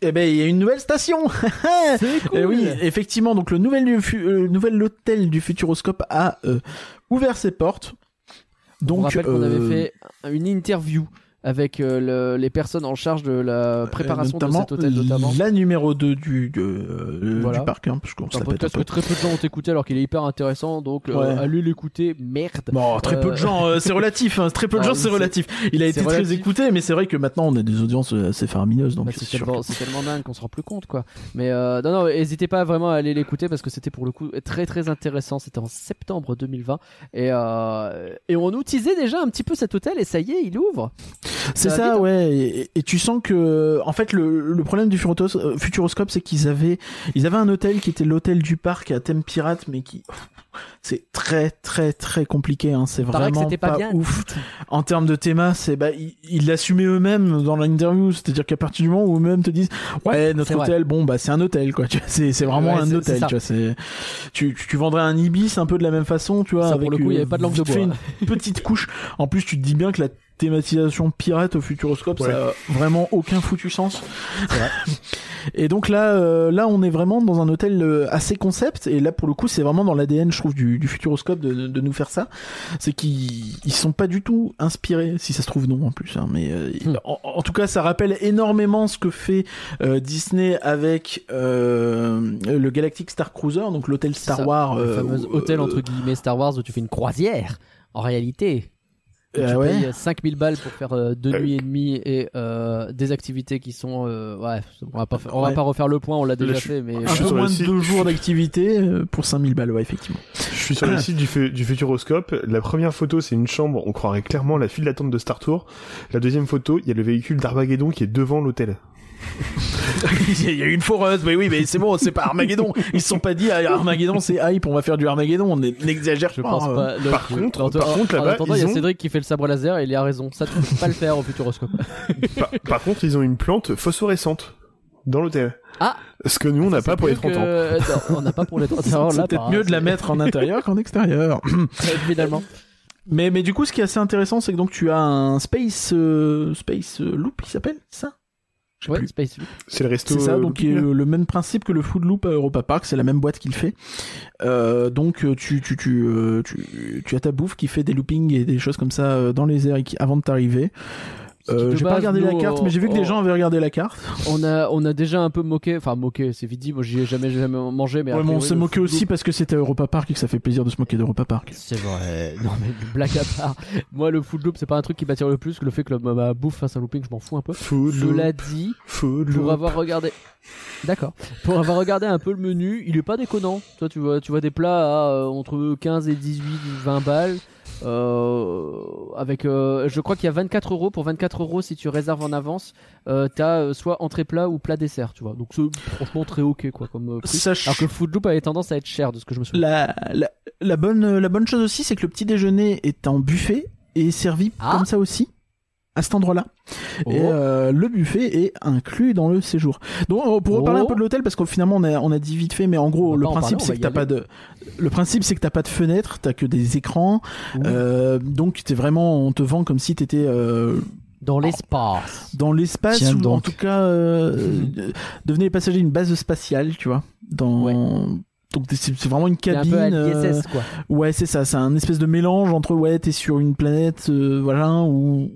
Eh ben, il y a une nouvelle station. C'est cool. Eh oui, effectivement. Donc le nouvel, du fu- euh, nouvel hôtel du Futuroscope a euh, ouvert ses portes. On Donc, rappelle qu'on avait euh, fait une interview avec euh, le- les personnes en charge de la préparation de cet hôtel notamment. la numéro 2 du, de- euh, Voilà. du parc, hein, parce qu'on se C'est un la pète un podcast que très peu de gens ont écouté alors qu'il est hyper intéressant donc euh, Ouais. allez l'écouter merde Bon, très peu Euh, de gens, euh, c'est relatif. hein, très peu de Ah gens, c'est relatif. Il a été très écouté, mais c'est vrai que maintenant on a des audiences euh, assez faramineuses, donc Bah, c'est tellement, dingue qu'on se rend plus compte quoi mais euh, non non n'hésitez pas vraiment à aller l'écouter parce que c'était pour le coup très très intéressant c'était en septembre 2020 et, euh, et on teasait déjà un petit peu cet hôtel et ça y est il ouvre C'est Ça va ça, vite, hein. ouais. Et, et tu sens que, en fait, le, le problème du euh, Futuroscope, c'est qu'ils avaient, ils avaient un hôtel qui était l'hôtel du parc à thème pirate, mais qui, c'est très, très, très compliqué. Hein. C'est que vraiment c'était pas bien ouf. En termes de théma, c'est, bah, ils l'assumaient eux-mêmes dans l'interview. C'est-à-dire qu'à partir du moment où eux-mêmes te disent, ouais, notre vrai. hôtel, bon, bah, c'est un hôtel, quoi. C'est, vraiment Ouais, un hôtel, tu vois. Tu, tu vendrais un ibis un peu de la même façon, tu vois. Ça, pour avec, le coup, il euh, avait pas de langue de fait bois. une petite couche. En plus, tu te dis bien que la thématisation pirate au Futuroscope, Ouais. ça a vraiment aucun foutu sens. Vrai. Et donc là, euh, là, on est vraiment dans un hôtel euh, assez concept. Et là, pour le coup, c'est vraiment dans l'ADN, je trouve, du, du Futuroscope de, de, nous faire ça. C'est qu'ils ils sont pas du tout inspirés, si ça se trouve non en plus. Hein, mais euh, Hmm. en, en tout cas, ça rappelle énormément ce que fait euh, Disney avec le Galactic Star Cruiser, donc l'hôtel Star Wars. Le fameux hôtel entre guillemets Star Wars où tu fais une croisière. En réalité, Euh, tu ouais. payes 5000 balles pour faire euh, deux Euh, nuits et demie et euh, des activités qui sont. euh, ouais, on va pas, va pas refaire le point, on l'a déjà je- fait, mais. je un peu moins de deux jours d'activité euh, pour 5000 balles, ouais, effectivement. Je suis sur le site du, fu- du Futuroscope. La première photo, c'est une chambre. On croirait clairement la file d'attente de Star Tour. La deuxième photo, il y a le véhicule d'Armageddon qui est devant l'hôtel. Il y a eu une foreuse, mais oui, mais c'est bon, c'est pas Armageddon. Ils se sont pas dit, ah, Armageddon, c'est hype, on va faire du Armageddon, on n'exagère Je pas. pense hein. pas. Par contre- en- par en- contre, en là-bas, attendant, il y a ont- Cédric qui fait le sabre laser et il a raison. Ça, tu peux pas le faire au Futuroscope. par, par contre, ils ont une plante phosphorescente dans l'hôtel. Ah Ce que nous, on n'a pas pour les 30 ans. on n'a pas pour les 30 ans. C'est peut-être mieux de la mettre en intérieur qu'en extérieur. Finalement. Mais, mais du coup, ce qui est assez intéressant, c'est que donc tu as un Space, euh, Space Loop, il s'appelle, ça? Je sais Ouais, plus. Space Loop. C'est le resto. C'est ça, euh, donc le, le même principe que le Food Loop à Europa Park, c'est la même boîte qui le fait. Euh, donc euh, tu, tu, tu, euh, tu, tu as ta bouffe qui fait des loopings et des choses comme ça euh, dans les airs et qui- avant de t'arriver. Euh, J'ai pas regardé la carte, mais j'ai vu que on- les gens avaient regardé la carte. On a, on a déjà un peu moqué, enfin moqué, c'est vite dit, moi j'y ai jamais, jamais mangé, mais. a Ouais, on s'est moqué aussi Loop- parce que c'était à Europa Park et que ça fait plaisir de se moquer d'Europa Park. C'est vrai. Non mais blague à part. Moi le food loop c'est pas un truc qui m'attire le plus que le fait que le- ma bouffe fasse un looping, je m'en fous un peu. Food loop, Cela dit, food pour loop. avoir regardé. D'accord. Pour avoir regardé un peu le menu, il est pas déconnant. Toi tu vois, tu vois des plats à euh, entre 15 et 18 ou 20 balles. Euh, avec, euh, je crois qu'il y a 24 euros pour 24 euros si tu réserves en avance. Euh, T'as euh, soit entrée plat ou plat dessert, tu vois. Donc c'est franchement très ok quoi comme euh, prix. Sach- Alors que le food loop avait tendance à être cher de ce que je me souviens. la, la, la bonne, la bonne chose aussi, c'est que le petit déjeuner est en buffet et est servi Ah. comme ça aussi, à cet endroit-là. Oh. Et euh, le buffet est inclus dans le séjour. Donc pour reparler Oh. un peu de l'hôtel, parce qu'au finalement on a, on a dit vite fait, mais en gros le principe c'est que t'as pas de, le principe c'est que t'as pas de fenêtre, t'as que des écrans. Oui. Euh, donc t'es vraiment, on te vend comme si t'étais euh, Dans l'espace. dans l'espace ou en tout cas euh, euh, devenez les passagers d'une base spatiale, tu vois. Dans Ouais. Donc c'est vraiment une C'est un cabine. peu à euh, quoi. Ouais, c'est ça, c'est un espèce de mélange entre ouais, t'es sur une planète, euh, voilà, ou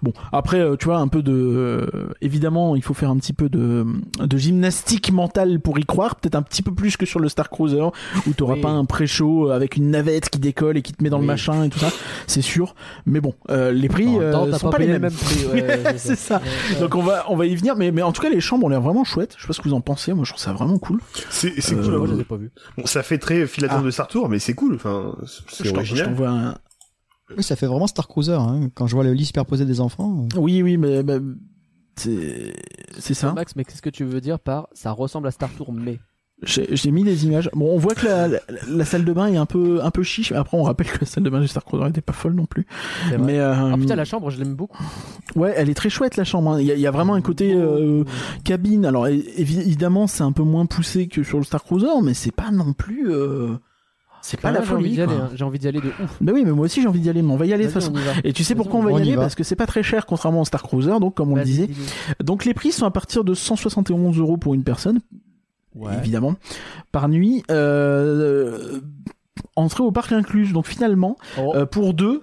bon. Après, euh, tu vois, un peu de, euh, évidemment, il faut faire un petit peu de, de gymnastique mentale pour y croire, peut-être un petit peu plus que sur le Star Cruiser où t'auras Oui. pas un pré-show avec une navette qui décolle et qui te met dans le machin et tout ça, c'est sûr. Mais bon, euh, les prix même temps, euh, sont pas pas les mêmes. prix. ouais, c'est ça. Ouais, ouais. Donc on va on va y venir, mais mais en tout cas les chambres ont l'air vraiment chouettes. Je sais pas ce que vous en pensez. Moi je trouve ça vraiment cool. C'est c'est Euh, cool. Moi, je les ai pas vus. Bon, ça fait très file d'attente Ah. de Star Tour, mais c'est cool. Enfin, c'est Je je original. t'envoie un, Oui, ça fait vraiment Star Cruiser. Hein. Quand je vois le lit superposé des enfants. euh, Oui, oui, mais, mais c'est c'est ça. Max, mais qu'est-ce que tu veux dire par ça ressemble à Star Tour mais? J'ai mis des images. Bon, on voit que la, la, la salle de bain est un peu un peu chiche. Après, on rappelle que la salle de bain du Star Cruiser était pas folle non plus. Mais euh, Ah putain, la chambre, je l'aime beaucoup. ouais, elle est très chouette la chambre. hein. Il y, a, il y a vraiment un côté euh, cabine. Alors évidemment, c'est un peu moins poussé que sur le Star Cruiser, mais c'est pas non plus. euh, C'est pas la J'ai envie folie. d'y aller. quoi. hein. J'ai envie d'y aller de ouf. Bah oui, mais moi aussi j'ai envie d'y aller. Mais on va y aller de toute façon. Et tu sais pourquoi on va on y y aller? va. Parce que c'est pas très cher contrairement au Star Cruiser, donc comme on le disait. Donc les prix sont à partir de 171 euros pour une personne, Ouais. évidemment, par nuit. Euh, entrée au parc incluse. Donc finalement, Oh, euh, pour deux,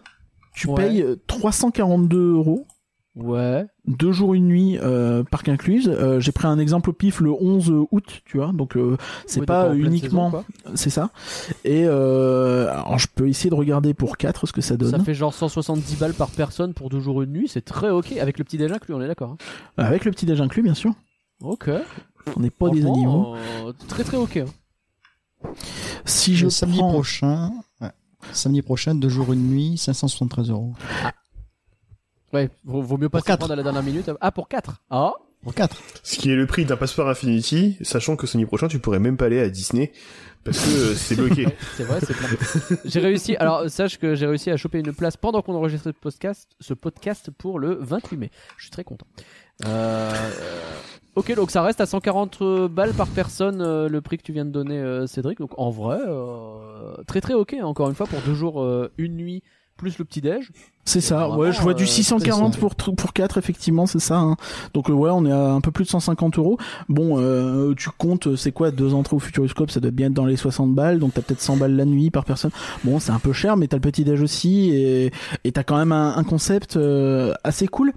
tu Ouais. payes 342 euros. ouais. Deux jours une nuit, euh, parc incluse. Euh, J'ai pris un exemple au pif le 11 août, tu vois. Donc euh, c'est Oui, pas uniquement, c'est ça. Et euh, alors je peux essayer de regarder pour 4 ce que ça donne. Ça fait genre 170 balles par personne pour deux jours une nuit. C'est très ok. Avec le petit déj inclus, on est d'accord. hein. Avec le petit déj inclus, bien sûr. Ok. On n'est pas des animaux. Euh, Très très ok. hein. Si je samedi prends... prochain. ouais. Samedi prochain, deux jours, une nuit, 573 euros. Ouais, vaut, vaut mieux pas Pour se quatre. prendre à la dernière minute. Ah, pour 4 Ah Pour 4. Ce qui est le prix d'un passeport Infinity, sachant que Sony prochain, tu pourrais même pas aller à Disney parce que euh, c'est bloqué. C'est vrai, c'est plein. j'ai réussi. Alors, sache que j'ai réussi à choper une place pendant qu'on enregistrait ce podcast, ce podcast pour le 28 mai. Je suis très content. Euh, euh, ok, donc ça reste à 140 balles par personne euh, le prix que tu viens de donner, euh, Cédric. Donc en vrai, euh, très très ok. Encore une fois, pour deux jours, euh, une nuit plus le petit déj. C'est ça, vraiment, ouais, je vois du euh, 640 c'est- pour, tr- pour 4, effectivement, c'est ça. hein. Donc, euh, ouais, on est à un peu plus de 150 euros. Bon, euh, tu comptes, euh, c'est quoi, deux entrées au Futuroscope, ça doit bien être dans les 60 balles, donc t'as peut-être 100 balles la nuit par personne. Bon, c'est un peu cher, mais t'as le petit déj aussi, et et t'as quand même un, un concept euh, assez cool.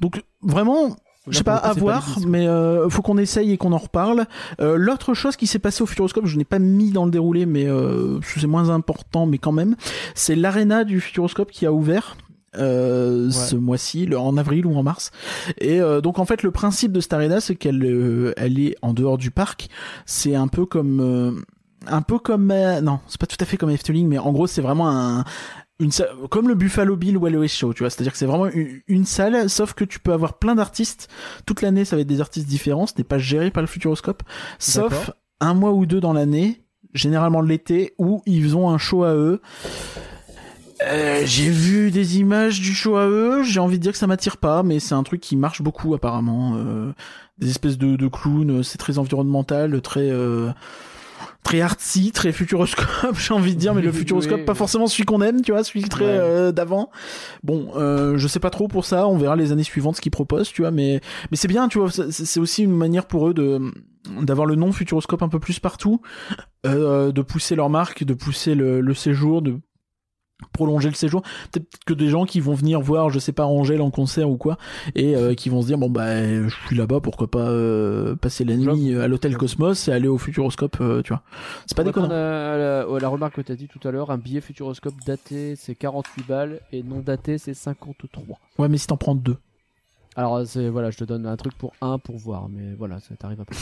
Donc, vraiment, je sais pas, à voir, mais euh, faut qu'on essaye et qu'on en reparle. Euh, L'autre chose qui s'est passée au Futuroscope, je n'ai pas mis dans le déroulé, mais euh, c'est moins important, mais quand même, c'est l'arena du Futuroscope qui a ouvert. euh, ce mois-ci, en avril ou en mars. Et euh, donc en fait le principe de cette arena c'est qu'elle euh, elle est en dehors du parc. C'est un peu comme euh, un peu comme euh, non c'est pas tout à fait comme Efteling mais en gros c'est vraiment un une sa- comme le Buffalo Bill ou LOS Show, tu vois, c'est-à-dire que c'est vraiment une, une salle, sauf que tu peux avoir plein d'artistes. Toute l'année, ça va être des artistes différents, ce n'est pas géré par le Futuroscope, sauf un mois ou deux dans l'année, généralement l'été, où ils ont un show à eux. Euh, j'ai vu des images du show à eux, j'ai envie de dire que ça m'attire pas, mais c'est un truc qui marche beaucoup apparemment. Euh, des espèces de, de clowns, c'est très environnemental, très... Euh, très artsy, très futuroscope, j'ai envie de dire, mais le futuroscope, oui. pas forcément celui qu'on aime, tu vois, celui très Ouais. euh, d'avant. Bon, euh, je sais pas trop pour ça, on verra les années suivantes ce qu'ils proposent, tu vois, mais mais c'est bien, tu vois, c'est c'est aussi une manière pour eux de d'avoir le nom futuroscope un peu plus partout, euh, de pousser leur marque, de pousser le, le séjour, de prolonger le séjour. Peut-être que des gens qui vont venir voir, je sais pas, Angèle en concert ou quoi, et euh, qui vont se dire bon bah je suis là-bas, pourquoi pas euh, passer la nuit à l'hôtel Cosmos et aller au Futuroscope, euh, tu vois. C'est pas déconnant. à la, à la remarque que tu as dit tout à l'heure, un billet Futuroscope daté c'est 48 balles et non daté c'est 53. Ouais, mais si t'en prends deux. Alors c'est voilà, je te donne un truc pour un pour voir, mais voilà, ça t'arrive un peu.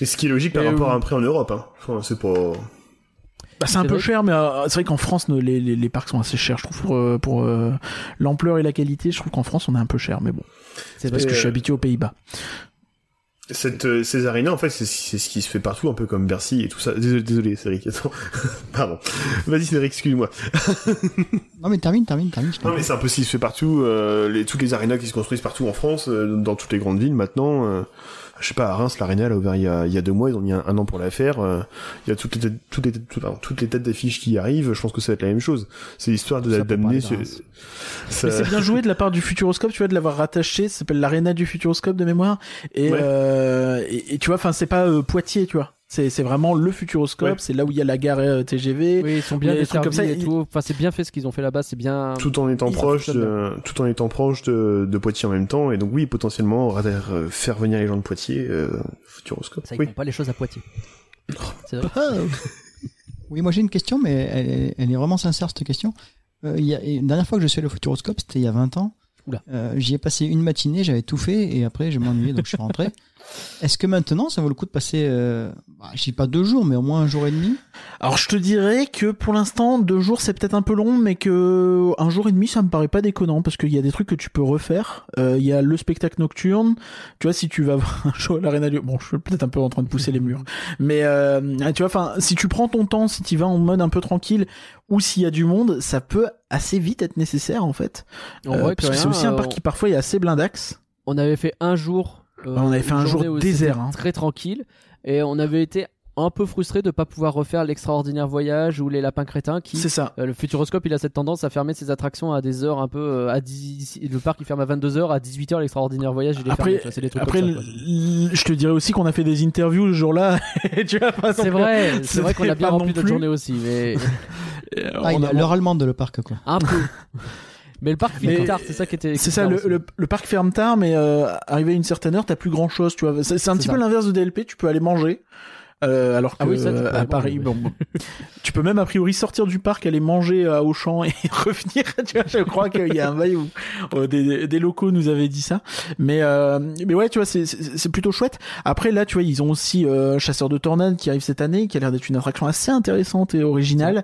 Et ce qui est logique par Et, rapport à un prix en Europe, hein. Enfin, c'est pas. Bah, c'est un peu vrai cher, mais euh, c'est vrai qu'en France, les, les, les parcs sont assez chers, je trouve, pour, euh, pour euh, l'ampleur et la qualité. Je trouve qu'en France, on est un peu cher, mais bon. C'est Parce que je suis habitué aux Pays-Bas. Cette, euh, ces arénas, en fait, c'est c'est ce qui se fait partout, un peu comme Bercy et tout ça. Désolé, désolé Cédric, attends. Pardon. Vas-y, Cédric, excuse-moi. Non, mais termine, termine, termine. Non, mais c'est un peu ce qui se fait partout. Euh, les, toutes les arénas qui se construisent partout en France, euh, dans toutes les grandes villes maintenant. Je sais pas, à Reims, l'aréna, elle a ouvert il y a, il y a deux mois, ils ont mis un, un an pour la faire. Euh, il y a toutes les, têtes- toutes les, têtes- tout- pardon, toutes les têtes d'affiches qui arrivent. Je pense que ça va être la même chose. C'est l'histoire de d'amener. ça- c'est bien joué de la part du Futuroscope, tu vois, de l'avoir rattaché. Ça s'appelle l'Arena du Futuroscope de mémoire. Et, Ouais. euh, et, et tu vois, enfin, c'est pas euh, Poitiers, tu vois. C'est c'est vraiment le Futuroscope. Ouais. C'est là où il y a la gare euh, TGV. Oui, ils sont bien desservis comme ça, et ils- tout. Enfin, c'est bien fait ce qu'ils ont fait là-bas, c'est bien. tout en étant proche de, tout en étant proche de, de Poitiers en même temps et donc oui potentiellement faire venir les gens de Poitiers euh, Futuroscope Ça, ils oui font pas les choses à Poitiers. C'est vrai. Oui, moi j'ai une question, mais elle est, elle est vraiment sincère cette question. Euh, il y a, la dernière fois que je suis allé au Futuroscope, c'était il y a 20 ans. Euh, J'y ai passé une matinée, j'avais tout fait et après je m'ennuyais donc je suis rentré. Est-ce que maintenant ça vaut le coup de passer, euh, bah, je dis pas deux jours, mais au moins un jour et demi? Alors je te dirais que pour l'instant deux jours c'est peut-être un peu long, mais que un jour et demi ça me paraît pas déconnant parce qu'il y a des trucs que tu peux refaire. Euh, Il y a le spectacle nocturne. Tu vois si tu vas voir un show à l'arena du, bon je suis peut-être un peu en train de pousser les murs, mais euh, tu vois enfin si tu prends ton temps, si tu vas en mode un peu tranquille ou s'il y a du monde, ça peut assez vite être nécessaire en fait. En Euh, vrai, parce que c'est aussi un euh, parc qui parfois est assez blindax. On avait fait un jour. Euh, on avait fait un jour désert, hein. Très tranquille. Et on avait été un peu frustré de pas pouvoir refaire l'extraordinaire voyage ou les lapins crétins qui. C'est ça. euh, le Futuroscope, il a cette tendance à fermer ses attractions à des heures un peu euh, à 10 le parc il ferme à 22h à 18h l'extraordinaire voyage il est fermé, Après, tu vois, c'est des trucs après, comme ça, je te dirais aussi qu'on a fait des interviews le jour-là. tu vois, pas c'est vrai c'est vrai qu'on a bien rempli notre journée aussi mais euh, Ah, on a- a l'heure allemande le parc quoi. un peu mais le parc Mais- tard c'est ça qui était C'est ça, le, le, le parc ferme tard, mais euh, arrivé à une certaine heure, t'as plus grand chose, tu vois. C'est un petit ça. peu l'inverse de DLP, tu peux aller manger. Euh, alors que Ah oui, ça, euh, aller à Paris, bon, bon. tu peux même a priori sortir du parc, aller manger à Auchan et revenir. Tu vois, je crois qu'il y a un bail où euh, des, des locaux nous avaient dit ça. Mais euh, mais ouais, tu vois, c'est- plutôt chouette. Après là, tu vois, ils ont aussi euh, Chasseur de tornades qui arrive cette année, qui a l'air d'être une attraction assez intéressante et originale.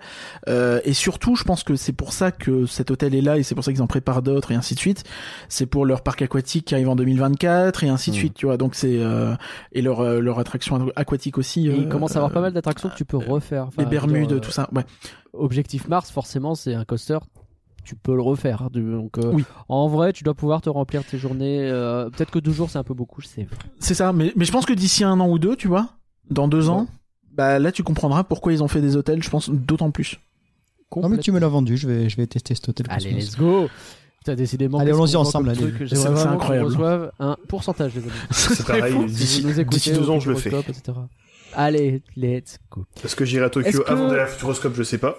Euh, et surtout, je pense que c'est pour ça que cet hôtel est là et c'est pour ça qu'ils en préparent d'autres et ainsi de suite. C'est pour leur parc aquatique qui arrive en 2024 et ainsi de Mm. suite, tu vois. Donc c'est euh, et leur leur attraction aquatique aussi. Et euh, il commence à avoir pas mal d'attractions que tu peux refaire Enfin, les Bermudes, dire, euh, tout ça. Ouais. Objectif Mars, forcément, c'est un coaster. Tu peux le refaire. hein, Donc, euh, Oui. en vrai, tu dois pouvoir te remplir tes journées. euh, Peut-être que deux jours, c'est un peu beaucoup, je sais. C'est ça. Mais mais je pense que d'ici un an ou deux, tu vois, dans deux ans, bah là tu comprendras pourquoi ils ont fait des hôtels. Je pense d'autant plus. Non, mais tu me l'as vendu, je vais, je vais tester cet hôtel. Allez, let's go. Putain, décidément. Allez, allons-y ensemble, C'est- incroyable. reçoive un pourcentage, les amis. C'est pareil, d'ici deux ans, je le fais. Etc. Allez, let's go. Est-ce que j'irai à Tokyo que- avant d'aller à Futuroscope? Je sais pas.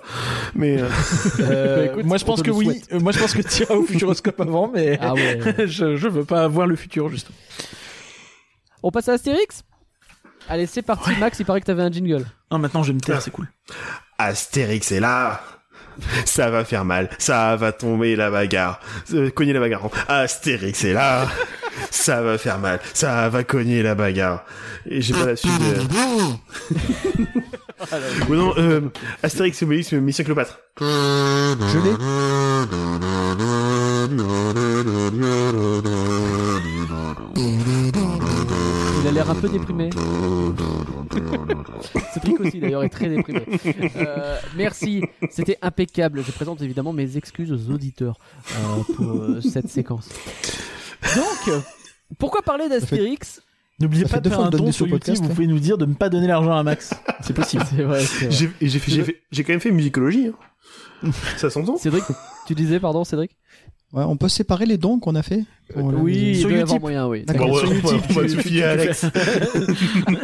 Mais euh, Euh, Bah, écoute, moi, je pense que oui. Euh, Moi, je pense que tu iras au Futuroscope avant, mais Ah ouais. je, je veux pas voir le futur, justement. On passe à Astérix? Allez, c'est parti, Max. Il paraît que t'avais un jingle. Ah, maintenant, je vais me taire, c'est cool. Astérix est là. Ça va faire mal, ça va tomber la bagarre, Euh, cogner la bagarre. Astérix est là, ça va faire mal, ça va cogner la bagarre. Et j'ai pas la suite. De... Ou non, euh, Astérix et Obélix, Mission Cléopâtre. Je l'ai. Il a l'air un peu déprimé. Cédric aussi d'ailleurs est très déprimé. Euh, merci, c'était impeccable. Je présente évidemment mes excuses aux auditeurs euh, pour euh, cette séquence. Donc, pourquoi parler d'Astérix N'oubliez pas de faire un don sur YouTube. podcast, Vous hein. pouvez nous dire de ne pas donner l'argent à Max. C'est possible. C'est vrai, c'est vrai. J'ai quand même fait musicologie. Hein. Ça s'entend Cédric, tu disais pardon, Cédric? Ouais, on peut séparer les dons qu'on a fait? Le- Oui, sur doit y avoir Utip. moyen, oui. Bon, sur ouais, va- YouTube, on va à Alex.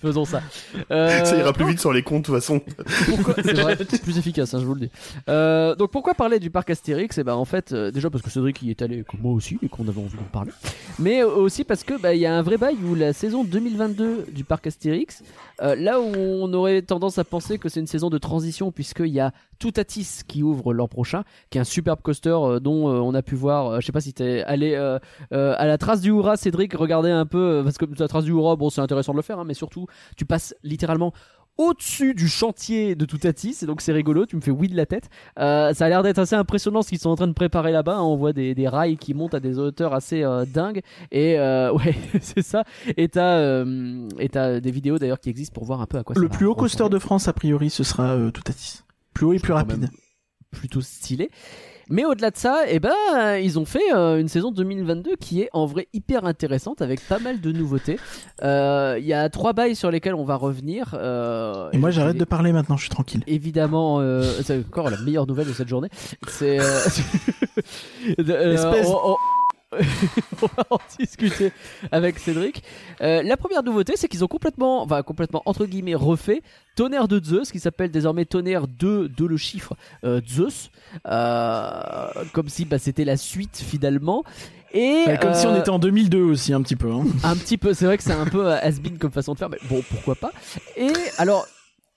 Faisons ça. Euh, Ça ira plus vite sur les comptes de toute façon. c'est plus efficace, hein, je vous le dis. Euh, donc pourquoi parler du parc Astérix? Et ben en fait, euh, déjà parce que Cédric y est allé comme moi aussi et qu'on avait envie d'en parler, mais euh, aussi parce que bah, il y a un vrai bail où la saison 2022 du parc Astérix, euh, là où on aurait tendance à penser que c'est une saison de transition puisqu'il y a Toutatis qui ouvre l'an prochain, qui est un superbe coaster euh, dont euh, on a pu voir. euh, je sais pas si t'es allé euh, euh, à la trace du Houra, Cédric, regardez un peu euh, parce que la trace du Houra, bon c'est intéressant de le faire, hein, mais surtout tu passes littéralement au-dessus du chantier de Toutatis et donc c'est rigolo, tu me fais oui de la tête. Euh, ça a l'air d'être assez impressionnant ce qu'ils sont en train de préparer là-bas. hein. On voit des, des rails qui montent à des hauteurs assez euh, dingues et euh, ouais c'est ça. Et t'as des vidéos d'ailleurs qui existent pour voir un peu à quoi ça Le plus haut coaster de France, a priori, ce sera Toutatis. Plus haut et plus rapide. plutôt stylé. Mais au-delà de ça, eh ben, ils ont fait euh, une saison 2022 qui est en vrai hyper intéressante avec pas mal de nouveautés. Euh, Il y a trois bails sur lesquels on va revenir. euh, Et moi, j'arrête de parler maintenant, je suis tranquille. Évidemment, c'est encore la meilleure nouvelle de cette journée. C'est. de- Espèce- on, on- on va en discuter avec Cédric. Euh, la première nouveauté, c'est qu'ils ont complètement, enfin complètement entre guillemets refait Tonnerre de Zeus, qui s'appelle désormais Tonnerre 2 de le chiffre euh, Zeus, Euh, comme si bah, c'était la suite finalement. Et Ouais, comme si on était en 2002 aussi, un petit peu. hein. un petit peu, c'est vrai que c'est un peu has-been comme façon de faire, mais bon, pourquoi pas. Et alors,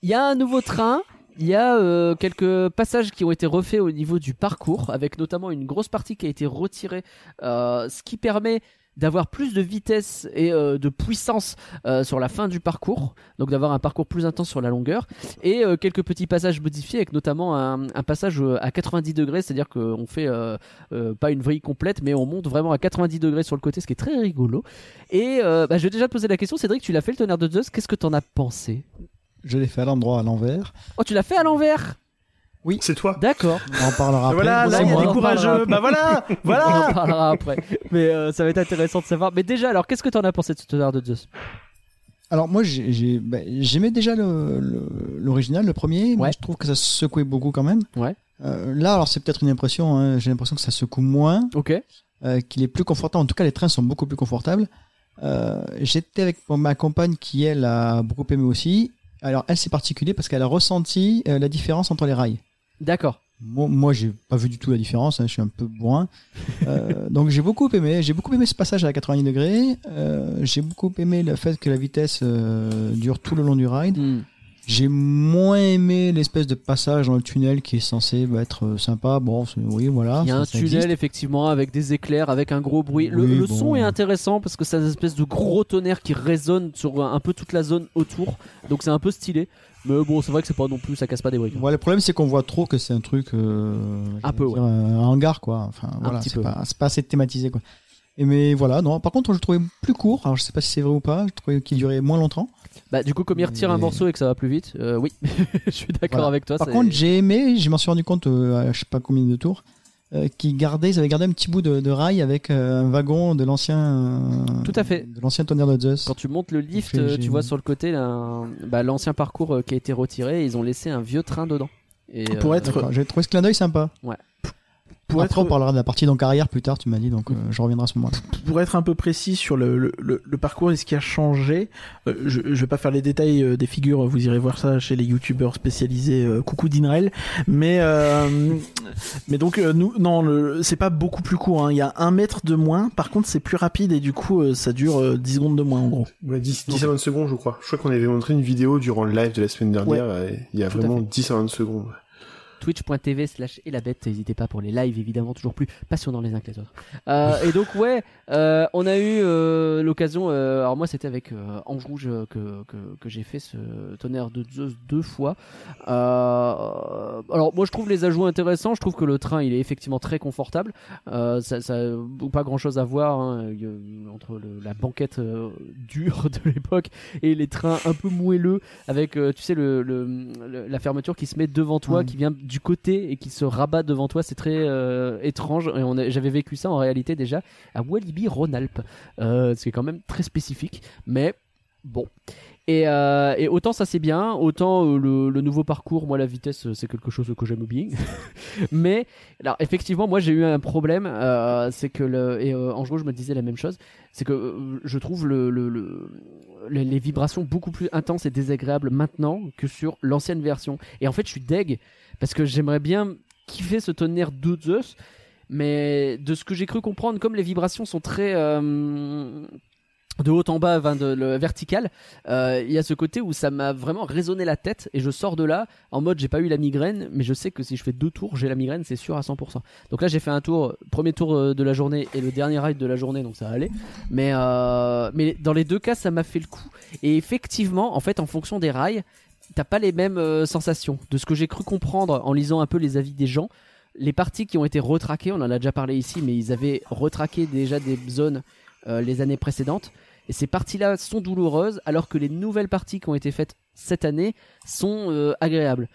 il y a un nouveau train, il y a euh, quelques passages qui ont été refaits au niveau du parcours, avec notamment une grosse partie qui a été retirée, euh, ce qui permet d'avoir plus de vitesse et euh, de puissance sur la fin du parcours, donc d'avoir un parcours plus intense sur la longueur, et quelques petits passages modifiés avec notamment un, passage à 90 degrés, c'est-à-dire qu'on fait pas une vrille complète, mais on monte vraiment à 90 degrés sur le côté, ce qui est très rigolo. Et bah, je vais déjà te poser la question, Cédric, tu l'as fait le tonnerre de Zeus, qu'est-ce que t'en as pensé? Je l'ai fait à l'endroit à l'envers. Oh, tu l'as fait à l'envers? C'est toi. D'accord. On en parlera après. voilà, là, il y a moi. des courageux. Bah voilà, On en voilà. parlera après. Mais euh, ça va être intéressant de savoir. Mais déjà, alors, qu'est-ce que t'en as pensé de ce tonnerre de Zeus? Alors moi bah, j'aimais déjà le- le- l'original, le, premier. Moi Ouais. je trouve que ça secouait beaucoup quand même. Ouais. Euh, là alors c'est peut-être une impression. hein, J'ai l'impression que ça secoue moins, Ok. euh, qu'il est plus confortable. En tout cas les trains sont beaucoup plus confortables. Euh, J'étais avec ma compagne qui elle a beaucoup aimé aussi. Alors elle c'est particulier parce qu'elle a ressenti euh, la différence entre les rails. D'accord. Moi, moi j'ai pas vu du tout la différence, hein, je suis un peu bourrin. Euh, donc j'ai beaucoup aimé, j'ai beaucoup aimé ce passage à 90 degrés. Euh, j'ai beaucoup aimé le fait que la vitesse dure tout le long du ride. Hmm. J'ai moins aimé l'espèce de passage dans le tunnel qui est censé bah, être euh, sympa. Bon, oui, voilà. Il y a ça- un ça tunnel existe. effectivement avec des éclairs, avec un gros bruit. Le, Oui, le bon. son est intéressant parce que c'est une espèce de gros tonnerre qui résonne sur un peu toute la zone autour. Donc c'est un peu stylé. Mais bon, c'est vrai que c'est pas non plus, ça casse pas des briques. Ouais, le problème c'est qu'on voit trop que c'est un truc euh, Un peu, dire, un hangar quoi. Enfin voilà, pas, c'est pas assez thématisé quoi. Et mais voilà, non. Par contre, je le trouvais plus court. Alors je sais pas si c'est vrai ou pas. Je trouvais qu'il durait moins longtemps. Bah du coup, comme il retire un morceau et que ça va plus vite, euh, oui, je suis d'accord Voilà. avec toi. Par contre, j'ai aimé, je m'en suis rendu compte euh, à je sais pas combien de tours, euh, qu'ils gardaient, ils avaient gardé un petit bout de, de rail avec euh, un wagon de l'ancien. euh, Tout à fait. De l'ancien tonnerre de Zeus. Quand tu montes le lift, Fait, tu vois sur le côté bah, l'ancien parcours qui a été retiré. Ils ont laissé un vieux train dedans. Et, Pour être- J'ai trouvé ce clin d'œil sympa. Pour Après, être, on parlera de la partie donc arrière plus tard, tu m'as dit, donc euh, je reviendrai à ce moment-là. pour être un peu précis sur le, le, le- le parcours et ce qui a changé, euh, je, je vais pas faire les détails euh, des figures, vous irez voir ça chez les youtubeurs spécialisés euh, coucou d'Inrel, mais euh, mais donc euh, nous non le- c'est pas beaucoup plus court, hein. il y a un mètre de moins, par contre c'est plus rapide et du coup euh, ça dure euh, 10 secondes de moins en gros. Ouais, 10, 10 à 20 secondes, je crois. Je crois qu'on avait montré une vidéo durant le live de la semaine dernière. et Il y a vraiment fait. 10 à 20 secondes. twitch.tv slash et la bête. N'hésitez pas pour les lives évidemment toujours plus passionnants les uns que les autres. Euh, et donc ouais euh, on a eu euh, l'occasion euh, alors moi c'était avec euh, Ange Rouge euh, que, que, que j'ai fait ce tonnerre de Zeus deux fois. Euh, alors moi je trouve les ajouts intéressants. Je trouve que le train il est effectivement très confortable. Euh, ça, ça pas grand chose à voir hein, entre le- la banquette dure de l'époque et les trains un peu moelleux avec euh, tu sais le, le- la fermeture qui se met devant toi Ouais. qui vient du côté et qui se rabat devant toi c'est très euh, étrange. Et j'avais vécu ça en réalité déjà à Walibi Rhône-Alpes. Euh, ce qui est quand même très spécifique mais bon. Et, euh, autant ça c'est bien, autant le, nouveau parcours, moi la vitesse c'est quelque chose que j'aime bien. Mais alors effectivement moi j'ai eu un problème, c'est que le et en je me disais la même chose, c'est que je trouve le- les, vibrations beaucoup plus intenses et désagréables maintenant que sur l'ancienne version. Et en fait je suis deg parce que j'aimerais bien kiffer ce tonnerre de Zeus, mais de ce que j'ai cru comprendre, comme les vibrations sont très euh, de haut en bas, de, vertical, euh, il y a ce côté où ça m'a vraiment résonné la tête et je sors de là en mode j'ai pas eu la migraine, mais je sais que si je fais deux tours, j'ai la migraine, c'est sûr à 100%. Donc là j'ai fait un tour, premier tour euh, de la journée et le dernier ride de la journée, donc ça allait. Mais euh, mais dans les deux cas ça m'a fait le coup. Et effectivement, en fait, en fonction des rails, t'as pas les mêmes sensations. De ce que j'ai cru comprendre en lisant un peu les avis des gens, les parties qui ont été retraquées, on en a déjà parlé ici, mais ils avaient retraqué déjà des zones les années précédentes. Et ces parties-là sont douloureuses, alors que les nouvelles parties qui ont été faites cette année sont euh, agréables.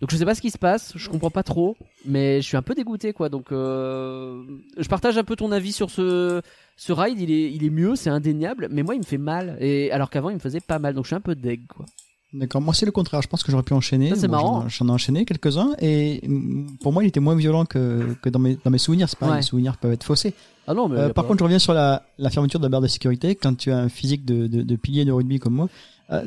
Donc je sais pas ce qui se passe, je comprends pas trop, mais je suis un peu dégoûté quoi. Donc euh, je partage un peu ton avis sur ce ce ride, il est il est mieux, c'est indéniable, mais moi il me fait mal et alors qu'avant il me faisait pas mal. Donc je suis un peu deg quoi. D'accord, moi c'est le contraire. Je pense que j'aurais pu enchaîner. C'est Bon, marrant. J'en ai- enchaîné quelques-uns et mm, pour moi il était moins violent que, que dans, mes, dans mes souvenirs. C'est pas Ouais. les souvenirs peuvent être faussés. Ah non mais Euh, par pas- contre, je reviens sur la, la fermeture de la barre de sécurité. Quand tu as un physique de, de, de pilier de rugby comme moi, ah,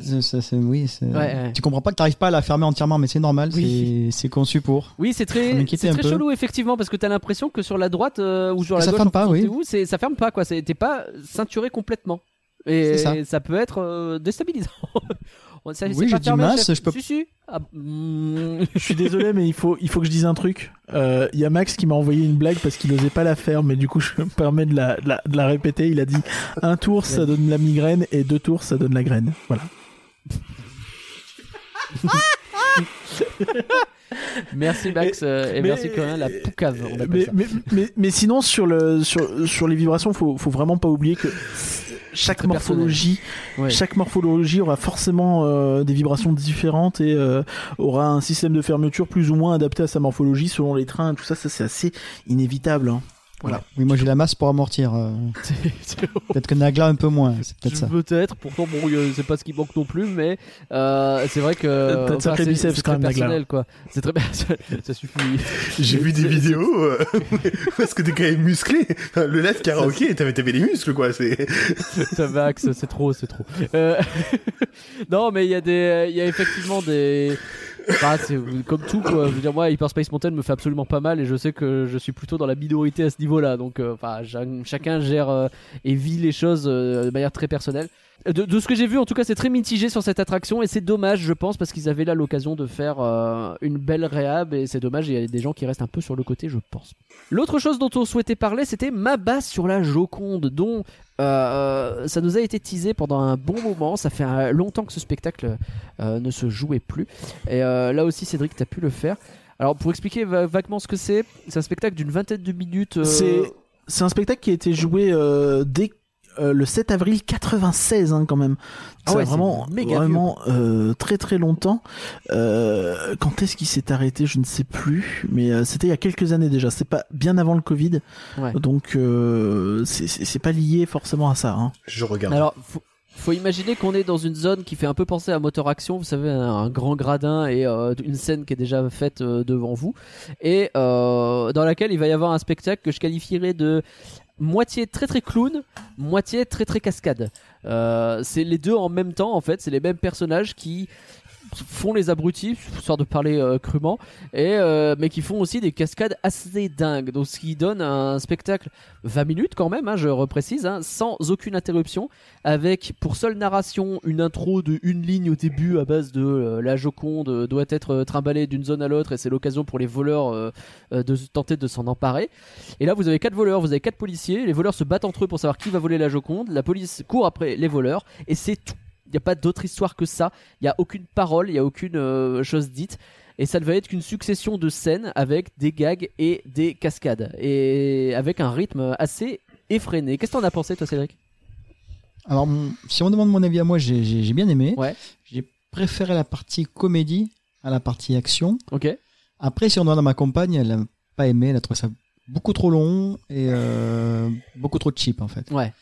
oui, Ouais, ouais. tu comprends pas que tu n'arrives pas à la fermer entièrement, mais c'est normal. Oui. c'est- conçu pour. Oui, c'est Ça très, m'inquiétait c'est un très peu. chelou effectivement parce que t'as l'impression que sur la droite euh, ou sur la Ça gauche, ferme pas, oui. où, ça ferme pas quoi. T'es pas ceinturé complètement. Et C'est ça. peut être euh, déstabilisant. Ça- Oui, fermé, mince, chef. je peux- Si, si. Ah, mm, Je suis désolé, mais il faut, il faut que je dise un truc. Euh, Il y a Max qui m'a envoyé une blague parce qu'il osait pas la faire, mais du coup, je me permets de la, de la, de la répéter. Il a dit un tour, ça donne la migraine, et deux tours, ça donne la graine. Voilà. Merci Max euh, et mais- merci Corinne, la poucave. On ça. mais, mais sinon, sur, le, sur, sur les vibrations, faut, faut vraiment pas oublier que chaque morphologie, Ouais. chaque morphologie aura forcément euh, des vibrations différentes et euh, aura un système de fermeture plus ou moins adapté à sa morphologie selon les trains. Tout ça, ça c'est assez inévitable. hein. Voilà. Oui, moi j'ai la masse pour amortir. euh, Peut-être que Nagla un peu moins. C'est peut-être ça. Peut-être, pourtant bon, c'est pas ce qui manque non plus, mais euh, c'est vrai que T'as c'est- biceps c'est quand très même, Nagla. personnel quoi. C'est très bien, ça, suffit. J'ai vu des vidéos euh, est-ce que t'es quand même musclé. Le live karaoké, t'avais t'avais des muscles quoi. C'est Ça Max, c'est trop, c'est trop. Euh, non, mais il y a des, il y a effectivement des. C'est comme tout quoi. Je veux dire moi, Hyperspace Mountain me fait absolument pas mal et je sais que je suis plutôt dans la minorité à ce niveau-là. Donc, euh, enfin, cha- chacun gère euh, et vit les choses euh, de manière très personnelle. De, ce que j'ai vu, en tout cas, c'est très mitigé sur cette attraction et c'est dommage, je pense, parce qu'ils avaient là l'occasion de faire euh, une belle réhab et c'est dommage. Il y a des gens qui restent un peu sur le côté, je pense. L'autre chose dont on souhaitait parler, c'était ma base sur la Joconde, dont euh, ça nous a été teasé pendant un bon moment. Ça fait euh, longtemps que ce spectacle euh, ne se jouait plus. Et euh, là aussi, Cédric, tu as pu le faire. Alors, pour expliquer va- vaguement ce que c'est, c'est un spectacle d'une vingtaine de minutes. euh, C'est un spectacle qui a été joué euh, dès euh, le 7 avril 96 hein, quand même. Ah ouais, vraiment, vraiment euh, très très longtemps. Euh, quand est-ce qu'il s'est arrêté Je ne sais plus, mais euh, c'était il y a quelques années déjà. C'est pas bien avant le Covid, Ouais. donc euh, c'est- pas lié forcément à ça. Hein. je regarde. Alors, faut, faut imaginer qu'on est dans une zone qui fait un peu penser à moteur action, vous savez, un, un grand gradin et euh, une scène qui est déjà faite euh, devant vous, et euh, dans laquelle il va y avoir un spectacle que je qualifierais de moitié très très clown, moitié très très cascade. Euh, c'est les deux en même temps en fait, c'est les mêmes personnages qui font les abrutis, histoire de parler euh, crûment, et euh, mais qui font aussi des cascades assez dingues. Donc ce qui donne un spectacle 20 minutes quand même, hein, je reprécise, hein, sans aucune interruption, avec pour seule narration une intro de une ligne au début à base de euh, la Joconde euh, doit être trimballée d'une zone à l'autre et c'est l'occasion pour les voleurs de tenter de s'en emparer. Et là vous avez quatre voleurs, vous avez quatre policiers, les voleurs se battent entre eux pour savoir qui va voler la Joconde, la police court après les voleurs et c'est tout. Il n'y a pas d'autre histoire que ça. Il n'y a aucune parole, il n'y a aucune euh, chose dite. Et ça ne va être qu'une succession de scènes avec des gags et des cascades. Et avec un rythme assez effréné. Qu'est-ce que t'en as pensé, toi, Cédric? Alors, si on demande mon avis à moi, j'ai bien aimé. Ouais. J'ai préféré la partie comédie à la partie action. Ok. Après, si on demande à ma compagne, elle n'a pas aimé, elle a trouvé ça beaucoup trop long et euh, beaucoup trop cheap en fait. Ouais.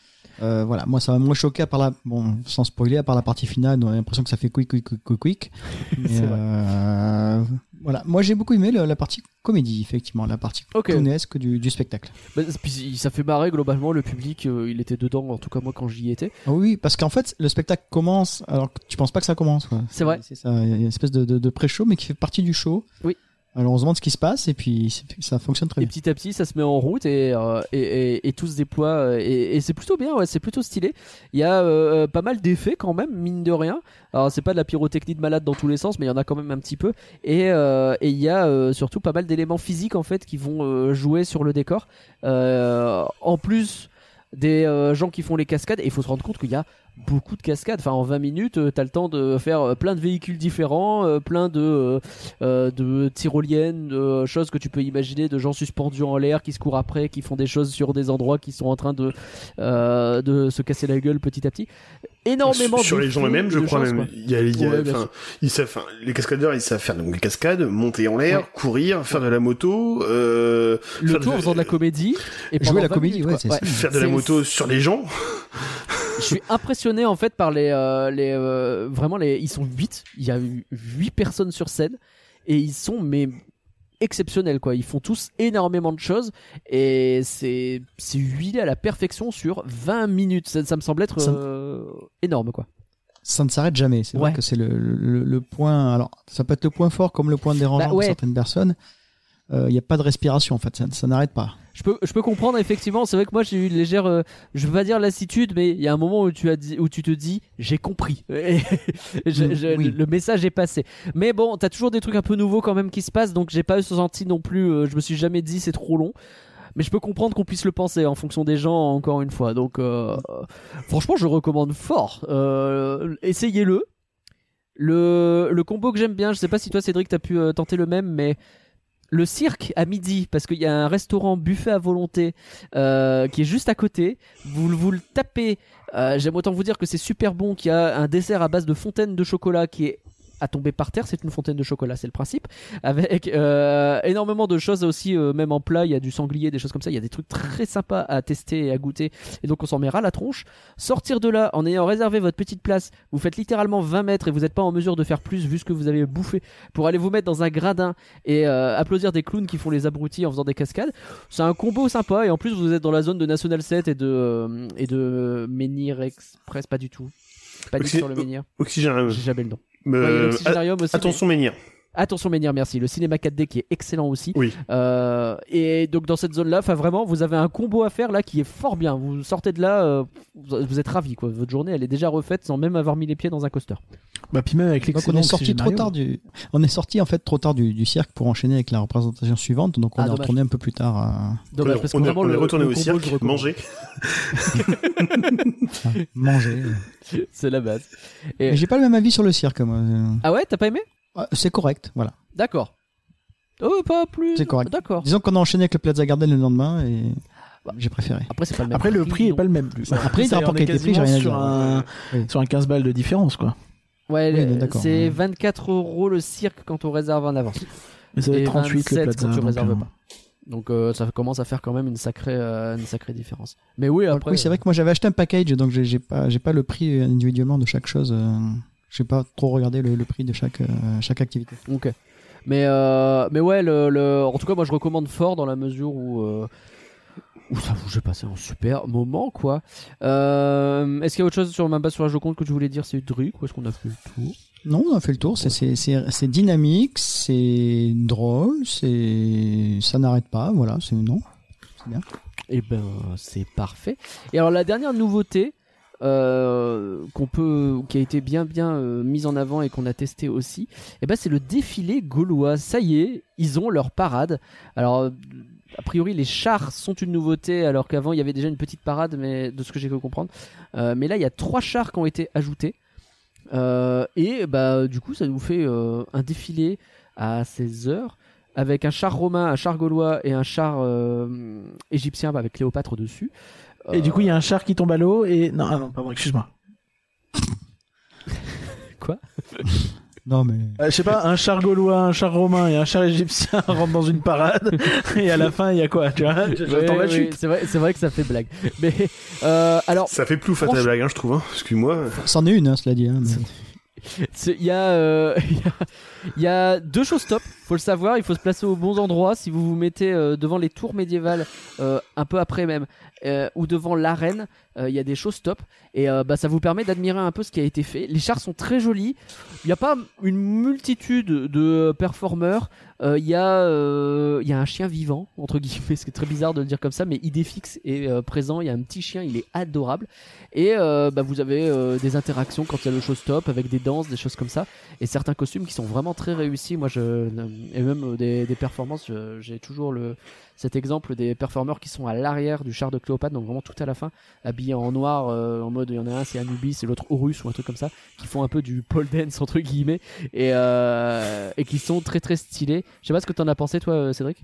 Euh, voilà, moi ça m'a moins choqué à part la, bon, sans spoiler, à part la partie finale, on a l'impression que ça fait quick, quick, quick, quick, quick. Mais, euh, voilà, moi j'ai beaucoup aimé la partie comédie, effectivement, la partie Ok. clownesque du, du spectacle. Bah, puis, ça fait marrer globalement le public. euh, il était dedans, en tout cas moi quand j'y étais. Ah oui, parce qu'en fait, le spectacle commence alors que tu penses pas que ça commence. C'est vrai. C'est ça, il y a une espèce de, de, de pré-show, mais qui fait partie du show. Oui. Alors on se demande ce qui se passe et puis ça fonctionne très Et bien. petit à petit, ça se met en route et, euh, et, et, et tout se déploie. euh, Et, et c'est plutôt bien, ouais, c'est plutôt stylé. Il y a euh, pas mal d'effets quand même, mine de rien. Alors, c'est pas de la pyrotechnie de malade dans tous les sens, mais il y en a quand même un petit peu. Et euh, et il y a euh, surtout pas mal d'éléments physiques en fait qui vont euh, jouer sur le décor. Euh, en plus des euh, gens qui font les cascades, et il faut se rendre compte qu'il y a beaucoup de cascades. Enfin, en 20 minutes, euh, t'as le temps de faire euh, plein de véhicules différents, euh, plein de, euh, de tyroliennes, de choses que tu peux imaginer, de gens suspendus en l'air qui se courent après, qui font des choses sur des endroits qui sont en train de, euh, de se casser la gueule petit à petit. Énormément sur les gens eux-mêmes, je crois même. Il y a, il y a- Ouais, bien enfin, sûr. ils savent, les cascadeurs, ils savent faire donc des cascades, monter en l'air, Ouais. courir, faire de la moto, euh, Le tout en de- faisant de la comédie et Jouer la 20 comédie, minutes, ouais, ça. faire de la moto sur les gens. Je suis impressionné en fait par les euh, les euh, vraiment les ils sont 8 il y a eu 8 personnes sur scène et ils sont mais exceptionnels quoi ils font tous énormément de choses et c'est c'est huilé à la perfection sur 20 minutes ça, ça me semble être euh, énorme quoi Ça ne s'arrête jamais. C'est Ouais. vrai que c'est le, le, le point. Alors, ça peut être le point fort comme le point dérangeant Bah ouais. pour certaines personnes. Euh, Il n'y a pas de respiration en fait, ça, ça n'arrête pas. je peux je peux comprendre effectivement. C'est vrai que moi j'ai eu une légère euh, je veux pas dire lassitude mais il y a un moment où tu as dit où tu te dis j'ai compris. Et je- Mm, je- oui. le message est passé. Mais bon t'as toujours des trucs un peu nouveaux quand même qui se passent donc j'ai pas eu ce senti non plus euh, je me suis jamais dit c'est trop long. Mais je peux comprendre qu'on puisse le penser en fonction des gens encore une fois. Donc euh, euh, franchement je recommande fort. Euh, essayez-le. Le, le combo que j'aime bien je sais pas si toi Cédric t'as pu euh, tenter le même mais le cirque à midi parce qu'il y a un restaurant buffet à volonté euh, qui est juste à côté. Vous, le tapez. Euh, J'aime autant vous dire que c'est super bon. Qu'il y a un dessert à base de fontaine de chocolat qui est à tomber par terre. C'est une fontaine de chocolat, c'est le principe. Avec euh, énormément de choses aussi, euh, même en plat. Il y a du sanglier, des choses comme ça. Il y a des trucs très sympas à tester et à goûter. Et donc on s'en met la tronche. Sortir de là en ayant réservé votre petite place. Vous faites littéralement 20 mètres et vous n'êtes pas en mesure de faire plus vu ce que vous avez bouffé pour aller vous mettre dans un gradin et euh, applaudir des clowns qui font les abrutis en faisant des cascades. C'est un combo sympa et en plus vous êtes dans la zone de National 7 et de et de Menhir Express pas du tout. Pas du tout Oxy- sur le Menhir. Oxygène. J'ai jamais le nom. euh, Ouais, euh, aussi. attention, Menhir. Attention Menhir, merci. Le cinéma 4D qui est excellent aussi. Oui. Euh, et donc dans cette zone-là, enfin vraiment, vous avez un combo à faire là qui est fort bien. Vous sortez de là, euh, vous êtes ravis quoi. Votre journée, elle est déjà refaite sans même avoir mis les pieds dans un coaster. Bah, puis même avec Donc on l'excellent est sorti trop tard du, on est sorti en fait trop tard du, du cirque pour enchaîner avec la représentation suivante. Donc on Ah, est dommage. retourné un peu plus tard. À... Dommage parce on est, vraiment on est retourné le au combo, cirque, manger. manger. C'est la base. Et- J'ai pas le même avis sur le cirque moi. Ah ouais, t'as pas aimé? C'est correct, voilà. D'accord. Oh, pas plus. C'est correct. D'accord. Disons qu'on a enchaîné avec le Plaza Garden le lendemain et Bah. j'ai préféré. Après, c'est pas le même. Après, le prix est non. pas le même. Après, ça, le rapport qualité-prix, j'ai rien à sur dire. un, Oui. sur un 15 balles de différence, quoi. Ouais, Oui, c'est ouais. 24 euros le cirque quand on réserve en avance. Mais ça va Et être 38 le 27 Plaza. quand tu donc, réserves euh, pas. Donc euh, ça commence à faire quand même une sacrée, euh, une sacrée différence. Mais oui, après. oui, c'est vrai que moi j'avais acheté un package, donc j'ai pas, j'ai pas le prix individuellement de chaque chose. euh, j'ai pas trop regardé le, le prix de chaque, euh, chaque activité. Ok. Mais, euh, mais ouais, le, le- en tout cas, moi je recommande fort dans la mesure où. Euh, où ça vous, j'ai passé un super moment, quoi. Euh, est-ce qu'il y a autre chose sur ma base sur la Joconde que tu voulais dire, c'est Druc, ou est-ce qu'on a fait le tour? Non, on a fait le tour. C'est- C'est c'est- dynamique, c'est drôle, c'est ça n'arrête pas. Voilà, c'est non. C'est bien. Eh ben, c'est parfait. Et alors la dernière nouveauté euh, qu'on peut, qui a été bien bien euh, mise en avant et qu'on a testé aussi, eh ben c'est le défilé gaulois. Ça y est, ils ont leur parade. Alors euh, a priori les chars sont une nouveauté alors qu'avant il y avait déjà une petite parade, mais de ce que j'ai pu comprendre. Mais là il y a trois chars qui ont été ajoutés. Et bah du coup ça nous fait un défilé à 16 heures avec un char romain, un char gaulois et un char égyptien bah, avec Cléopâtre dessus. Et du coup, il y a un char qui tombe à l'eau et. Non, ah non, pardon, excuse-moi. Non mais Euh, je sais pas, un char gaulois, un char romain et un char égyptien rentrent dans une parade. et à la fin, il y a quoi Tu vois? J'attends la ouais, chute. c'est vrai, c'est vrai que ça fait blague. Mais euh, alors, Ça fait plouf à ta Franchement- blague, hein, je trouve. Hein. Excuse-moi. c'en est une, hein, cela dit. hein, mais- il y a, euh, il y a- il y a deux choses top. Faut le savoir, il faut se placer aux bons endroits. Si vous vous mettez euh, devant les tours médiévales, euh, un peu après même, euh, ou devant l'arène, euh, il y a des choses top. Et euh, bah, ça vous permet d'admirer un peu ce qui a été fait. Les chars sont très jolis. Il n'y a pas une multitude de performeurs. Euh, Il y, a, euh, y a un chien vivant, entre guillemets, ce qui est très bizarre de le dire comme ça, mais Idéfix est euh, présent. Il y a un petit chien, il est adorable. Et euh, bah, vous avez euh, des interactions quand il y a le showstop avec des danses, des choses comme ça. Et certains costumes qui sont vraiment très réussis. Moi, je, et même euh, des, des performances, j'ai toujours le, cet exemple des performeurs qui sont à l'arrière du char de Cléopâtre, donc vraiment tout à la fin, habillés en noir, euh, en mode il y en a un c'est Anubis et l'autre Horus ou un truc comme ça, qui font un peu du pole dance entre guillemets et, euh, et qui sont très très stylés. Je sais pas ce que t'en as pensé toi, euh, Cédric.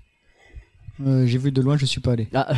Euh, J'ai vu de loin, je suis pas allé. Ah,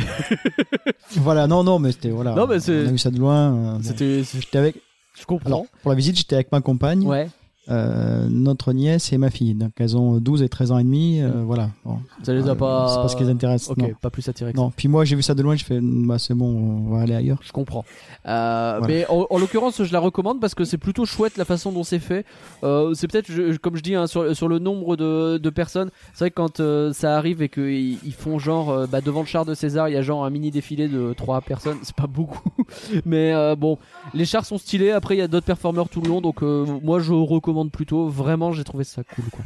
Voilà, non, non, mais c'était voilà. Non, mais c'est- On a vu ça de loin. euh, c'était, J'étais avec. je comprends. Alors, pour la visite, j'étais avec ma compagne, ouais, euh, notre nièce et ma fille. Donc, elles ont 12 et 13 ans et demi. euh, voilà. Bon. ça les a Euh, pas. C'est pas ce qui les intéresse. Ok, Non. pas plus attiré que ça. non. Puis moi, j'ai vu ça de loin, je fais, bah, c'est bon, on va aller ailleurs. Je comprends. Euh, Voilà. Mais en, en l'occurrence, je la recommande parce que c'est plutôt chouette la façon dont c'est fait. C'est peut-être, comme je dis, hein, sur, sur le nombre de, de personnes. C'est vrai que quand ça arrive et qu'ils ils font genre bah, devant le char de César, il y a genre un mini défilé de trois personnes. C'est pas beaucoup, mais bon, les chars sont stylés. Après, il y a d'autres performeurs tout le long, donc moi je recommande plutôt. Vraiment, j'ai trouvé ça cool, quoi.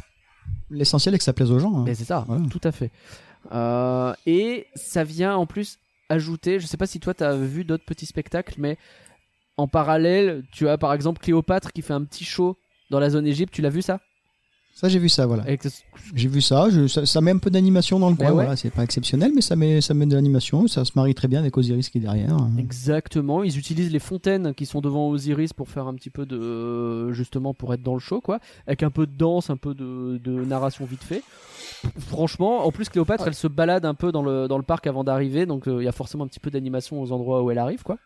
L'essentiel est que ça plaise aux gens. hein. Mais c'est ça, tout à fait. Euh, et ça vient en plus ajouter, je sais pas si toi t'as vu d'autres petits spectacles, mais en parallèle, tu as par exemple Cléopâtre qui fait un petit show dans la zone Égypte, tu l'as vu ça? Ça, j'ai vu ça, voilà. Avec- J'ai vu ça, je- ça, ça met un peu d'animation dans le coin. ouais. Voilà, c'est pas exceptionnel, mais ça met, ça met de l'animation. Ça se marie très bien avec Osiris qui est derrière. Exactement, ils utilisent les fontaines qui sont devant Osiris pour faire un petit peu de justement pour être dans le show quoi, avec un peu de danse, un peu de, de narration vite fait. Franchement, en plus Cléopâtre, elle se balade un peu dans le dans le parc avant d'arriver, donc euh, il y a forcément un petit peu d'animation aux endroits où elle arrive quoi.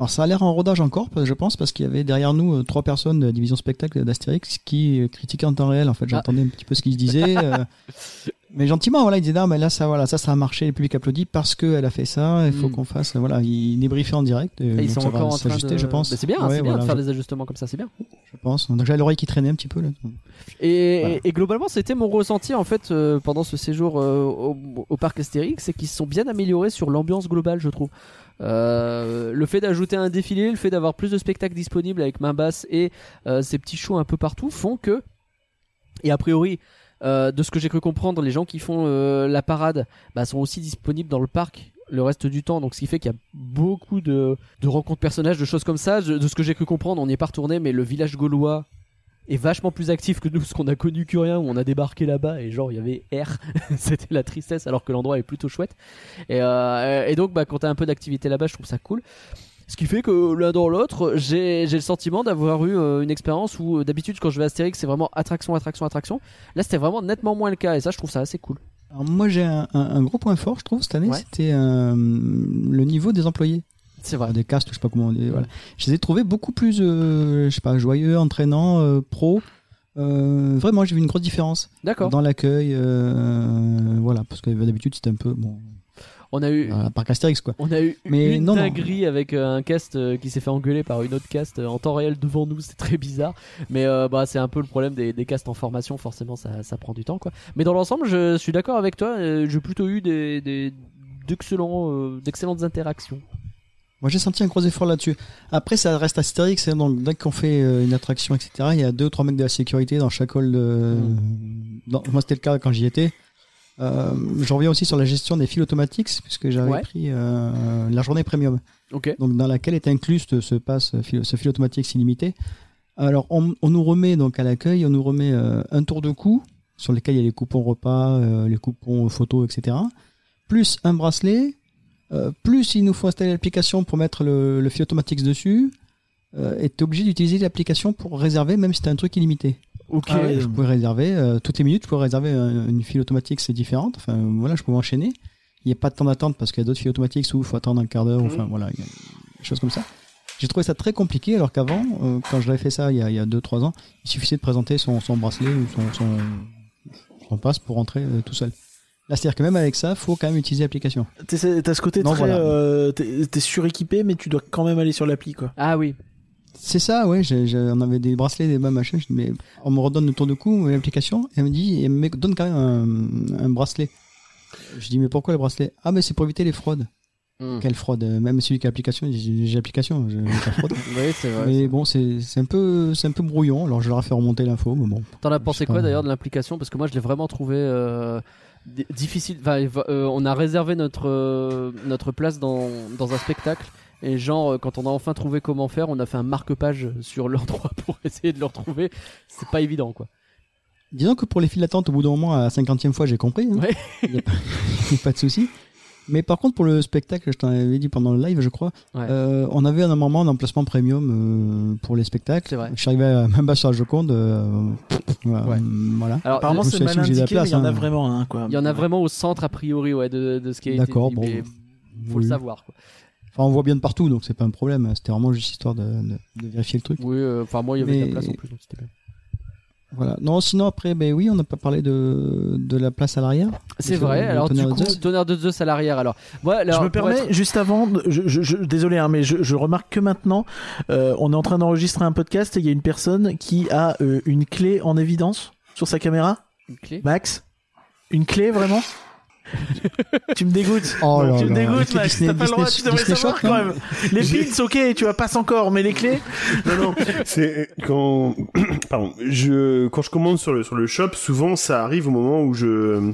Alors ça a l'air en rodage encore, je pense, parce qu'il y avait derrière nous euh, trois personnes de la division spectacle d'Astérix qui euh, critiquaient en temps réel. En fait, j'entendais un petit peu ce qu'ils disaient. mais gentiment, voilà, ils disaient non, mais là, ça, voilà, ça, ça a marché, le public applaudit parce qu'elle a fait ça. Il faut Mm. qu'on fasse, voilà, ils débriefaient en direct. et Et ils sont ça va encore en train s'ajuster, de. je pense. Bah, c'est bien, Ouais, c'est bien de faire je, des ajustements comme ça, c'est bien. je pense. Donc j'avais l'oreille qui traînait un petit peu là. Et, Voilà. et globalement, c'était mon ressenti en fait euh, pendant ce séjour euh, au, au parc Astérix, c'est qu'ils se sont bien améliorés sur l'ambiance globale, je trouve. Euh, le fait d'ajouter un défilé, le fait d'avoir plus de spectacles disponibles avec main basse et ces petits shows un peu partout font que, et a priori, euh, de ce que j'ai cru comprendre, les gens qui font euh, la parade bah, sont aussi disponibles dans le parc le reste du temps, donc ce qui fait qu'il y a beaucoup de, rencontres personnages, de choses comme ça. De ce que j'ai cru comprendre, on n'y est pas retourné, mais le village gaulois est vachement plus actif que nous, ce qu'on a connu Curien, où on a débarqué là-bas et genre il y avait R, c'était la tristesse, alors que l'endroit est plutôt chouette. Et, euh, et donc, bah, quand t'as un peu d'activité là-bas, je trouve ça cool. Ce qui fait que l'un dans l'autre, j'ai le sentiment d'avoir eu euh, une expérience où euh, d'habitude quand je vais à Astérix, c'est vraiment attraction, attraction, attraction. Là, c'était vraiment nettement moins le cas et ça, je trouve ça assez Alors moi j'ai un, un- un gros point fort, je trouve, cette année, Ouais. c'était euh, le niveau des employés. C'est vrai. Des castes, je sais pas comment on dit. Voilà. Je les ai trouvés beaucoup plus, euh, je sais pas, joyeux, entraînants, euh, pro. Euh, vraiment, j'ai vu une grosse différence D'accord. dans l'accueil. voilà, parce que d'habitude c'était un peu bon, On a eu. à la parc Astérix quoi. On a eu Mais une non, non. dinguerie avec euh, un cast euh, qui s'est fait engueuler par une autre cast euh, en temps réel devant nous, c'est très bizarre. Mais euh, bah, c'est un peu le problème des, des casts en formation, forcément ça, ça prend du temps. quoi. Mais dans l'ensemble, je suis d'accord avec toi, euh, j'ai plutôt eu des, des- d'excellents, euh, d'excellentes interactions. Moi j'ai senti un gros effort là-dessus. Après ça reste Astérix, hein, donc dès qu'on fait euh, une attraction, etc., il y a deux trois mecs de la sécurité dans chaque hall. De... dans- Moi c'était le cas quand j'y étais. Euh, je reviens aussi sur la gestion des fils automatiques, puisque j'avais Ouais. pris euh, la journée premium. Ok. donc dans laquelle est inclus ce, ce pass, ce fil, automatique illimité. Alors on, on nous remet donc à l'accueil, on nous remet euh, un tour de cou sur lesquels il y a les coupons repas, euh, les coupons photos, etc. Plus un bracelet, plus il nous faut installer l'application pour mettre le, le fil automatique dessus. T'es obligé d'utiliser l'application pour réserver, même si t'as un truc illimité. Ok. Ah ouais. Je pouvais réserver euh, toutes les minutes, je pouvais réserver un- une file automatique, c'est différente. Enfin voilà, je pouvais enchaîner. Il n'y a pas de temps d'attente parce qu'il y a d'autres files automatiques où il faut attendre un quart d'heure. Enfin voilà, il y a des choses comme ça. J'ai trouvé ça très compliqué alors qu'avant, euh, quand je l'avais fait ça il y a 2-3 ans, il suffisait de présenter son, son bracelet ou son, son, son passe pour rentrer euh, tout seul. Là, c'est-à-dire que même avec ça, faut quand même utiliser l'application. T'as ce côté Non, très. voilà. euh, T'es t'es suréquipé, mais tu dois quand même aller sur l'appli, quoi. Ah oui. C'est ça, ouais. on avait des bracelets, des dis, Mais on me redonne le tour de cou, l'application, et elle me dit, elle me donne quand même un, un bracelet. Je dis, mais pourquoi le bracelet? Ah, mais c'est pour éviter les fraudes. Hmm. Quelle fraude? Même celui qui a dit, j'ai l'application, j'ai fraude. Oui, c'est vrai. mais bon, c'est un peu, c'est un peu brouillon. Alors je leur ai fait remonter l'info, bon. T'en as pensé quoi d'ailleurs de l'implication Parce que moi je l'ai vraiment trouvé euh, di- difficile. Enfin, euh, on a réservé notre, euh, notre place dans, dans un spectacle. Et genre, euh, quand on a enfin trouvé comment faire, on a fait un marque-page sur l'endroit pour essayer de le retrouver. C'est pas évident quoi. Disons que pour les files d'attente, au bout d'un moment, à la cinquantième fois, j'ai compris. hein. Ouais. Il n'y a, pas- il y a pas de souci. Mais par contre, pour le spectacle, je t'en avais dit pendant le live, je crois, Ouais. euh, on avait un moment d'emplacement premium euh, pour les spectacles. C'est vrai. Je suis arrivé à, même pas sur la Joconde. euh, voilà. Ouais. voilà. Alors, Apparemment, c'est mal indiqué, mais il y en a hein. vraiment un, quoi. il y en a vraiment au centre a priori ouais, de, de ce qui a été D'accord, bon. mais faut le savoir. Quoi. Enfin, on voit bien de partout, donc c'est pas un problème. C'était vraiment juste histoire de, de- de vérifier le truc. Oui, euh, enfin moi il y avait de Mais- la place en plus, donc c'était bien. Voilà. Non, sinon après, ben oui, on n'a pas parlé de, de la place à l'arrière. C'est vrai. le Alors du coup, tonnerre de Zeus à l'arrière. Alors, moi, alors, je me permets, être- juste avant, je, je- je- désolé, hein, mais je, je remarque que maintenant, euh, on est en train d'enregistrer un podcast et il y a une personne qui a euh, une clé en évidence sur sa caméra. Une clé? Max? Une clé, vraiment? Tu me dégoûtes. Oh là tu me dégoûtes, Max. Disney- T'as pas le droit, tu devrais savoir Shop, quand même. Les pins, ok, tu vas passes encore, mais les clés Non, non, c'est quand, pardon, je, quand je commande sur le, sur le shop, souvent ça arrive au moment où je,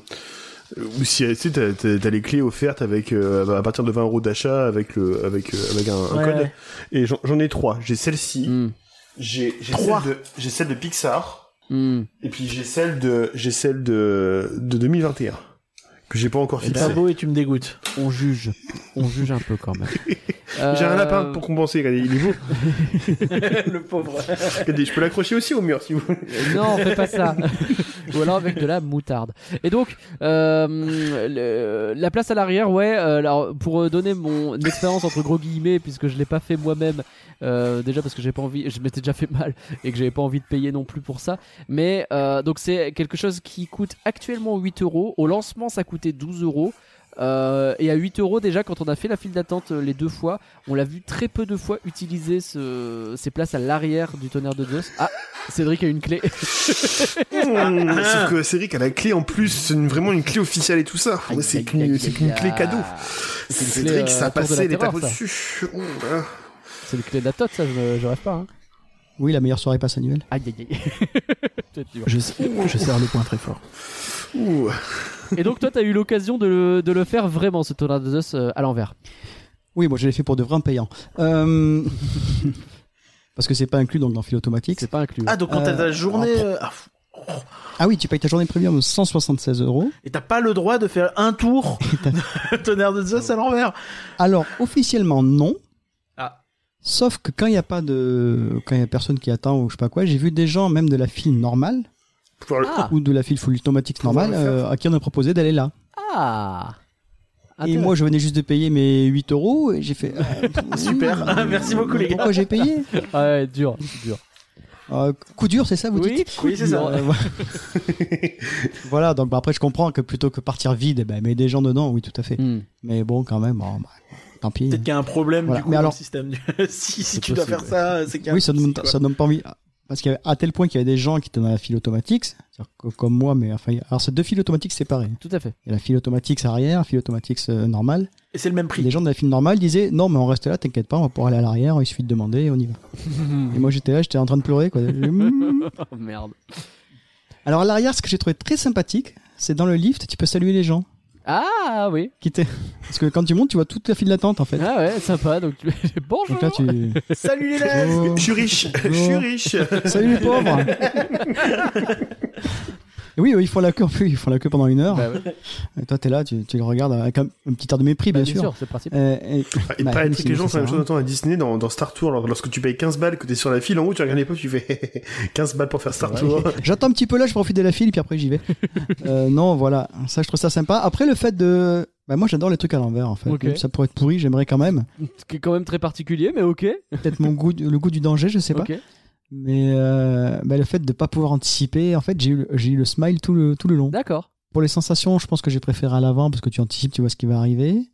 ou si tu sais, t'as, les clés offertes avec euh, à partir de 20 euros d'achat avec le avec euh, avec un, un Ouais, code ouais. et j'en, j'en ai trois. J'ai celle-ci, Hmm. j'ai j'ai Trois. celle de j'ai celle de Pixar Hmm. et puis j'ai celle de j'ai celle de de 2021 que j'ai pas encore C'est fixée. pas beau et tu me dégoûtes. On juge. On juge un peu quand même. J'ai un Euh, lapin pour compenser, regardez, il est beau. le pauvre. Regardez, je peux l'accrocher aussi au mur si vous voulez. Non, fais pas ça. Ou alors avec de la moutarde. Et donc, euh, le- la place à l'arrière, ouais. euh, alors, pour euh, donner mon expérience entre gros guillemets, puisque je l'ai pas fait moi-même, euh, déjà parce que j'ai pas envie, je m'étais déjà fait mal et que j'avais pas envie de payer non plus pour ça. Mais euh, donc c'est quelque chose qui coûte actuellement 8 euros. Au lancement, ça coûtait 12 euros. Euh, et à 8 euros déjà quand on a fait la file d'attente euh, les deux fois on l'a vu très peu de fois utiliser ce, ces places à l'arrière du tonnerre de Zeus ah Cédric a une clé Mmh, Sauf que Cédric a la clé en plus, c'est une- vraiment une clé officielle et tout ça. C'est qu'une clé cadeau. C'est une clé, Cédric, euh, ça a tour de la passé l'étape C'est une clé de la tote, ça, je, me- je rêve pas. Hein. Oui, la meilleure soirée passe annuelle. Aïe aïe aïe. Peut-être. Je, je serre le point très fort. Ouh. Et donc, toi, t'as eu l'occasion de le, de le faire vraiment, ce tonnerre de Zeus euh, à l'envers. Oui, moi je l'ai fait pour de vrai en payant. Euh, Parce que c'est pas inclus donc dans fil automatique. C'est pas inclus. Ah, donc quand t'as Euh, ta journée. euh, ah, Ah oui, tu payes ta journée premium 176 euros. et t'as pas le droit de faire un tour tonnerre de Zeus à l'envers. Alors officiellement non. Ah. Sauf que quand il n'y a pas de, quand il y a personne qui attend ou je sais pas quoi, j'ai vu des gens même de la file normale Ah, ou de la file full automatique normale euh, à qui on a proposé d'aller là. ah. Et moi je venais juste de payer mes 8 euros et j'ai fait. euh, Super. Merci beaucoup, les gars. Pourquoi j'ai payé? Ah ouais, dur, dur. Euh, coup dur, c'est ça, vous Oui, dites? Oui, c'est ça. Euh, voilà. donc bah, après je comprends que plutôt que partir vide, eh ben, mettre des gens dedans, oui, tout à fait. Hmm. Mais bon, quand même, bon, bah, tant pis. Peut-être qu'il y a un problème Voilà. du coup, Mais dans alors- le système. du- si tu dois faire ça, c'est qu'il y a un Oui, ça souci, donne, quoi. ça donne pas envie. Parce qu'à à tel point qu'il y avait des gens qui étaient dans la file automatique, c'est-à-dire que- comme moi, mais enfin, alors c'est deux files automatiques séparées. Tout à fait. Il y a la file automatique arrière, la file automatique euh, normale. Et c'est le même prix. Les gens de la file normale disaient non, mais on reste là, t'inquiète pas, on va pouvoir aller à l'arrière, il suffit de demander, on y va. Et moi j'étais là, j'étais en train de pleurer. Quoi. Mm. Oh merde. Alors à l'arrière, ce que j'ai trouvé très sympathique, c'est dans le lift, tu peux saluer les gens. Ah oui. Qui étaient... Parce que quand tu montes, tu vois toute la file d'attente en fait. Ah ouais, sympa. Donc tu... bonjour. Donc là, tu. Salut les Oh. Je suis riche, je suis riche. Salut les pauvres Oui, ils font la queue, en plus, ils font la queue pendant une heure. Bah ouais. Et toi, t'es là, tu, tu les regardes avec un, un petit air de mépris, Bah, bien, sûr. c'est le principe. Euh, et- Et Bah, que les gens font la même chose autant à Disney dans, dans Star Tour. Alors, lorsque tu payes 15 balles, que t'es sur la file en haut, tu regardes les poches, tu fais 15 balles pour faire Star Tour. J'attends un petit peu là, je profite de la file, puis après j'y vais. Euh, non, voilà, ça je trouve ça sympa. Après le fait de, bah, moi j'adore les trucs à l'envers en fait. Ok. Même si Ça pourrait être pourri, j'aimerais quand même. Ce qui est quand même très particulier, mais ok. Peut-être mon goût, le goût du danger, je sais pas. Ok. Mais euh, bah, le fait de pas pouvoir anticiper, en fait, j'ai eu, eu le smile tout le tout le long. D'accord. Pour les sensations, je pense que j'ai préféré à l'avant parce que tu anticipes, tu vois ce qui va arriver.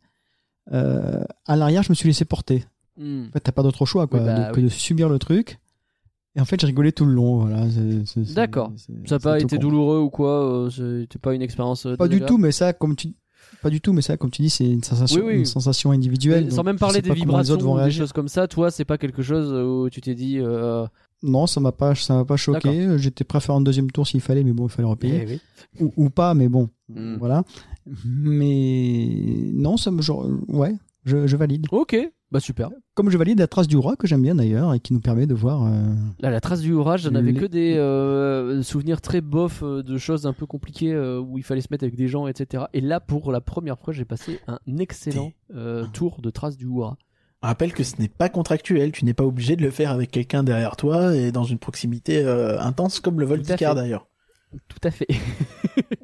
Euh, à l'arrière, je me suis laissé porter. Hmm. En fait, t'as pas d'autre choix quoi, Oui, bah, de- que de subir le truc. Et en fait, j'ai rigolé tout le long. Voilà. D'accord. Ça n'a pas été con. douloureux ou quoi euh, C'était pas une expérience. euh, Pas du tout, mais ça, comme tu pas du tout, mais ça, comme tu dis, c'est une sensation, Oui, oui. une sensation individuelle. Sans même parler des vibrations ou des choses comme ça, toi, c'est pas quelque chose où tu t'es dit. euh, Non, ça m'a pas, ça m'a pas choqué. J'étais prêt à faire un deuxième tour s'il fallait, mais bon, il fallait repayer eh oui. ou, ou pas, mais bon, Hmm. voilà. Mais non, ça me, genre, ouais, je, je valide. Ok, bah super. Comme je valide la trace du roi que j'aime bien d'ailleurs et qui nous permet de voir. euh, Là, la trace du orage, j'en avais Les- que des euh, souvenirs très bof euh, de choses un peu compliquées euh, où il fallait se mettre avec des gens, etc. Et là, pour la première fois, j'ai passé un excellent tour de trace du Oura. Rappelle que ce n'est pas contractuel, tu n'es pas obligé de le faire avec quelqu'un derrière toi et dans une proximité euh, intense comme le vol fait. d'ailleurs. Tout à fait.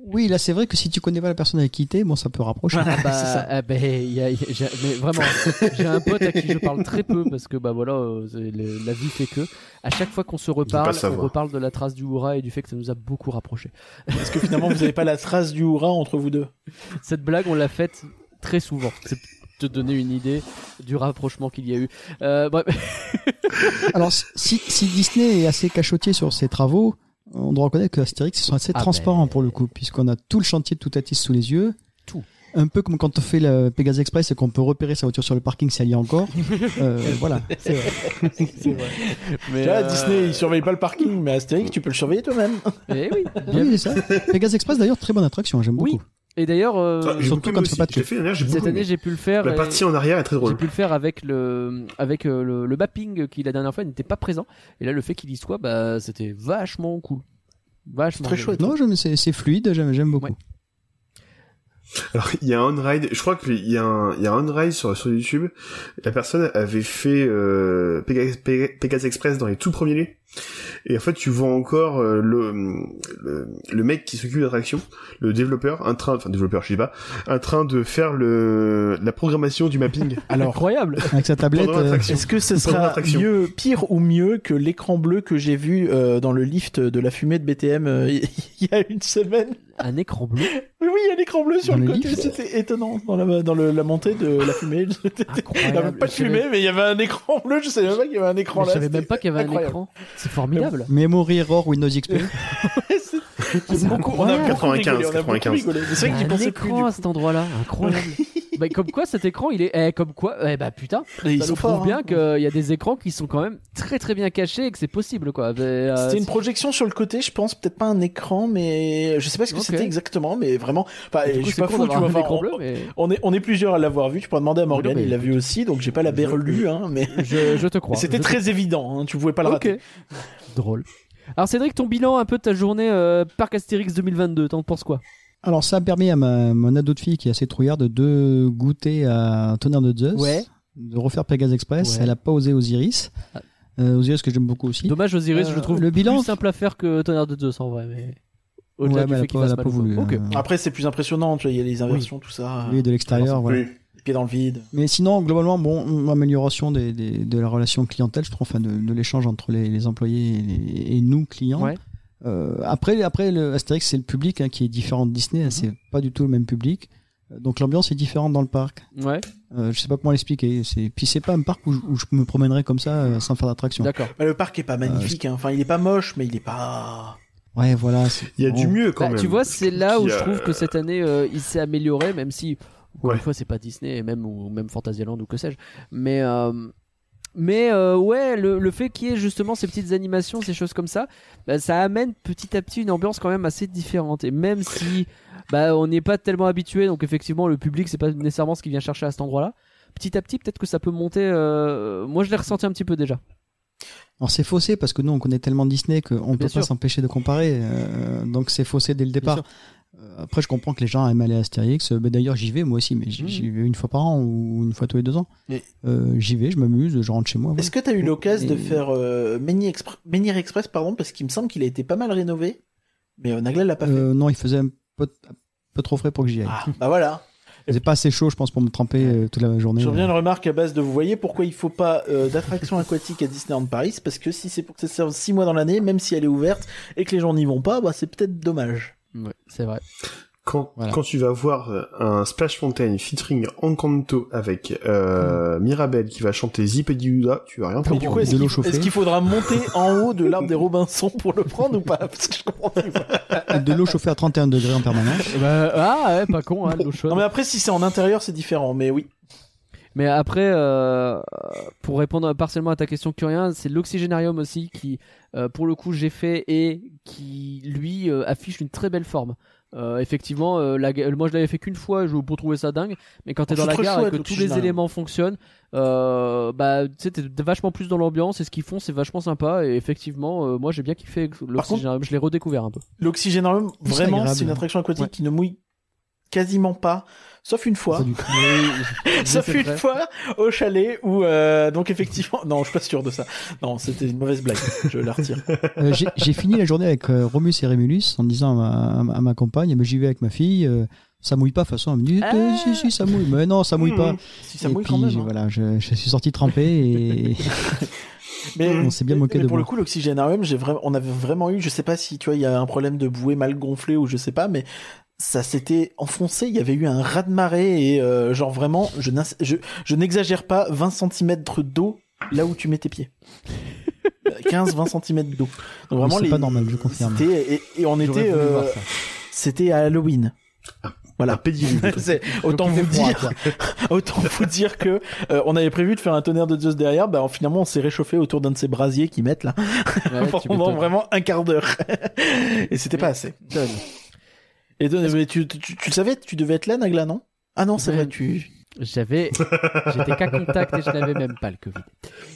Oui, là, c'est vrai que si tu connais pas la personne avec qui t'es, bon, ça peut rapprocher. Ah bah, C'est ça. ah bah, il y a- il y a- j'ai- mais vraiment, j'ai un pote à qui je parle très peu parce que bah voilà, euh, le- la vie fait que à chaque fois qu'on se reparle, on reparle de la trace du Oura et du fait que ça nous a beaucoup rapprochés. Parce que finalement, vous n'avez pas la trace du hurrah entre vous deux? Cette blague, on l'a faite très souvent. Te donner une idée du rapprochement qu'il y a eu. Euh, bref. Alors, si, si Disney est assez cachotier sur ses travaux, on doit reconnaître que Astérix, ils sont assez Ah transparents ben. pour le coup, puisqu'on a tout le chantier de Toutatis sous les yeux. Tout. Un peu comme quand on fait le Pegasus Express et qu'on peut repérer sa voiture sur le parking si elle y est encore. Euh, voilà. C'est vrai. Mais, Tu vois, euh, Disney, il surveille pas le parking, mais Astérix, tu peux le surveiller toi-même. eh oui, bien Oui, ça. Pegasus Express, d'ailleurs, très bonne attraction, j'aime Oui. beaucoup. Et d'ailleurs, euh, j'ai surtout fais aussi. pas de fait l'année, j'ai cette beaucoup année, j'ai pu le faire. La partie en arrière est très J'ai drôle. pu le faire avec le avec euh, le, le mapping qui la dernière fois n'était pas présent et là le fait qu'il y soit bah c'était vachement cool vachement Très chouette. Non, j'aime- c'est c'est fluide, j'aime j'aime beaucoup. Ouais. Alors, il y a un on-ride, je crois qu'il y a un, il y a un on-ride sur, sur YouTube. La personne avait fait euh, Pegasus, Pegasus Express dans les tout premiers lieux. Et en fait, tu vois encore euh, le, le, le mec qui s'occupe de l'attraction, le développeur, un train, enfin développeur, je sais pas, un train de faire le la programmation du mapping. Alors, incroyable Avec sa tablette. Euh, est-ce que ce sera mieux, pire ou mieux que l'écran bleu que j'ai vu euh, dans le lift de la fumée de BTM euh, il y a une semaine? Un écran bleu? Oui, oui, il y a l'écran bleu sur Dans le côté, lift? C'était étonnant dans la, dans le- la montée de la fumée. Il y avait pas de Je savais- fumée, mais il y avait un écran bleu, je savais même pas qu'il y avait un écran mais je là. savais même pas qu'il y avait un incroyable. écran c'est formidable Memory Error Windows XP. C'est beaucoup, on a incroyable. beaucoup rigolé, 95, on a beaucoup 95. rigolé. Mais c'est vrai que j'y un pensais plus. cet endroit-là incroyable bah, comme quoi cet écran il est eh, comme quoi eh bah putain. Et ils ça sont nous prouve forts, bien hein. qu'il y a des écrans qui sont quand même très très bien cachés et que c'est possible quoi. Mais, euh, C'était une projection sur le côté, je pense, peut-être pas un écran, mais je sais pas ce que c'était exactement, mais vraiment, enfin, je suis pas fou, tu vois, enfin, on- bleu mais on est, on est plusieurs à l'avoir vu, tu pourras demander à Morgan, mais il l'a vu aussi, donc j'ai pas la berlue, hein, mais je, je te crois mais c'était te très évident, hein, tu pouvais pas le rater. Drôle. Alors Cédric, ton bilan un peu de ta journée euh, Parc Astérix 2022, t'en penses quoi? Alors, ça a permis à ma, mon ado de fille qui est assez trouillarde de goûter à Tonnerre de Zeus. Ouais. De refaire Pegasus Express. Ouais. Elle a pas osé Osiris. Ah. Euh, Osiris que j'aime beaucoup aussi. Dommage Osiris, Euh, je le trouve le bilan- plus simple à faire que Tonnerre de Zeus en vrai, mais au-delà Ouais, du fait qu'il pas, fasse voulu. Hein. Après, c'est plus impressionnant, tu vois, il y a les inversions, tout ça. Oui, de l'extérieur, voilà. Pied dans le vide. Mais sinon, globalement, bon, amélioration des, des- de la relation clientèle, je trouve, enfin, de, de l'échange entre les, les employés et, les- et nous, clients. Ouais. Euh, après, après, le Astérix, c'est le public hein, qui est différent de Disney, Mhm. hein, c'est pas du tout le même public. Euh, Donc l'ambiance est différente dans le parc. Ouais, Euh, je sais pas comment l'expliquer. C'est puis c'est pas un parc où je, où je me promènerais comme ça euh, sans faire d'attraction. d'accord. Bah, le parc est pas magnifique, hein. enfin il est pas moche, mais il est pas. Ouais, voilà. Il y a du mieux quand Bah, même. tu vois, c'est là où je trouve que cette année euh, il s'est amélioré, même si encore Ouais. une fois c'est pas Disney, et même ou même Fantasyland ou que sais-je. Mais euh, mais euh, ouais, le, le fait qu'il y ait justement ces petites animations, ces choses comme ça, bah, ça amène petit à petit une ambiance quand même assez différente. Et même si bah, on n'est pas tellement habitué, donc effectivement le public c'est pas nécessairement ce qu'il vient chercher à cet endroit-là. Petit à petit, peut-être que ça peut monter. euh, Moi, je l'ai ressenti un petit peu déjà. Alors c'est faussé parce que nous on connaît tellement Disney qu'on Bien peut pas s'empêcher de comparer. euh, donc c'est faussé dès le Bien départ. Euh, Après je comprends que les gens aiment aller à Astérix. Euh, bah, D'ailleurs j'y vais moi aussi, mais j'y Mhm. j'y vais une fois par an ou une fois tous les deux ans. Mais- Euh, j'y vais, je m'amuse, je rentre chez moi. Est-ce que tu as eu l'occasion de faire euh, Menhir Expre- Menhir Express, pardon, parce qu'il me semble qu'il a été pas mal rénové, mais euh, Nagla l'a pas fait? Euh, non, il faisait un peu, un peu trop frais pour que j'y aille. Ah, bah voilà. Il faisait pas assez chaud, je pense, pour me tremper toute la journée. Je reviens à une remarque à base de vous voyez pourquoi il faut pas euh, d'attraction aquatique à Disneyland Paris, c'est parce que si c'est pour que ça serve 6 mois dans l'année, même si elle est ouverte et que les gens n'y vont pas, bah c'est peut-être dommage. Ouais, c'est vrai. Quand, Voilà. quand tu vas voir euh, un Splash Mountain featuring Encanto avec euh, Mirabelle qui va chanter Zip et Diouda, tu vas rien Mais comprendre. du coup, est-ce de l'eau qu'il chauffée. est-ce qu'il faudra monter en haut de l'arbre des Robinson pour le prendre ou pas? Parce que je comprends de l'eau chauffée à 31 degrés en permanence. Bah, ah ouais, pas con, hein, de l'eau chaude. Non mais après si c'est en intérieur c'est différent, mais oui. Mais après, euh, pour répondre partiellement à ta question, Curien, c'est l'oxygénarium aussi qui, euh, pour le coup, j'ai fait et qui, lui, euh, affiche une très belle forme. Euh, effectivement, euh, la, moi je l'avais fait qu'une fois, je pour trouver ça dingue. Mais quand t'es Oh, dans la gare et que tous les éléments fonctionnent, euh, bah tu t'es vachement plus dans l'ambiance et ce qu'ils font, c'est vachement sympa. Et effectivement, euh, moi j'ai bien kiffé l'oxygénarium. Je l'ai redécouvert un peu. L'oxygénarium, vraiment, c'est une attraction aquatique Ouais. qui ne mouille quasiment pas, sauf une fois. Pas du. Sauf une vrai. fois au chalet où euh, donc effectivement non je suis pas sûr de ça non c'était une mauvaise blague je la retire Euh, j'ai- fini la journée avec euh, Romus et Rémulus en disant à ma, à ma compagne, mais j'y vais avec ma fille, euh, ça mouille pas, de toute façon, elle me dit, Ah. Si, si, ça mouille, mais non, ça mouille pas. Si ça et mouille puis, quand même j'ai- hein. voilà, je, je suis sorti trempé et mais on s'est bien moqué mais de pour moi. le coup l'oxygénarium j'ai vraiment on avait vraiment eu je sais pas si tu vois il y a un problème de bouée mal gonflée ou je sais pas mais ça s'était enfoncé il y avait eu un raz de marée et euh, genre vraiment je n'ins- je, je n'exagère pas 20 cm d'eau là où tu mets tes pieds. 15-20 cm d'eau. Donc vraiment c'est les- pas normal, je confirme. c'était et, et on était euh, c'était à Halloween. Voilà. pédiluve. C'est- autant vous dire, autant vous dire que euh, on avait prévu de faire un tonnerre de Zeus derrière, bah finalement on s'est réchauffé autour d'un de ces brasiers qu'ils mettent là. Ouais, pendant vraiment un quart d'heure. Et c'était pas assez. Et donc, mais tu, tu, tu le savais, tu devais être là Nagla non? Ah non c'est Ouais. vrai tu. J'avais, j'étais qu'à contact et je n'avais même pas le Covid.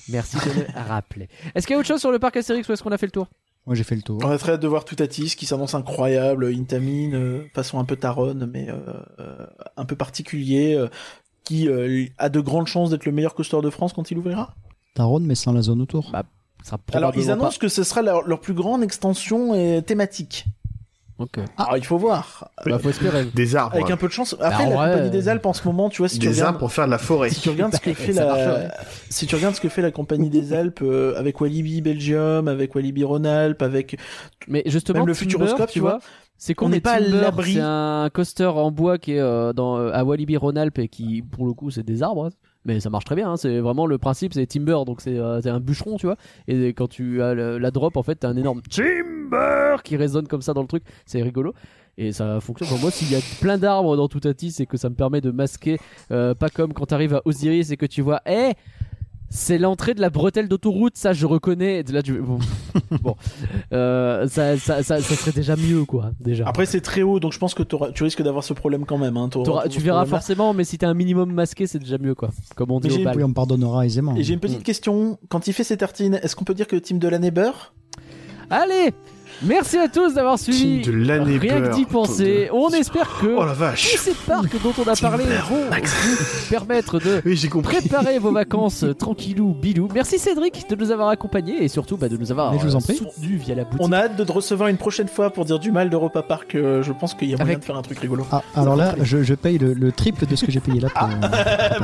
Merci de le rappeler. Est-ce qu'il y a autre chose sur le parc Astérix ou est-ce qu'on a fait le tour? Moi, j'ai fait le tour. On a très hâte de voir Toutatis qui s'annonce incroyable, Intamine, euh, façon un peu taronne mais euh, euh, un peu particulier, euh, qui euh, a de grandes chances d'être le meilleur coaster de France quand il ouvrira? Taron, mais sans la zone autour. Bah, Ça Alors ils annoncent que ce sera leur, leur plus grande extension euh, thématique. Ok. Alors il faut voir. Bah, faut espérer. Des arbres. Avec un peu de chance. Après Bah, la ouais. compagnie des Alpes en ce moment, tu vois, si tu Des regardes, arbres pour faire de la forêt. si tu regardes ce que fait la, si tu regardes ce que fait la compagnie des Alpes euh, avec Walibi Belgium, avec Walibi Rhône-Alpes, avec Mais justement, Même le Timber, Futuroscope, tu tu vois, c'est on qu'on n'est est pas à l'abri. C'est un coaster en bois qui est euh, dans, euh, à Walibi Rhône-Alpes et qui, pour le coup, c'est des arbres. hein. Mais ça marche très bien. hein. C'est vraiment le principe, c'est Timber, donc c'est euh, un bûcheron, tu vois. Et quand tu as le- la drop, en fait, t'as un énorme Timber qui résonne comme ça dans le truc. C'est rigolo. Et ça fonctionne. Pour moi, s'il y a plein d'arbres dans Toutatis et que ça me permet de masquer, euh, pas comme quand t'arrives à Osiris et que tu vois, eh, c'est l'entrée de la bretelle d'autoroute, ça je reconnais. Là, tu... bon, bon. Euh, ça, ça, ça, ça serait déjà mieux, quoi. Déjà. après c'est très haut, donc je pense que tu risques d'avoir ce problème quand même. Hein, tu verras forcément, mais si t'es un minimum masqué, c'est déjà mieux, quoi. Comme on dit au bal. Oui, on pardonnera aisément. Et j'ai une petite Mm. question. Quand il fait ses tartines, est-ce qu'on peut dire que le team de l'année beurre? Allez Merci à tous d'avoir suivi. Team de l'année Rien que d'y penser. On espère que Oh la tous vache. ces parcs dont on a parlé vont vous permettre de Oui, j'ai compris. préparer vos vacances euh, tranquillou bilou. Merci Cédric de nous avoir accompagnés et surtout bah, de nous avoir je vous en euh, prie. via la boutique. On a hâte de te recevoir une prochaine fois pour dire du mal d'Europa Park. euh, je pense qu'il y a moyen Avec- de faire un truc rigolo. Ah, alors là, je, je paye le, le triple de ce que j'ai payé là. Pour,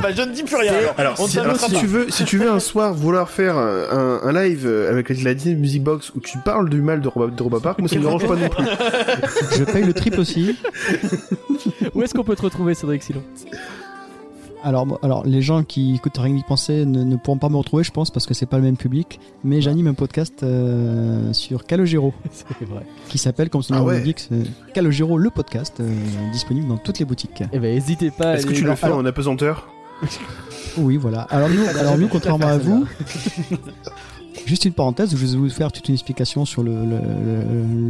bah, je ne dis plus rien. Alors, On si, alors, tu veux, si tu veux un soir vouloir faire un, un live euh, avec la Disney Music Box où tu parles du mal de Roba, de Roba Park, moi ça me dérange pas non plus. je paye le triple aussi. Où est-ce qu'on peut te retrouver Cédric sinon Alors, alors les gens qui écoutent rien d'y penser ne, ne pourront pas me retrouver, je pense, parce que c'est pas le même public. Mais j'anime un podcast euh, sur Calogero C'est vrai. qui s'appelle, comme son Ah nom ouais. l'indique, Calogero le podcast, euh, disponible dans toutes les boutiques. Eh ben n'hésitez pas. Est-ce que tu le Alors, fais en apesanteur? Oui, voilà. Alors nous, alors nous contrairement à vous, juste une parenthèse, je vais vous faire toute une explication sur le,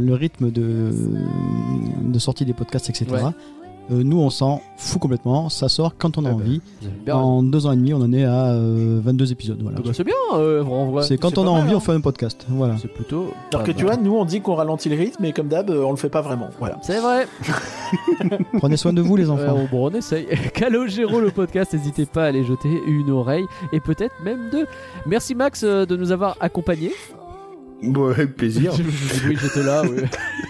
le, rythme de, sortie des podcasts, etc. Euh, nous, on s'en fout complètement. Ça sort quand on a Eh ben, envie. bien. En deux ans et demi, on en est à euh, 22 épisodes. Voilà. Ah bah, c'est bien euh, en vrai. c'est quand on a pas mal, envie, hein. on fait un podcast. Voilà. C'est plutôt. Alors que tu vois, nous on dit qu'on ralentit le rythme, et comme d'hab, euh, on le fait pas vraiment. Voilà. C'est vrai. Prenez soin de vous, les Ouais, enfants. on, bon, on essaye. Calogero le podcast, n'hésitez pas à aller jeter une oreille et peut-être même deux. Merci Max euh, de nous avoir accompagnés. Bon, avec plaisir. oui, j'étais là. oui.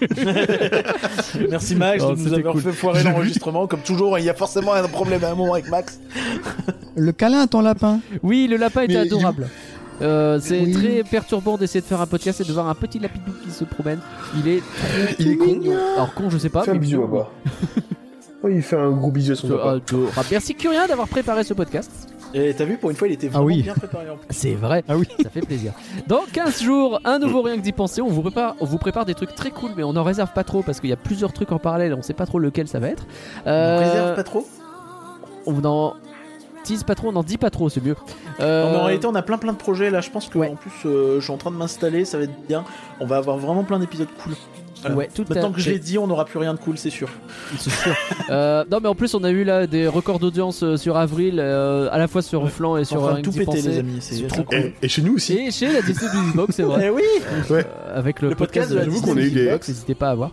Merci Max de nous avoir cool. fait foirer l'enregistrement. Comme toujours, il y a forcément un problème à un moment avec Max. Le câlin à ton lapin. Oui, le lapin était Mais adorable. Euh, c'est Oui. très perturbant d'essayer de faire un podcast et de voir un petit lapidou qui se promène. Il est trop Il est con. Alors con, je sais pas. Fais un mais bisou à moi. Oh, il fait un gros bisou à son papa. adorable. Merci Curien d'avoir préparé ce podcast. Et t'as vu, pour une fois, il était vraiment Ah oui. bien préparé en plus. C'est vrai. Ah oui. Ça fait plaisir. Dans 15 jours, un nouveau rien que d'y penser. On vous prépare, on vous prépare des trucs très cool, mais on n'en réserve pas trop parce qu'il y a plusieurs trucs en parallèle. et On sait pas trop lequel ça va être. On Euh, réserve pas trop. on en tease pas trop, on n'en dit pas trop, c'est mieux. Euh, en réalité, on a plein plein de projets là. Je pense que Ouais. en plus, euh, je suis en train de m'installer, ça va être bien. On va avoir vraiment plein d'épisodes cool. Voilà. Ouais, tout Maintenant à que je fait. l'ai dit, on n'aura plus rien de cool, c'est sûr. C'est sûr. Euh, non, mais en plus, on a eu là des records d'audience euh, sur avril, euh, à la fois sur Ouais. Flan et sur en train Rien de que tout penser. les amis. C'est trop cool. Et, et chez nous aussi. Et chez la Disney Box, c'est vrai. Eh oui Ouais. Euh, avec le, Le podcast de la Disney Box, n'hésitez pas à voir.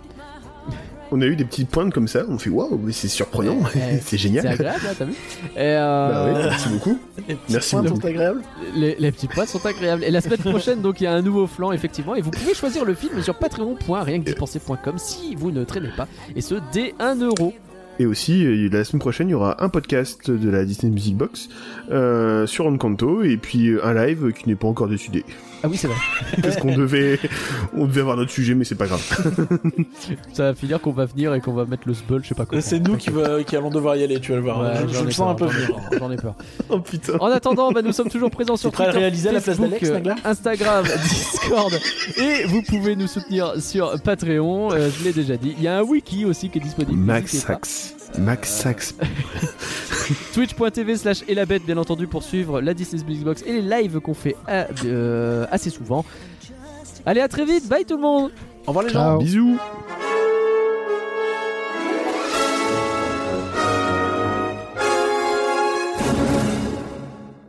On a eu des petites pointes comme ça. On fait waouh, mais c'est surprenant. Ouais, c'est C'est génial. agréable, là, t'as vu Et, euh, Bah oui, merci beaucoup. Les petits Merci points beaucoup. sont agréables. les, les petits points sont agréables. Et la semaine prochaine, donc, il y a un nouveau flanc, effectivement. Et vous pouvez choisir le film sur patreon.rienquedipenser.com si vous ne traînez pas. Et ce, dès 1 euro. Et aussi, euh, la semaine prochaine, il y aura un podcast de la Disney Music Box euh, sur Encanto et puis un live qui n'est pas encore décidé. Ah oui, c'est vrai. Parce qu'on devait, on devait avoir notre sujet, mais c'est pas grave. Ça va finir qu'on va venir et qu'on va mettre le sbul, je sais pas comment. C'est nous qui, va- qui allons devoir y aller, tu vas le voir. Ouais, je je le sens un peu venir. j'en ai peur. Oh putain. En attendant, bah, nous sommes toujours présents sur prêt à le Twitter, réaliser à la place Facebook, d'Alex, euh, Instagram, Discord, et vous pouvez nous soutenir sur Patreon. euh, je l'ai déjà dit. Il y a un wiki aussi qui est disponible. Max. Max Sax. Twitch.tv slash Elabette, bien entendu, pour suivre la Disney Music Box et les lives qu'on fait euh, euh, assez souvent. Allez, à très vite. Bye tout le monde. Au revoir les gens. Bisous.